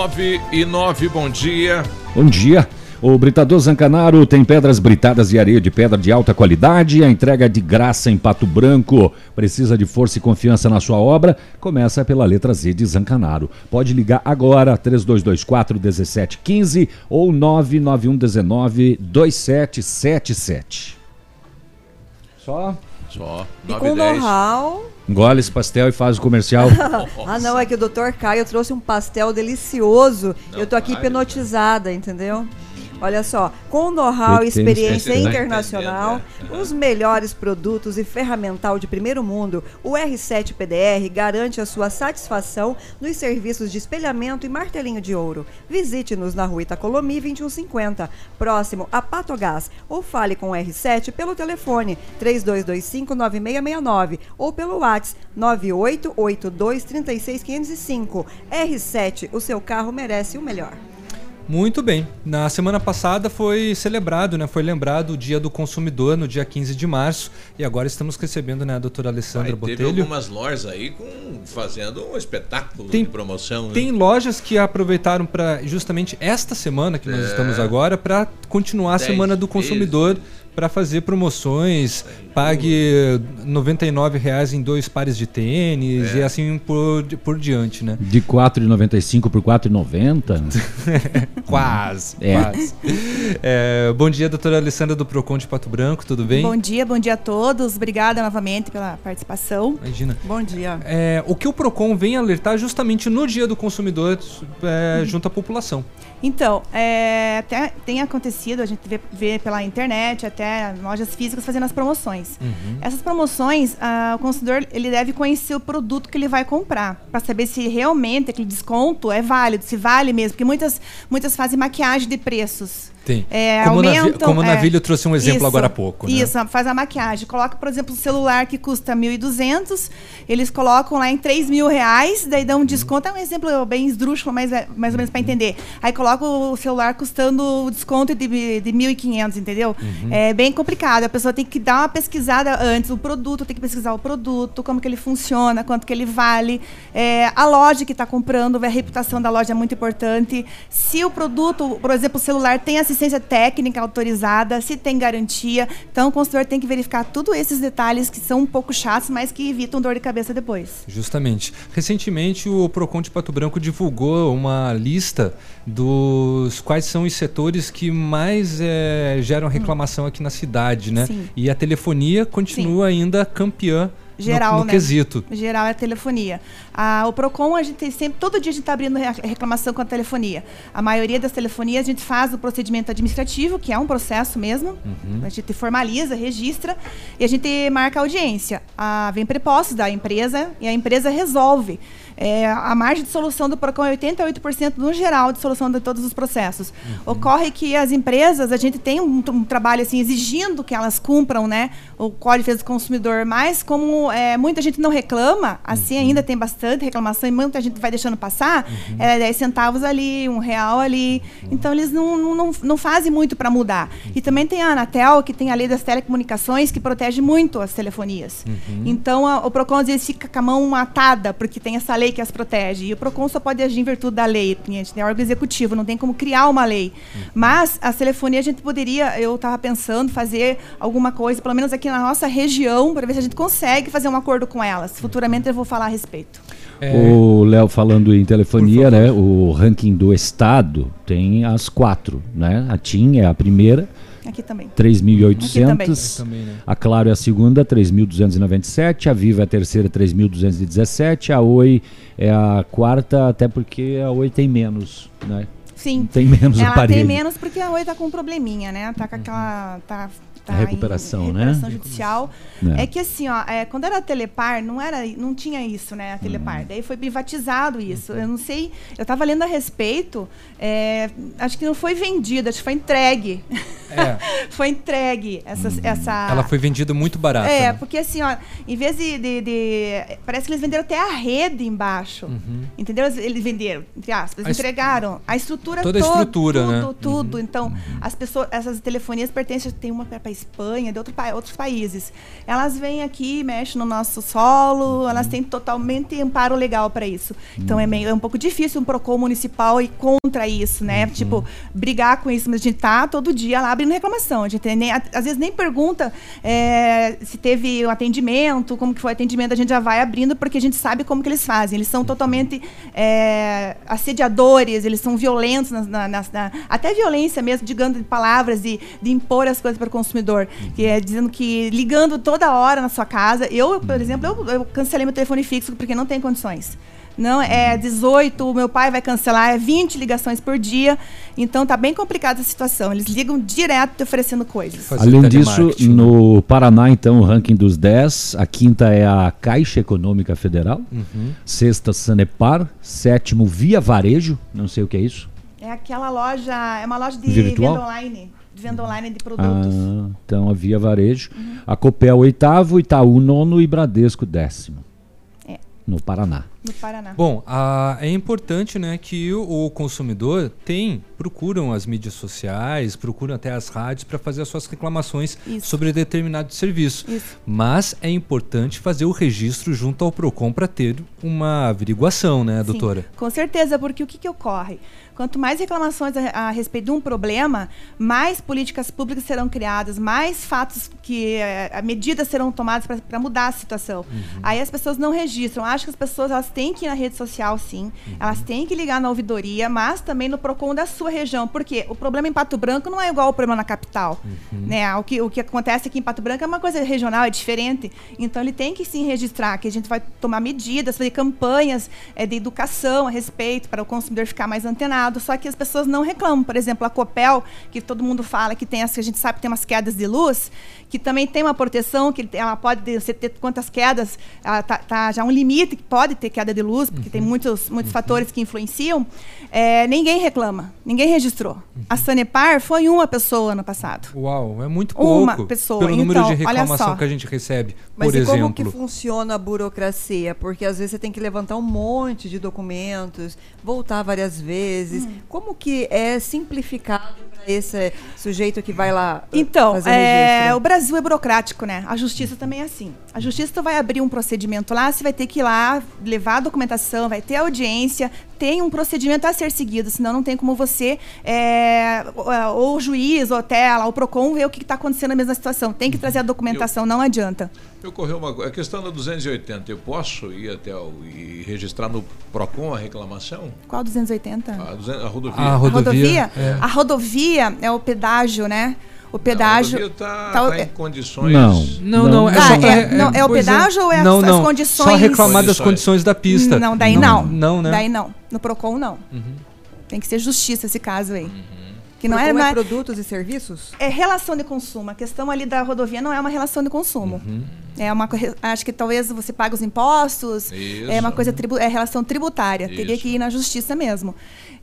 9 e 9, bom dia. Bom dia. O Britador Zancanaro tem pedras britadas e areia de pedra de alta qualidade. A entrega é de graça em Pato Branco. Precisa de força e confiança na sua obra? Começa pela letra Z de Zancanaro. Pode ligar agora 3224 1715 ou 991 19 2777. Só? Só. E com know-how. Engole esse pastel e faz o comercial. ah, não, é que o Dr. Caio trouxe um pastel delicioso. Não, eu tô aqui hipnotizada, entendeu? Olha só, com know-how e experiência especial- internacional, os melhores produtos e ferramental de primeiro mundo, o R7 PDR garante a sua satisfação nos serviços de espelhamento e martelinho de ouro. Visite-nos na rua Itacolomi 2150, próximo a Patogás, ou fale com o R7 pelo telefone 3225-9669 ou pelo WhatsApp 9882-36505. R7, o seu carro merece o melhor. Muito bem. Na semana passada foi celebrado, né? Foi lembrado o Dia do Consumidor no dia 15 de março e agora estamos recebendo, né, a doutora Alessandra Vai, teve Botelho. algumas lojas aí com, fazendo um espetáculo Tem- de promoção. né? Tem lojas que aproveitaram para justamente esta semana que nós É. estamos agora para continuar a Dez semana do consumidor para fazer promoções, pague 99 reais em dois pares de tênis É. e assim por, por diante, né? De R$ 4,95 por R$ 4,90? Quase, É. quase. É, bom dia, doutora Alessandra do Procon de Pato Branco, tudo bem? Bom dia, bom dia a todos. Obrigada novamente pela participação. Imagina. Bom dia. É, o que o Procon vem alertar justamente no Dia do Consumidor é, junto à população. Então, é, até tem acontecido, a gente vê, vê pela internet, até lojas físicas fazendo as promoções. Uhum. Essas promoções, ah, o consumidor ele deve conhecer o produto que ele vai comprar, para saber se realmente aquele desconto é válido, se vale mesmo, porque muitas, muitas fazem maquiagem de preços. Tem. É, como, aumentam, como o é. Navilho trouxe um exemplo Isso, agora há pouco. né? Isso, faz a maquiagem. Coloca, por exemplo, um celular que custa 1.200, eles colocam lá em 3 mil reais, daí dão um desconto. É um exemplo bem esdrúxulo, mas é mais ou menos para entender. Aí coloca o celular custando o desconto de, de 1.500, entendeu? É bem complicado. A pessoa tem que dar uma pesquisada antes. O produto, tem que pesquisar o produto, como que ele funciona, quanto que ele vale. É, a loja que está comprando, a reputação da loja é muito importante. Se o produto, por exemplo, o celular tem assistência técnica autorizada, se tem garantia. Então, o consultor tem que verificar todos esses detalhes que são um pouco chatos, mas que evitam dor de cabeça depois. Justamente. Recentemente, o Procon de Pato Branco divulgou uma lista dos quais são os setores que mais eh, geram reclamação aqui na cidade, né? Sim. E a telefonia continua ainda campeã Geral, no, né? quesito. Geral é telefonia. Ah, o Procon, a gente tem sempre, todo dia a gente está abrindo re- reclamação com a telefonia. A maioria das telefonias a gente faz o procedimento administrativo, que é um processo mesmo. Uhum. A gente formaliza, registra e a gente marca a audiência. Ah, vem prepostos da empresa e a empresa resolve. É, a margem de solução do PROCON é 88% no geral de solução de todos os processos. Ocorre que as empresas, a gente tem um, um trabalho assim exigindo que elas cumpram né, o Código de Defesa do Consumidor, mas como é, muita gente não reclama, assim ainda tem bastante reclamação e muita gente vai deixando passar, é 10 centavos ali, um real ali. Então eles não, não, não, não fazem muito para mudar. E também tem a Anatel, que tem a lei das telecomunicações, que protege muito as telefonias. Então a- o PROCON às vezes fica com a mão atada, porque tem essa lei que as protege. E o PROCON só pode agir em virtude da lei. A gente tem órgão executivo, não tem como criar uma lei. Mas a telefonia a gente poderia, eu estava pensando, fazer alguma coisa, pelo menos aqui na nossa região, para ver se a gente consegue fazer um acordo com elas. Futuramente eu vou falar a respeito. É. O Léo falando em telefonia, né? O ranking do estado tem as quatro, né? A TIM é a primeira, Aqui também. 3.800. Também, né? A Claro é a segunda, 3.297. A Viva é a terceira, 3.217. A Oi é a quarta, até porque a Oi tem menos, né? Sim. Tem menos Ela aparelho. tem menos porque a Oi tá com um probleminha, né? Tá com aquela. Tá, tá A recuperação, em né? recuperação judicial. É. É. que assim, ó, é, quando era a Telepar, não, era, não tinha isso, né? A Hum. Telepar. Daí foi privatizado isso. Eu não sei. Eu tava lendo a respeito. é, acho que não foi vendido, acho que foi entregue. foi entregue essa. essa Ela foi vendida muito barata. é, né? porque assim, ó, em vez de, de- de- Parece que eles venderam até a rede embaixo. Uhum. Entendeu? Eles- venderam, entre aspas, A entregaram a estrutura Toda a toda. estrutura, tudo, né? Uhum. tudo. Então, as pessoas, essas telefonias pertencem, tem uma para Espanha, de outro, outros países. Elas vêm aqui, mexem no nosso solo, elas têm totalmente amparo legal para isso. Então é, meio, é um pouco difícil um PROCON municipal ir contra isso, né? Tipo, brigar com isso, mas a gente tá todo dia lá abrindo reclamação. A gente nem, às vezes nem pergunta é, se teve o atendimento, como que foi o atendimento, a gente já vai abrindo porque a gente sabe como que eles fazem. Eles são totalmente é, assediadores, eles são violentos, na- nas- na- até violência mesmo, digando de palavras e de impor as coisas para o consumidor. Que é dizendo que ligando toda hora na sua casa. Eu, por exemplo, eu, eu cancelei meu telefone fixo porque não tem condições. Não, é 18, o meu pai vai cancelar, é 20 ligações por dia. Então tá bem complicada a situação. Eles ligam direto te oferecendo coisas. Além disso, no Paraná, então, o ranking dos 10, a quinta é a Caixa Econômica Federal, Uhum. sexta, Sanepar, sétimo, Via Varejo, não sei o que é isso. É aquela loja, é uma loja de Virtual? venda online, de venda online de produtos. Ah, então, a Via Varejo. A Copel, oitavo, Itaú, nono e Bradesco, décimo. É. No Paraná. No Paraná. Bom, a- é importante né, que o, o consumidor tem, procuram as mídias sociais, procuram até as rádios para fazer as suas reclamações Isso. sobre determinado serviço. Isso. Mas é importante fazer o registro junto ao PROCON para ter uma averiguação, né, Sim, doutora? Com certeza, porque o que, que ocorre? Quanto mais reclamações a, a respeito de um problema, mais políticas públicas serão criadas, mais fatos que eh, medidas serão tomadas para mudar a situação. Aí as pessoas não registram. Acho que as pessoas elas têm que ir na rede social, sim. Elas têm que ligar na ouvidoria, mas também no Procon da sua região, porque o problema em Pato Branco não é igual ao problema na capital, né? O que o que acontece aqui em Pato Branco é uma coisa regional, é diferente. Então ele tem que sim registrar, que a gente vai tomar medidas, fazer campanhas eh, de educação a respeito para o consumidor ficar mais antenado. Só que as pessoas não reclamam. Por exemplo, a Copel, que todo mundo fala que tem, as- que a gente sabe que tem umas quedas de luz, que também tem uma proteção, que ela pode ter, você ter quantas quedas, ela tá, tá já um limite que pode ter queda de luz, porque tem muitos, muitos fatores que influenciam, é, ninguém reclama, ninguém registrou. A Sanepar foi uma pessoa no passado. Uau, é muito Uma pouco. pessoa. Pelo número Então, de olha reclamação que a gente recebe, Mas por e como exemplo. que funciona a burocracia? Porque às vezes você tem que levantar um monte de documentos, voltar várias vezes. Hum. Como que é simplificado para esse sujeito que vai lá uh, Então, fazer é, o Brasil é burocrático, né? A justiça também é assim. A justiça tu vai abrir um procedimento lá, você vai ter que ir lá, levar a documentação, vai ter audiência, tem um procedimento a ser seguido, senão não tem como você, é, ou o juiz, ou até lá, o PROCON, ver o que está acontecendo na mesma situação. Tem que trazer a documentação, não adianta. Ocorreu uma coisa. A questão da 280, eu posso ir até o, e registrar no PROCON a reclamação? Qual 280? A, 200 a rodovia. A A rodovia? é. A rodovia é o pedágio, né? O pedágio. A rodovia está tá- em condições. Não, não, não. Ah, só- é- não, é o pois pedágio ou é as- não, as não, condições- Só reclamar das Condições. condições da pista. Não, daí não. Não, né? Daí não. No PROCON, não. Uhum. Tem que ser justiça esse caso aí. Uhum. Que não é, não é- produtos e serviços? é relação de consumo. A questão ali da rodovia não é uma relação de consumo. Uhum. É uma acho que talvez você paga os impostos. Isso. É uma coisa tribu é relação tributária. Teria Isso. que ir na justiça mesmo.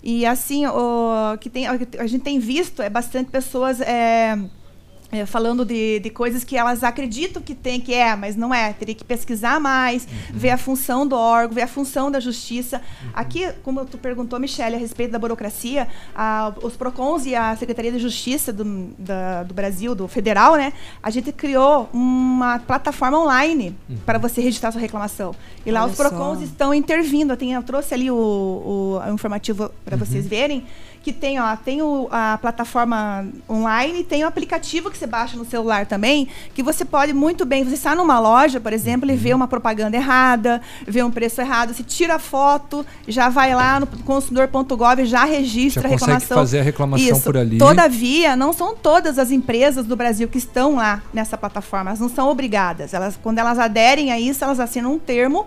E assim, o que tem, a gente tem visto é bastante pessoas é, é, falando de, de coisas que elas acreditam que tem, que é, mas não é. Teria que pesquisar mais, Uhum. ver a função do órgão, ver a função da justiça. Aqui, como tu perguntou, Michele, a respeito da burocracia, a- os PROCONs e a Secretaria de Justiça do, da- do Brasil, do federal, né? A gente criou uma plataforma online para você registrar sua reclamação. E lá Olha os PROCONs só. estão intervindo. Eu, tenho- eu trouxe ali o, o- o informativo para vocês verem que tem, ó, tem o- a plataforma online, tem o aplicativo que você baixa no celular também, que você pode muito bem, você está numa loja, por exemplo, e vê uma propaganda errada, vê um preço errado, você tira a foto, já vai lá no consumidor.gov, já registra Já a reclamação. fazer a reclamação Isso. por ali. Todavia, não são todas as empresas do Brasil que estão lá nessa plataforma, elas não são obrigadas. Elas, quando elas aderem a isso, elas assinam um termo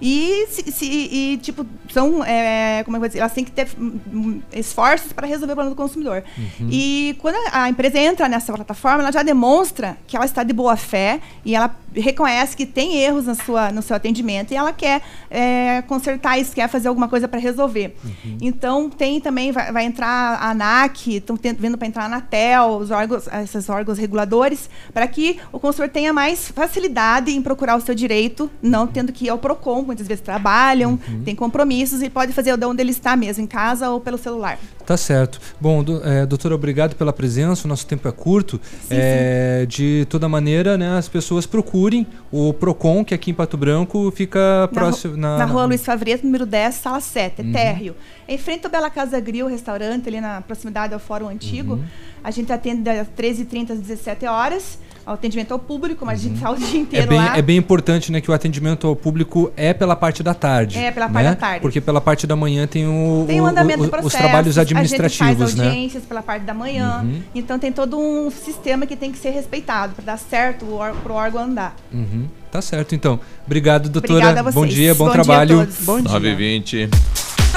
e, se, se- e, tipo, são, é, como é que eu vou dizer, elas têm que ter hum, hum, esforços para resolver o problema do consumidor. Uhum. E quando a a empresa entra nessa plataforma, ela já demonstra que ela está de boa fé e ela reconhece que tem erros na sua, no seu atendimento e ela quer é, consertar isso, quer fazer alguma coisa para resolver. Então, tem também, vai, vai entrar a ANAC, estão vendo para entrar a Anatel, os órgãos, esses órgãos reguladores, para que o consumidor tenha mais facilidade em procurar o seu direito, não tendo que ir ao PROCON, muitas vezes trabalham, têm compromissos e pode fazer de onde ele está mesmo, em casa ou pelo celular. Tá certo. Bom, do, é, doutora, obrigado pela presença. O nosso tempo é curto. É, De toda maneira, né, as pessoas procurem o Procon, que aqui em Pato Branco fica próximo. Na, Na, na rua Luiz Favreto, número 10, sala 7, é Uhum. térreo. Em frente ao Bela Casa Grill, restaurante, ali na proximidade ao Fórum Antigo. Uhum. A gente atende das 13h30 às 17 horas. O atendimento ao público, mas a gente está o dia É inteiro bem, lá. é bem importante né, que o atendimento ao público é pela parte da tarde. É, pela parte né? da tarde. Porque pela parte da manhã tem o, Tem o o- andamento o- do processo. os trabalhos A gente administrativos, faz né? audiências pela parte da manhã. Uhum. Então tem todo um sistema que tem que ser respeitado para dar certo para o órgão andar. Uhum. Tá certo, então. Obrigado, doutora. Obrigada a vocês. Bom dia, bom, Bom dia a trabalho. todos. Bom dia. 9 h 20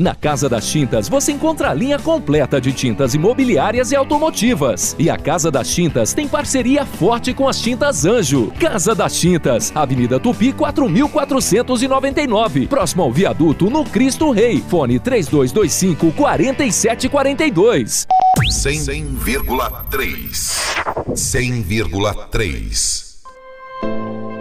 Na Casa das Tintas você encontra a linha completa de tintas imobiliárias e automotivas. E a Casa das Tintas tem parceria forte com as Tintas Anjo. Casa das Tintas, Avenida Tupi 4499, próximo ao viaduto no Cristo Rei. Fone 3225 4742. 100,3. 100,3.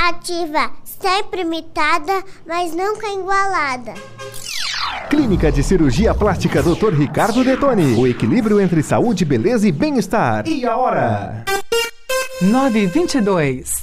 Ativa, sempre imitada, mas nunca igualada. Clínica de Cirurgia Plástica Dr. Ricardo Detoni. O equilíbrio entre saúde, beleza e bem-estar. E a hora? 922.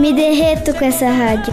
Me derreto com essa rádio.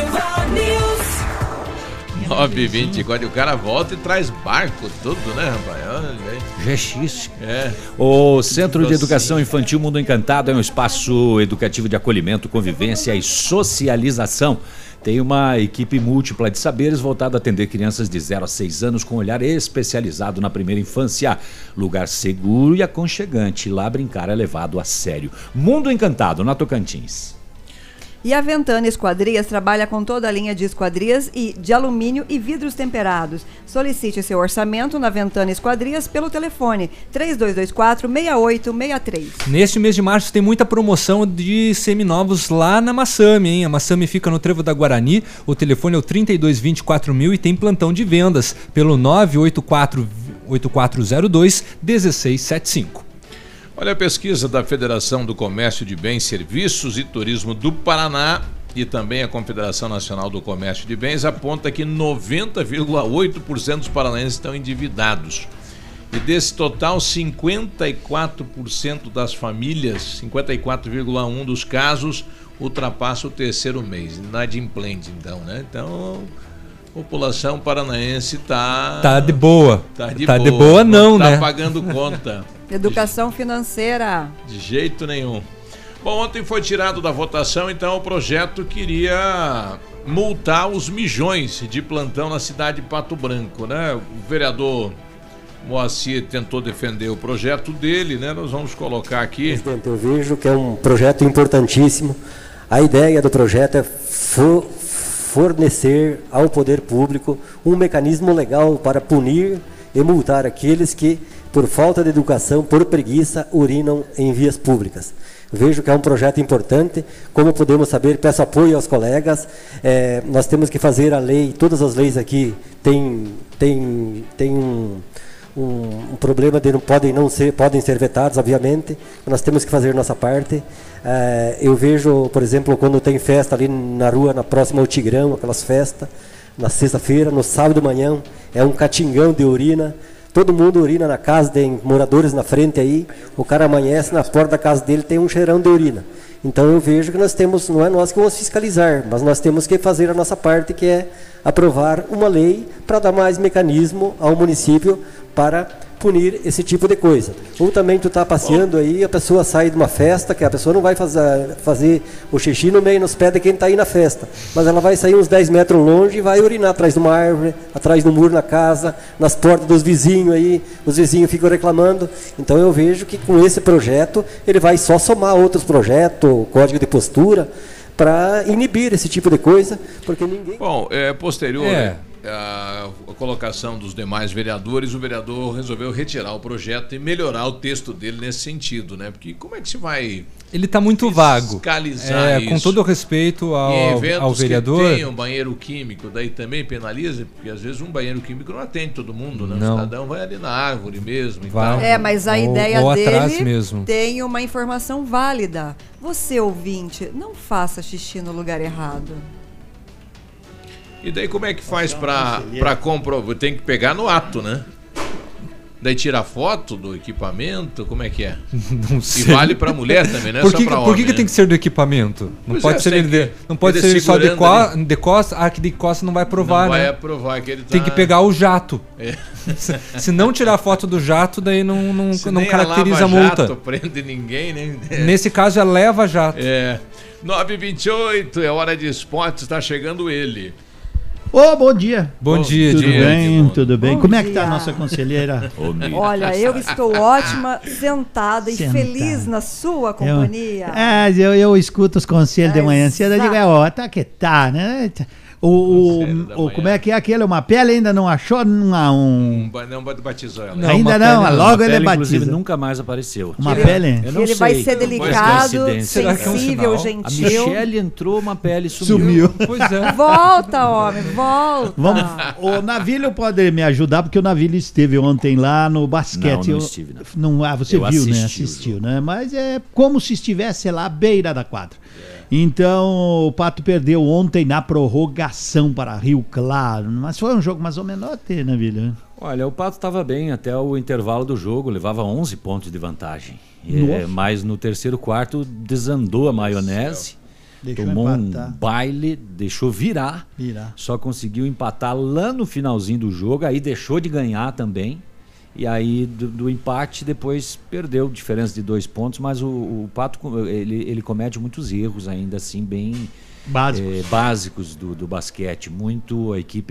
9h24 e o cara volta e traz barco, tudo, né, rapaz? Olha aí. GX. É. O Centro de. Educação Infantil Mundo Encantado é um espaço educativo de acolhimento, convivência e socialização. Tem uma equipe múltipla de saberes voltada a atender crianças de 0 a 6 anos com olhar especializado na primeira infância. Lugar seguro e aconchegante. Lá brincar é levado a sério. Mundo Encantado, na Tocantins. E a Ventana Esquadrias trabalha com toda a linha de esquadrias e de alumínio e vidros temperados. Solicite seu orçamento na Ventana Esquadrias pelo telefone 3224-6863. Neste mês de março tem muita promoção de seminovos lá na Massami, hein? A Massami fica no Trevo da Guarani, o telefone é o 3224 mil e tem plantão de vendas pelo 984 8402 1675. Olha a pesquisa da Federação do Comércio de Bens, Serviços e Turismo do Paraná e também a Confederação Nacional do Comércio de Bens aponta que 90,8% dos paranaenses estão endividados. E desse total, 54% das famílias, 54,1% dos casos, ultrapassa o terceiro mês. Inadimplente, então, né? Então, população paranaense está... Tá de boa. Tá de Tá boa. de boa não, tá né? pagando conta. Educação financeira. De jeito nenhum. Bom, ontem foi tirado da votação, então o projeto queria multar os mijões de plantão na cidade de Pato Branco, né? O vereador Moacir tentou defender o projeto dele, né? Nós vamos colocar aqui. Presidente, eu vejo que é um projeto importantíssimo. A ideia do projeto é fornecer ao poder público um mecanismo legal para punir e multar aqueles que, por falta de educação, por preguiça, urinam em vias públicas. Vejo que é um projeto importante. Como podemos saber, peço apoio aos colegas. Eh, nós temos que fazer a lei, todas as leis aqui têm tem, tem um, um, um problema de não podem não ser podem ser vetados, obviamente. Nós temos que fazer nossa parte. É, eu vejo, por exemplo, quando tem festa ali na rua, na próxima ao Tigrão, aquelas festas, na sexta-feira, no sábado manhã, é um catingão de urina. Todo mundo urina na casa, tem moradores na frente aí. O cara amanhece na porta da casa dele, tem um cheirão de urina. Então eu vejo que nós temos, não é nós que vamos fiscalizar, mas nós temos que fazer a nossa parte, que é aprovar uma lei para dar mais mecanismo ao município para punir esse tipo de coisa. Ou também tu está passeando aí, a pessoa sai de uma festa, que a pessoa não vai fazer, fazer o xixi no meio nos pés de quem está aí na festa, mas ela vai sair uns 10 metros longe e vai urinar atrás de uma árvore, atrás do muro na casa, nas portas dos vizinhos aí, os vizinhos ficam reclamando. Então eu vejo que com esse projeto ele vai só somar outros projetos, código de postura, para inibir esse tipo de coisa, porque ninguém. Bom, é posterior. É. A, a colocação dos demais vereadores, o vereador resolveu retirar o projeto e melhorar o texto dele nesse sentido, né? Porque como é que se vai Ele está muito vago. fiscalizar É, isso? com todo o respeito ao, ao vereador. que tem um banheiro químico, daí também penaliza, porque às vezes um banheiro químico não atende todo mundo, né? Não. O cidadão vai ali na árvore mesmo e Vai. tal. É, mas a Ou- ideia ou dele mesmo. tem uma informação válida. Você, ouvinte, não faça xixi no lugar errado. E daí como é que faz pra, pra comprovar? Tem que pegar no ato, né? Daí tira foto do equipamento, como é que é? Não E sei. vale pra mulher também, não é por só que, pra Por que, homem, que né? tem que ser do equipamento? Não Pois pode é, ser tem ele, de, não pode ser só de, co ali. de costa. Ah, que de costa não vai provar, Não vai né? aprovar que ele Tem tá- que pegar o jato. É. Se, se não tirar foto do jato, daí não, não, Se não caracteriza a Lava multa. Jato prende ninguém, né? Nesse caso é leva jato. É. 9h28, é hora de esportes, está chegando ele. Ô, bom dia. Bom dia, Tudo dia. bem, tudo bem. Bom Como é que tá a dia. nossa conselheira? Olha, eu estou ótima, sentada e Sentada. feliz na sua companhia. É, eu, eu escuto os conselhos de manhã cedo, eu digo, é, ó, tá que tá, né? O, o, o- como é que é aquele? Uma pele ainda não achou uma, um... Um Não vai batizar ela. Não, Ainda não, pele não. logo Uma ele pele, batiza. Inclusive, nunca mais apareceu. Uma Que- pele? Eu não Ele vai sei. ser Foi delicado, que é um sensível, sinal? A gentil. Michelle entrou, uma pele sumiu. Sumiu. Pois é. Volta, homem, volta. Vamos, o Navilho pode me ajudar, porque o Navilho esteve ontem lá no basquete. Não, não estive, não. ah, você Eu viu, né? assisti o Assistiu, né? Mas é como se estivesse lá à beira da quadra. Então, o Pato perdeu ontem na prorrogação para Rio Claro. Mas foi um jogo mais ou menos até, Navilho. Olha, o Pato estava bem até o intervalo do jogo, levava 11 pontos de vantagem. É, mas no terceiro quarto desandou a maionese, Deixou tomou empatar. um baile, deixou virar, Virar. só conseguiu empatar lá no finalzinho do jogo, aí deixou de ganhar também. E aí do, do empate depois perdeu diferença de dois pontos, mas o, o Pato ele, ele comete muitos erros ainda assim bem Básicos. eh, básicos do, do basquete. Muito a equipe